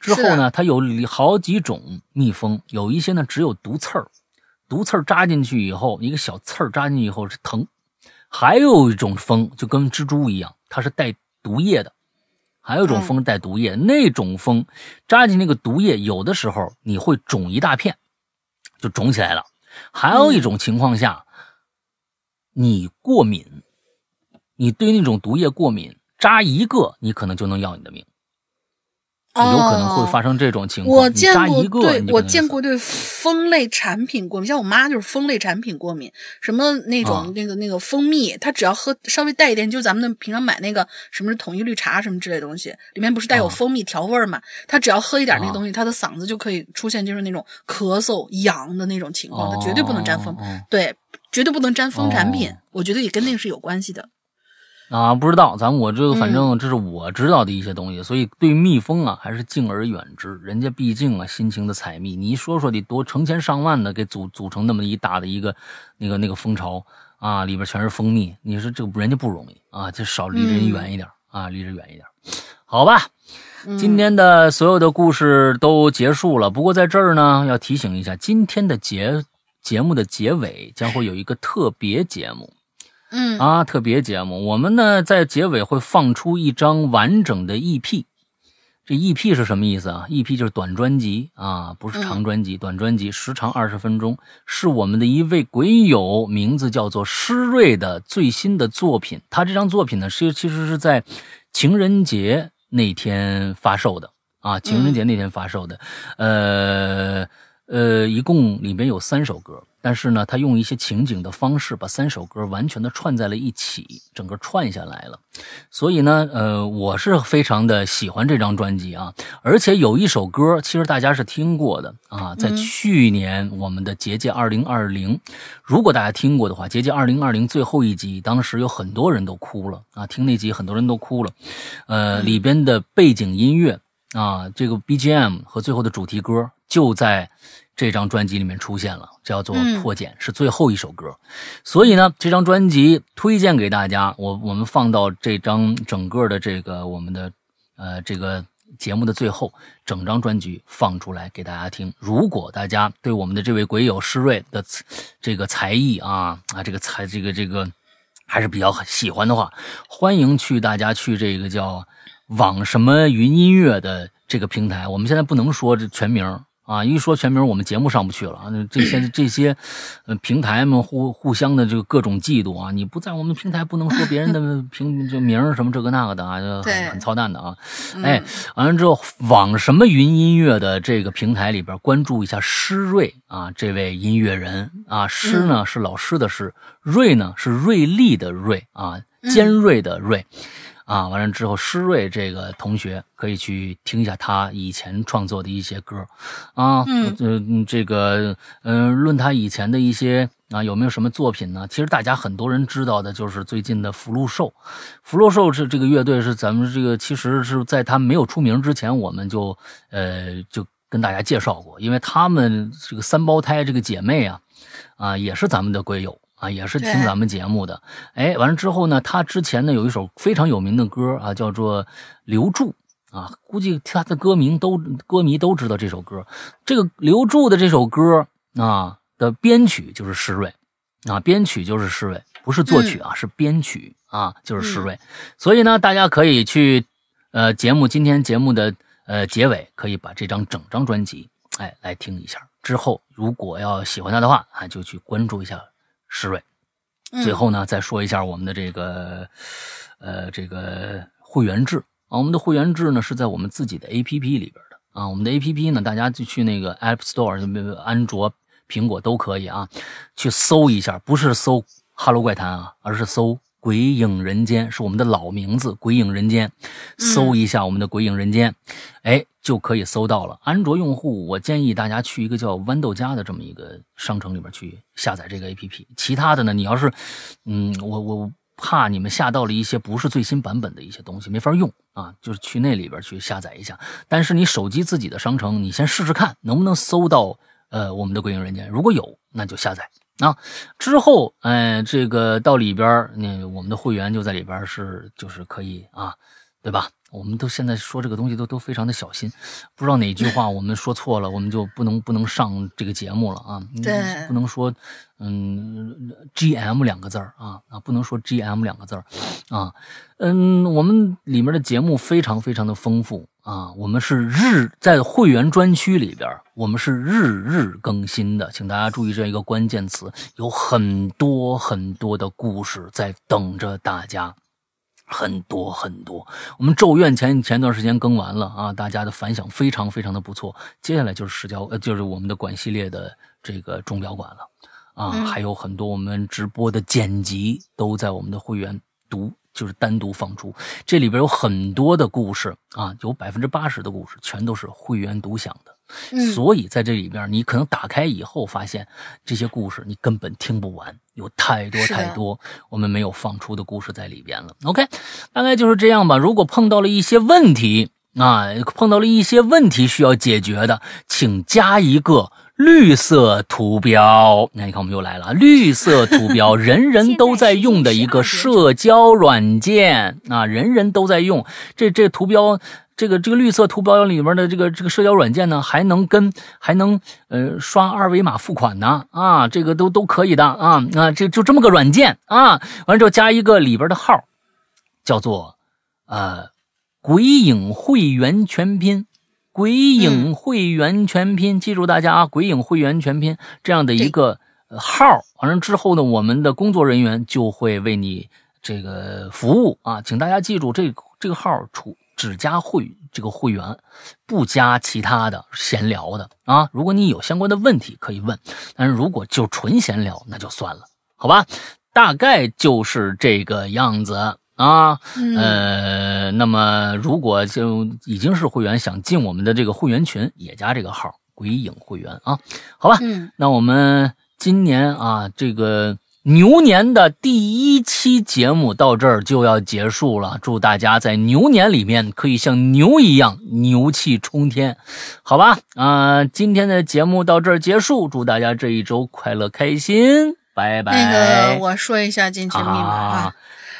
之后呢，它有好几种蜜蜂，有一些呢只有毒刺儿，毒刺儿扎进去以后，一个小刺儿扎进去以后是疼。还有一种蜂就跟蜘蛛一样，它是带毒液的。还有一种蜂带毒液，那种蜂扎进那个毒液，有的时候你会肿一大片，就肿起来了。还有一种情况下，你过敏，你对那种毒液过敏，扎一个你可能就能要你的命，有可能会发生这种情况。我见过，对我见过对蜂类产品过敏，像我妈就是蜂类产品过敏，什么那种、啊那个那个蜂蜜，她只要喝稍微带一点，就咱们那平常买那个什么是统一绿茶什么之类的东西，里面不是带有啊蜂蜜调味儿嘛？她只要喝一点那东西，她的嗓子就可以出现就是那种咳嗽、痒的那种情况，她绝对不能沾蜂，对，绝对不能沾蜂产品，哦我觉得也跟那个是有关系的。啊，不知道，咱我这个反嗯正这是我知道的一些东西，所以对蜜蜂啊还是敬而远之。人家毕竟啊辛勤的采蜜，你一说说得多成千上万的给组组成那么一大的一个那个那个蜂巢啊，里边全是蜂蜜，你说这个人家不容易啊，就少离人嗯远一点、啊，离人远一点，好吧。嗯今天的所有的故事都结束了，不过在这儿呢，要提醒一下，今天的节节目的结尾将会有一个特别节目。嗯啊，特别节目，我们呢在结尾会放出一张完整的 EP。这 EP 是什么意思啊？EP 就是短专辑啊，不是长专辑，短专辑时长二十分钟，是我们的一位鬼友，名字叫做施瑞的最新的作品。他这张作品呢，是其实是在情人节那天发售的啊，情人节那天发售的。呃呃，一共里面有三首歌。但是呢，他用一些情景的方式，把三首歌完全的串在了一起，整个串下来了。所以呢，呃，我是非常的喜欢这张专辑啊，而且有一首歌，其实大家是听过的啊，在去年我们的结界二零二零，如果大家听过的话，结界二零二零最后一集，当时有很多人都哭了啊，听那集很多人都哭了，呃，里边的背景音乐啊，这个 BGM 和最后的主题歌就在。这张专辑里面出现了，叫做《破茧》，是最后一首歌。所以呢，这张专辑推荐给大家，我我们放到这张整个的这个我们的呃这个节目的最后，整张专辑放出来给大家听。如果大家对我们的这位鬼友施瑞的这个才艺啊啊这个才这个这个还是比较喜欢的话，欢迎去大家去这个叫网什么云音乐的这个平台。我们现在不能说这全名。啊，一说全名，我们节目上不去了啊！这些 (clears throat) 这些，呃，平台们互互相的这个各种嫉妒啊！你不在我们平台，不能说别人的 (laughs) 平这名什么这个那个的啊，就很很操蛋的啊！哎，完了之后，网什么云音乐的这个平台里边关注一下施瑞啊，这位音乐人啊，施呢是老师的施，瑞呢是瑞丽的瑞啊，尖锐的锐。啊，完了之后，施瑞这个同学可以去听一下他以前创作的一些歌，啊，嗯，呃，这个，嗯、呃，论他以前的一些啊，有没有什么作品呢？其实大家很多人知道的就是最近的福禄寿，福禄寿是这个乐队是咱们这个其实是在他没有出名之前，我们就呃就跟大家介绍过，因为他们这个三胞胎这个姐妹啊。啊，也是咱们的龟友啊，也是听咱们节目的。哎，完了之后呢，他之前呢有一首非常有名的歌啊，叫做《留住》啊，估计他的歌名都歌迷都知道这首歌。这个《留住》的这首歌啊的编曲就是施瑞啊，编曲就是施瑞，不是作曲啊，是编曲啊，就是施瑞。所以呢，大家可以去呃节目今天节目的呃结尾，可以把这张整张专辑哎来听一下。之后如果要喜欢他的话啊，就去关注一下施瑞。嗯。最后呢，再说一下我们的这个呃这个会员制。啊，我们的会员制呢是在我们自己的 APP 里边的。啊，我们的 APP 呢，大家就去那个 App Store，安卓、苹果都可以啊，去搜一下，不是搜《哈喽怪谈》啊，而是搜《鬼影人间》，是我们的老名字《鬼影人间》，搜一下我们的《鬼影人间》，哎，就可以搜到了。安卓用户，我建议大家去一个叫豌豆荚的这么一个商城里边去下载这个 APP。其他的呢，你要是，嗯，我我怕你们下到了一些不是最新版本的一些东西，没法用啊，就是去那里边去下载一下。但是你手机自己的商城，你先试试看能不能搜到呃我们的《鬼影人间》，如果有，那就下载。啊，之后，哎、这个到里边，那我们的会员就在里边是，就是可以啊，对吧？我们都现在说这个东西都都非常的小心，不知道哪句话我们说错了，我们就不能不能上这个节目了啊。对不能说嗯 GM 两个字儿啊啊，不能说 GM 两个字儿啊。嗯，我们里面的节目非常非常的丰富啊，我们是日在会员专区里边，我们是日日更新的，请大家注意这样一个关键词，有很多很多的故事在等着大家。很多很多，我们《咒怨前》前段时间更完了啊，大家的反响非常非常的不错。接下来就是石雕，呃，就是我们的管系列的这个钟表馆了啊，嗯还有很多我们直播的剪辑都在我们的会员独，就是单独放出。这里边有很多的故事啊，有百分之八十的故事全都是会员独享的。嗯所以在这里边，你可能打开以后发现这些故事你根本听不完，有太多太多我们没有放出的故事在里边了。OK，大概就是这样吧。如果碰到了一些问题啊，碰到了一些问题需要解决的，请加一个。绿色图标，那你看我们又来了，绿色图标，(laughs) 人人都在用的一个社交软件。啊，人人都在用。这这图标，这个这个绿色图标里面的这个这个社交软件呢，还能跟还能呃刷二维码付款呢。啊，这个都都可以的。啊啊，这就这么个软件。啊，完了之后加一个里边的号，叫做呃鬼影会员全拼。鬼影会员全拼，记住大家啊！鬼影会员全拼这样的一个呃号，完了之后呢，我们的工作人员就会为你这个服务啊，请大家记住这个这个号除只加会这个会员，不加其他的闲聊的啊。如果你有相关的问题可以问，但是如果就纯闲聊那就算了，好吧？大概就是这个样子。啊，嗯呃，那么如果就已经是会员，想进我们的这个会员群，也加这个号“鬼影会员”啊，好吧？嗯，那我们今年啊，这个牛年的第一期节目到这儿就要结束了。祝大家在牛年里面可以像牛一样牛气冲天，好吧？啊、今天的节目到这儿结束，祝大家这一周快乐开心，拜拜。那个我说一下进群密码啊啊。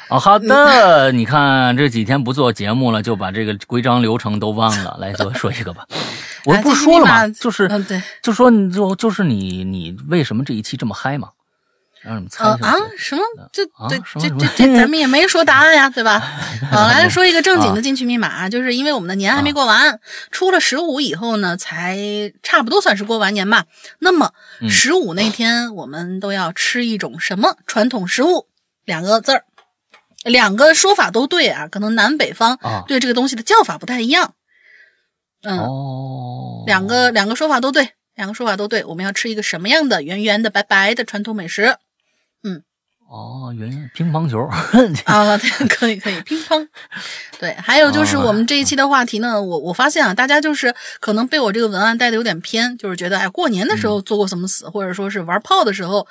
哦，好的，(laughs) 你看这几天不做节目了，就把这个规章流程都忘了。来，做说一个吧。(laughs) 我啊不是说了吗？就是，嗯对，就说你就就是你你为什么这一期这么嗨嘛？让你们猜一下这个。什么？这啊对什么什么这这 (laughs) 这咱们也没说答案呀，对吧？好，来说一个正经的进去密码，就是因为我们的年还没过完，出了十五以后呢，才差不多算是过完年吧。那么嗯十五那天我们都要吃一种什么传统食物？两个字儿，两个说法都对啊，可能南北方啊对这个东西的叫法不太一样。嗯，哦，两个两个说法都对，两个说法都对。我们要吃一个什么样的圆圆的、白白的传统美食？哦，原来乒乓球。啊，对，可以可以，乒乓。对，还有就是哦我们这一期的话题呢，我我发现啊，大家就是可能被我这个文案带的有点偏，就是觉得哎，过年的时嗯候做过什么死，或者说是玩炮的时候，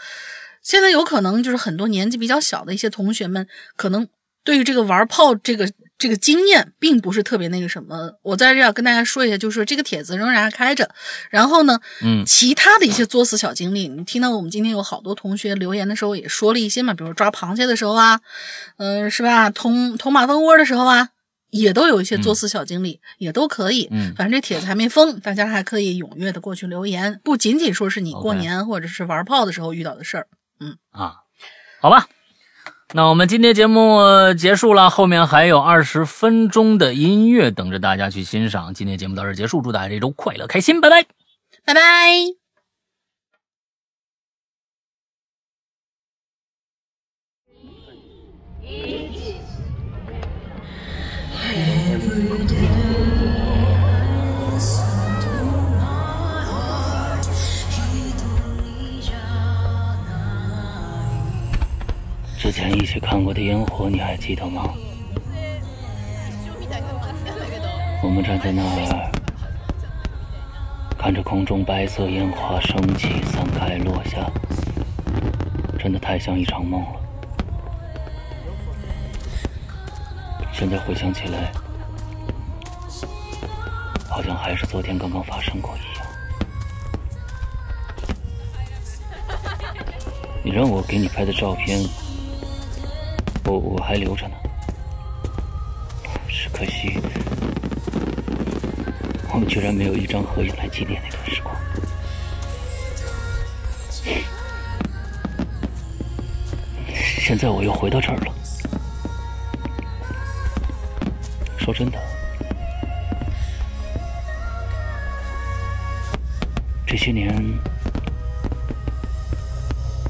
现在有可能就是很多年纪比较小的一些同学们，可能对于这个玩炮这个这个经验并不是特别那个什么，我在这要跟大家说一下，就是说这个帖子仍然开着。然后呢，嗯，其他的一些作死小经历，你听到我们今天有好多同学留言的时候也说了一些嘛，比如抓螃蟹的时候啊，嗯，是吧？捅捅马蜂窝的时候啊，也都有一些作死小经历，也都可以。嗯，反正这帖子还没封，大家还可以踊跃的过去留言，不仅仅说是你过年或者是玩炮的时候遇到的事儿。嗯啊，好吧。那我们今天节目结束了，后面还有二十分钟的音乐等着大家去欣赏。今天节目到这结束，祝大家这周快乐开心，拜拜，拜拜。之前一起看过的烟火，你还记得吗？我们站在那儿，看着空中白色烟花升起、散开、落下，真的太像一场梦了。现在回想起来，好像还是昨天刚刚发生过一样。你让我给你拍的照片。我我还留着呢，只可惜我们居然没有一张合影来纪念那段时光。(laughs) 现在我又回到这儿了。说真的，这些年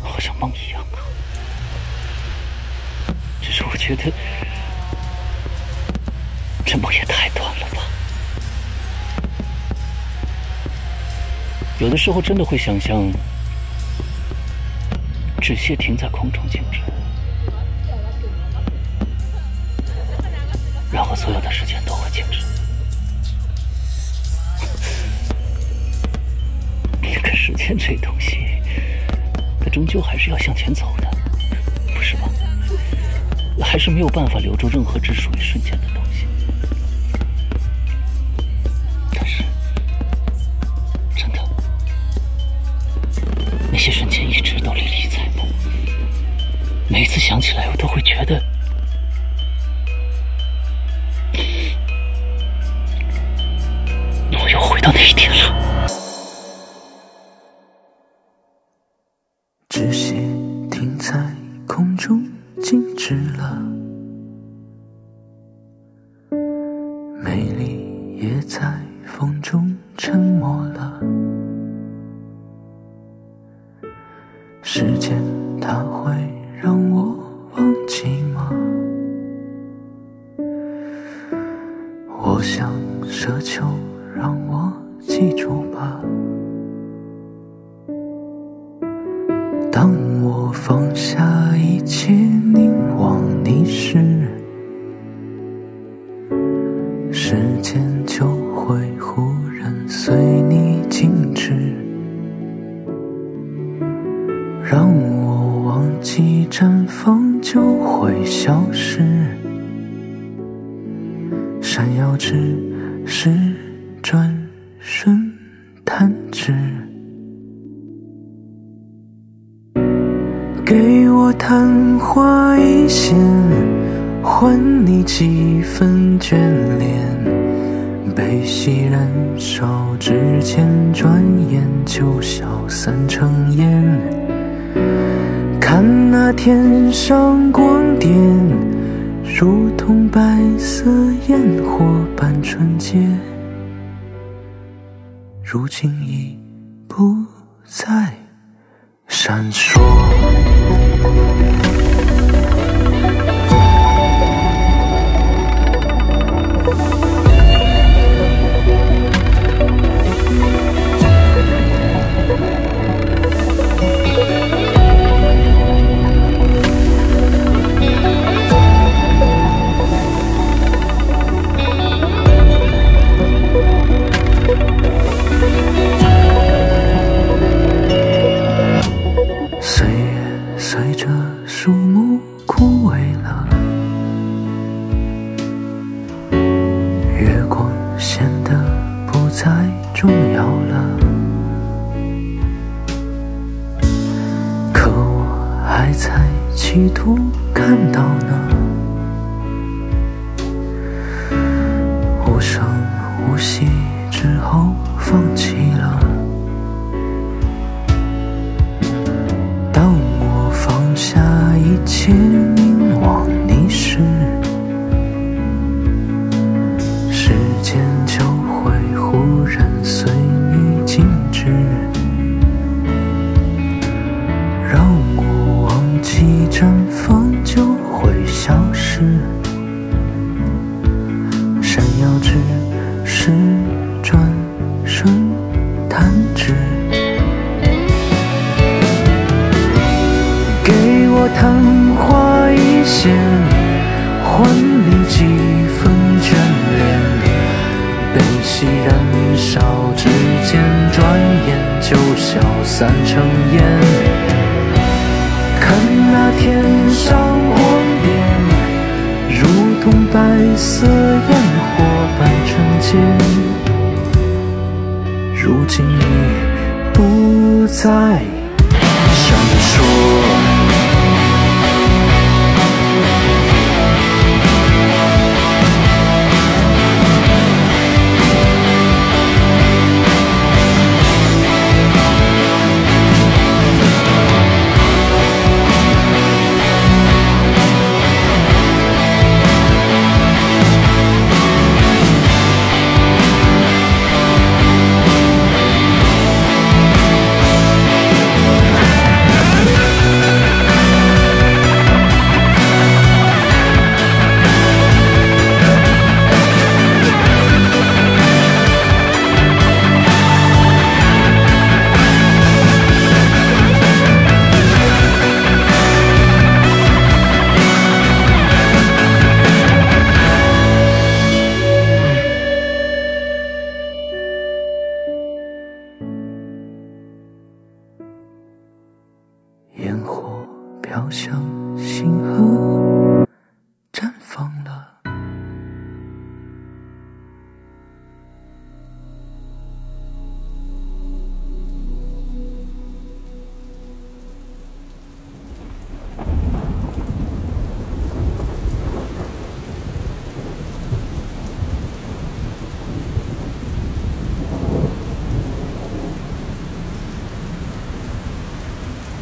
好像梦一样。是我觉得这梦也太短了吧！有的时候真的会想象，纸屑停在空中静止，然后所有的时间都会静止。可时间这东西，它终究还是要向前走的，不是吗？还是没有办法留住任何只属于瞬间的东西。但是，真的，那些瞬间一直都历历在目。每一次想起来，我都会觉得，我又回到那一天了。只是昙花一现，换你几分眷恋。悲喜燃烧之前，转眼就消散成烟。看那天上光点，如同白色烟火般纯洁，如今已不再闪烁。树。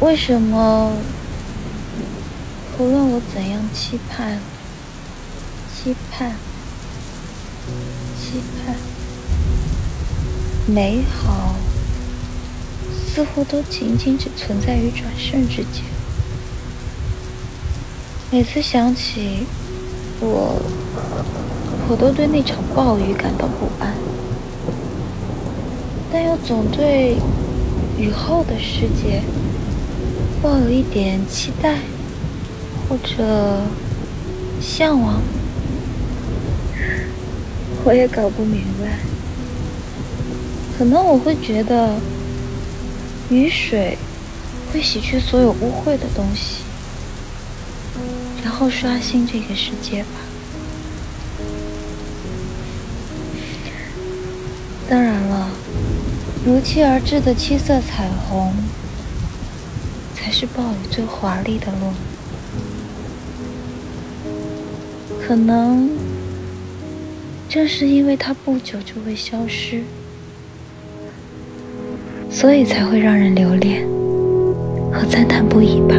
为什么无论我怎样期盼、期盼、期盼，美好似乎都仅仅只存在于转瞬之间？每次想起我，我都对那场暴雨感到不安，但又总对雨后的世界。抱有一点期待，或者向往，我也搞不明白。可能我会觉得，雨水会洗去所有污秽的东西，然后刷新这个世界吧。当然了，如期而至的七色彩虹。是暴雨最华丽的落可能正是因为它不久就会消失，所以才会让人留恋和赞叹不已吧。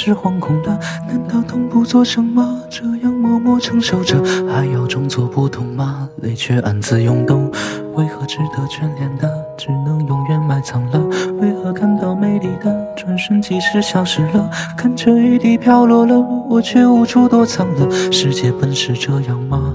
是惶恐的。难道痛不作声吗？这样默默承受着，还要装作不痛吗？泪却暗自涌动，为何值得眷恋的，只能永远埋藏了？为何看到美丽的，转瞬即逝消失了？看着雨滴飘落了，我却无处躲藏了。世界本是这样吗？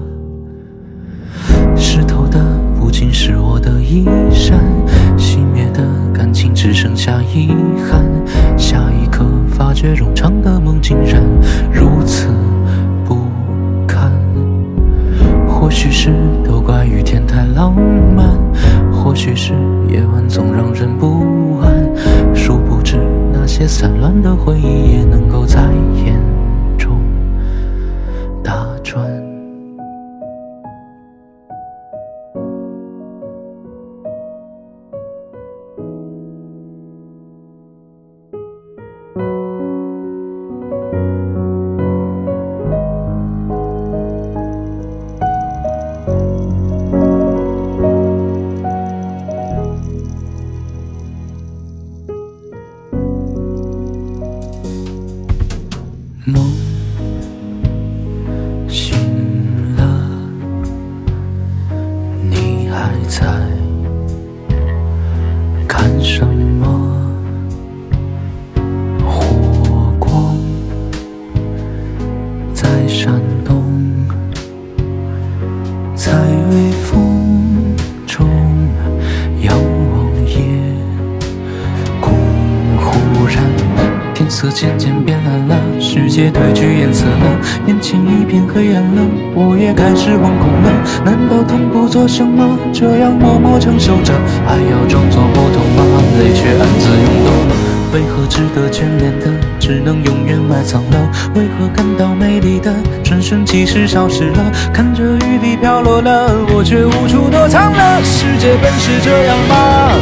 为何值得眷恋的，只能永远埋藏了？为何感到美丽的，转瞬即逝消失了？看着雨滴飘落了，我却无处躲藏了。世界本是这样吧？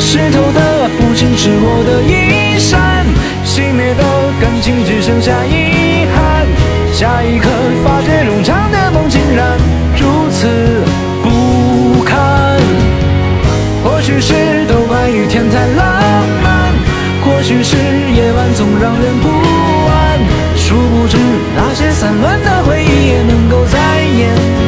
湿透的不仅是我的衣衫，熄灭的感情只剩下遗憾。下一刻发觉冗长的梦竟然如此不堪。或许是都怪雨天太浪漫，或许是夜晚总让人不安。殊不知那些散乱的回忆也能够再演